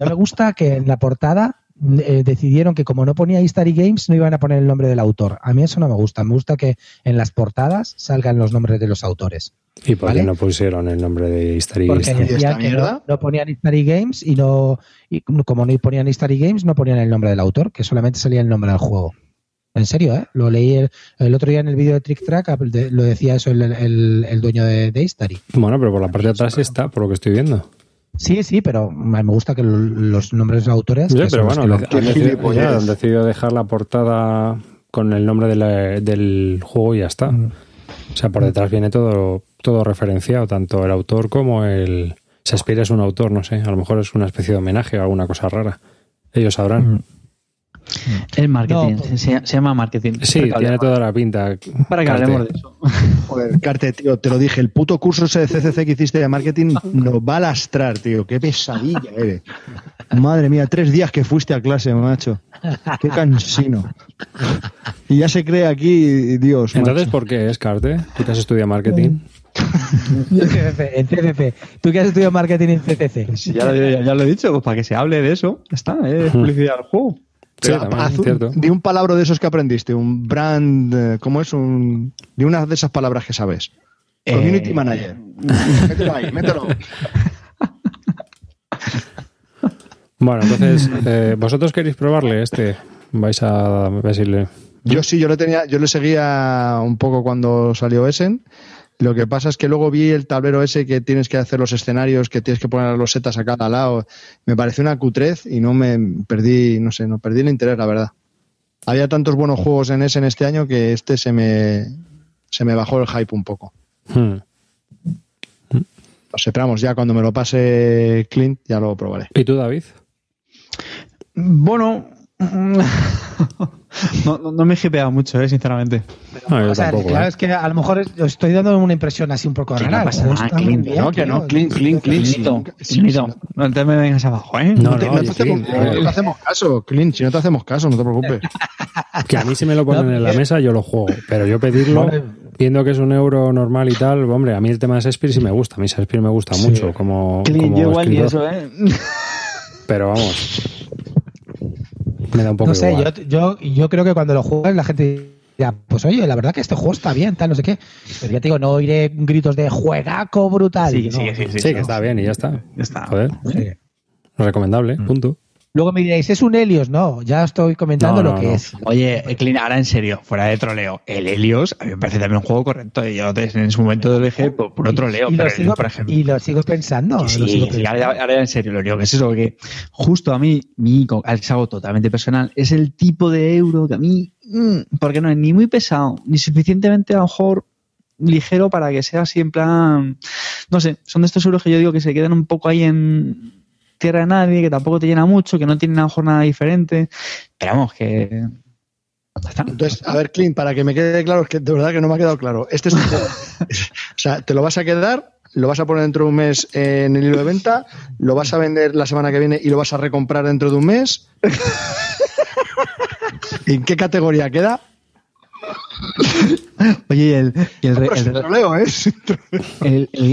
no me gusta que en la portada eh, decidieron que como no ponía History Games no iban a poner el nombre del autor. A mí eso no me gusta. Me gusta que en las portadas salgan los nombres de los autores. ¿Y por qué ¿vale? no pusieron el nombre de History Porque ¿Y esta decían que mierda? no, no ponían History Games y no y como no ponían History Games no ponían el nombre del autor, que solamente salía el nombre del juego. En serio, ¿eh? Lo leí el, el otro día en el vídeo de Trick Track, lo decía eso el, el- el dueño de, de History. Bueno, pero por la parte de atrás está, por lo que estoy viendo. Sí, sí, pero me gusta que lo- los nombres de autores. Sí, que pero son los bueno, que han, decidido, ya, han decidido dejar la portada con el nombre de la- del juego y ya está. Mm. O sea, por detrás viene todo, todo referenciado, tanto el autor como el... Shakespeare es un autor, no sé, a lo mejor es una especie de homenaje o alguna cosa rara. Ellos sabrán. Mm. El marketing. No, se, se llama marketing. Sí, tiene hablemos- toda la pinta. Para que Carte. hablemos de eso. Joder, Carte, tío, te lo dije. El puto curso ese de CCC que hiciste de marketing nos va a lastrar, tío. Qué pesadilla eres. Madre mía, tres días que fuiste a clase, macho. Qué cansino. Y ya se cree aquí, Dios. Entonces, macho. ¿por qué es Carte? ¿Tú que has estudiado marketing? En CCC. Tú que has estudiado marketing en CCC. Sí, ya, lo, ya- ya lo he dicho, pues para que se hable de eso. Ya está, eh, es publicidad del juego. Sí, Pero también, haz es un- cierto. Di un palabra de esos que aprendiste, un brand, eh, ¿cómo es? Un, di una de esas palabras que sabes. Community Eh, manager. Mételo ahí, mételo. Bueno, entonces, eh, ¿vosotros queréis probarle este? Vais a ver si le... Yo sí, yo le tenía, yo le seguía un poco cuando salió Essen. Lo que pasa es que luego vi el tablero ese que tienes que hacer los escenarios, que tienes que poner los setas a cada lado. Me pareció una cutrez y no me perdí, no sé, no perdí el interés, la verdad. Había tantos buenos juegos en Essen este año que este se me, se me bajó el hype un poco. Hmm. No sé, pero vamos, ya cuando me lo pase Clint ya lo probaré. ¿Y tú, David? Bueno, no, no, no me he hipeado mucho, eh, sinceramente. No, yo O sea, tampoco, claro, ¿eh? es que a lo mejor es- estoy dando una impresión así un poco rara. no, que no, tío. Clint, Clint, Clint. Clinito, sí, Clinito. sí, No te me vengas abajo, ¿eh? No, No te, hacemos, sí, no te hacemos caso, Clint, si no te hacemos caso, no te preocupes. que a mí si me lo ponen No, en la mesa yo lo juego, pero yo pedirlo, Vale. viendo que es un euro normal y tal, hombre, a mí el tema de Shakespeare sí me gusta, a mí Shakespeare me gusta Sí. mucho como, Clint, como yo igual escritor, eso, ¿eh? pero vamos, me da un poco No sé, igual. yo, yo, yo creo que cuando lo juegues la gente dirá, pues oye, la verdad que este juego está bien, tal, no sé qué. Pero ya te digo, no oiré gritos de juegaco brutal. Sí, no. sí, sí, sí. Sí, que está bien y ya está. Ya está. Joder, Sí. recomendable, Mm. punto. Luego me diréis, ¿es un Helios? No, ya estoy comentando No, lo que no. es. Oye, Clint, ahora en serio, fuera de troleo, el Helios a mí me parece también un juego correcto. Y yo en su momento lo dejé por, por otro leo, y, pero lo sigo, por ejemplo. y lo sigo pensando. Lo sigo pensando. ahora, ahora en serio, lo único que es eso, que justo a mí, mi, es algo totalmente personal, es el tipo de euro que a mí, mm, porque no es ni muy pesado, ni suficientemente a lo mejor ligero para que sea así en plan, no sé, son de estos euros que yo digo que se quedan un poco ahí en tierra de nadie, que tampoco te llena mucho, que no tienen a lo mejor nada diferente, pero vamos, que... Entonces, a ver, Clint, para que me quede claro, es que de verdad que no me ha quedado claro. Este es un juego. o sea, te lo vas a quedar, lo vas a poner dentro de un mes en el hilo de venta, lo vas a vender la semana que viene y lo vas a recomprar dentro de un mes. ¿En qué categoría queda? Oye, y el, y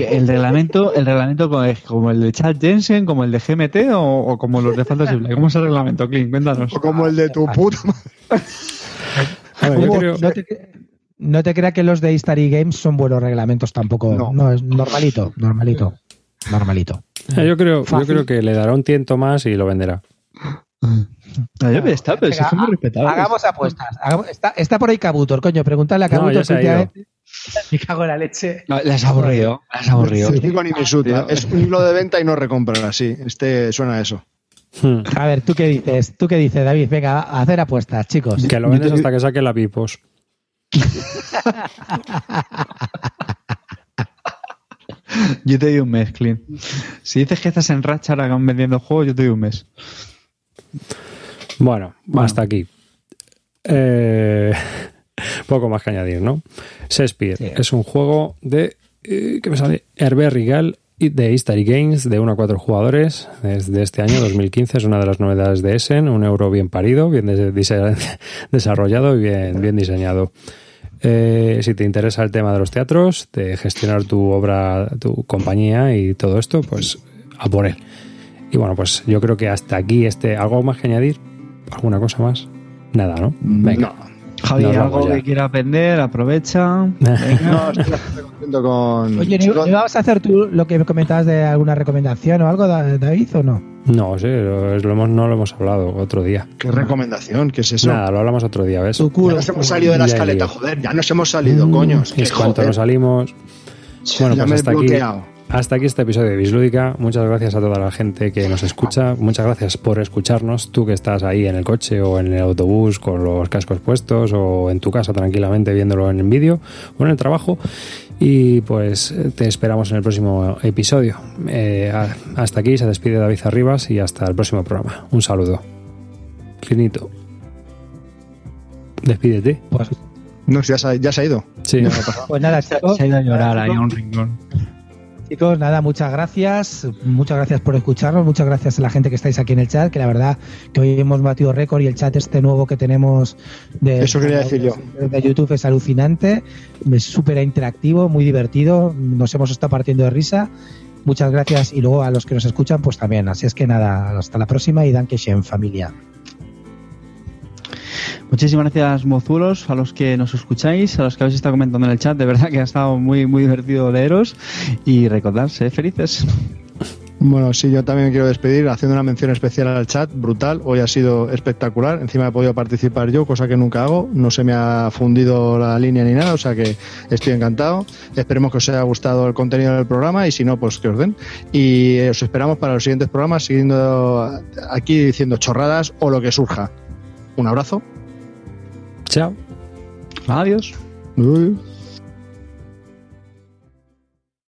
¿eh? Reglamento, el reglamento como, es como el de Chad Jensen, como el de GMT o, o como los de Fantasy Flight. ¿Cómo es el reglamento, Clint? Cuéntanos. O como el de tu puta madre. No te, no te creas que los de History Games son buenos reglamentos tampoco. No. No, es normalito, normalito. Normalito. Eh, Yo creo, yo creo que le dará un tiento más y lo venderá. Está, pero Venga, muy. Hagamos apuestas. Hagamos- está, está por ahí Cabutor, coño. Pregúntale a No, Cabutor. que Me cago en la leche. No, las aburrido, las aburrido. Sí. Es un hilo de venta y no recompra, sí. Este suena a eso. Hmm. A ver, ¿tú qué dices? ¿Tú qué dices, David? Venga, a hacer apuestas, chicos. Que lo vendes hasta que saque la pipos. Yo te doy un mes, Clint. Si dices que estás en racha ahora vendiendo juegos, yo te doy un mes. Bueno, Bueno. hasta aquí. Eh, poco más que añadir, ¿no? Shakespeare Sí. es un juego de. eh, ¿Qué me sale? Hervé Rigal y de History Games de 1 a 4 jugadores desde este año 2015 es una de las novedades de Essen un euro bien parido bien desarrollado y bien, bien diseñado Eh, si te interesa el tema de los teatros de gestionar tu obra tu compañía y todo esto pues a por él y bueno pues yo creo que hasta aquí este algo más que añadir alguna cosa más nada no venga No. Javi, algo ya. que quiera aprender, aprovecha. Venga. No, estoy contento con. Oye, ¿no, ¿no vas a hacer tú lo que me comentabas de alguna recomendación o algo, Da- David, o no? no sí lo, lo hemos, no lo hemos hablado otro día ¿Qué recomendación? ¿Qué es eso? nada lo hablamos otro día ves Tu Ya culo. nos hemos salido de la Ya escaleta, digo. joder. Ya nos hemos salido, coño. Es que, es cuanto nos salimos bueno ya pues me he hasta aquí bloqueado. Hasta aquí este episodio de Bislúdica. Muchas gracias a toda la gente que nos escucha. Muchas gracias por escucharnos. Tú que estás ahí en el coche o en el autobús con los cascos puestos o en tu casa tranquilamente viéndolo en vídeo o en el trabajo. Y pues te esperamos en el próximo episodio. Eh, hasta aquí se despide David Arribas y hasta el próximo programa. Un saludo. Clinito. Despídete. Pues, No, si ya se, ha- ya se ha ido. Sí. pues nada, chicos. Se ha ido a llorar ahí a un rincón. Chicos, nada, muchas gracias. Muchas gracias por escucharnos. Muchas gracias a la gente que estáis aquí en el chat, que la verdad que hoy hemos batido récord y el chat este nuevo que tenemos de, Eso quería decir yo. de YouTube es alucinante. Es súper interactivo, muy divertido. Nos hemos estado partiendo de risa. Muchas gracias y luego a los que nos escuchan, pues también. Así es que nada, hasta la próxima y danke schön, familia. Muchísimas gracias, mozulos, a los que nos escucháis, a los que habéis estado comentando en el chat. De verdad que ha estado muy, muy divertido leeros. Y recordad, sed felices. Bueno, sí, yo también quiero despedir haciendo una mención especial al chat, brutal. Hoy ha sido espectacular. Encima he podido participar yo, cosa que nunca hago. No se me ha fundido la línea ni nada, o sea que estoy encantado. Esperemos que os haya gustado el contenido del programa y si no, pues que os den. Y eh, os esperamos para los siguientes programas, siguiendo aquí diciendo chorradas o lo que surja. Un abrazo. Chao. Adiós.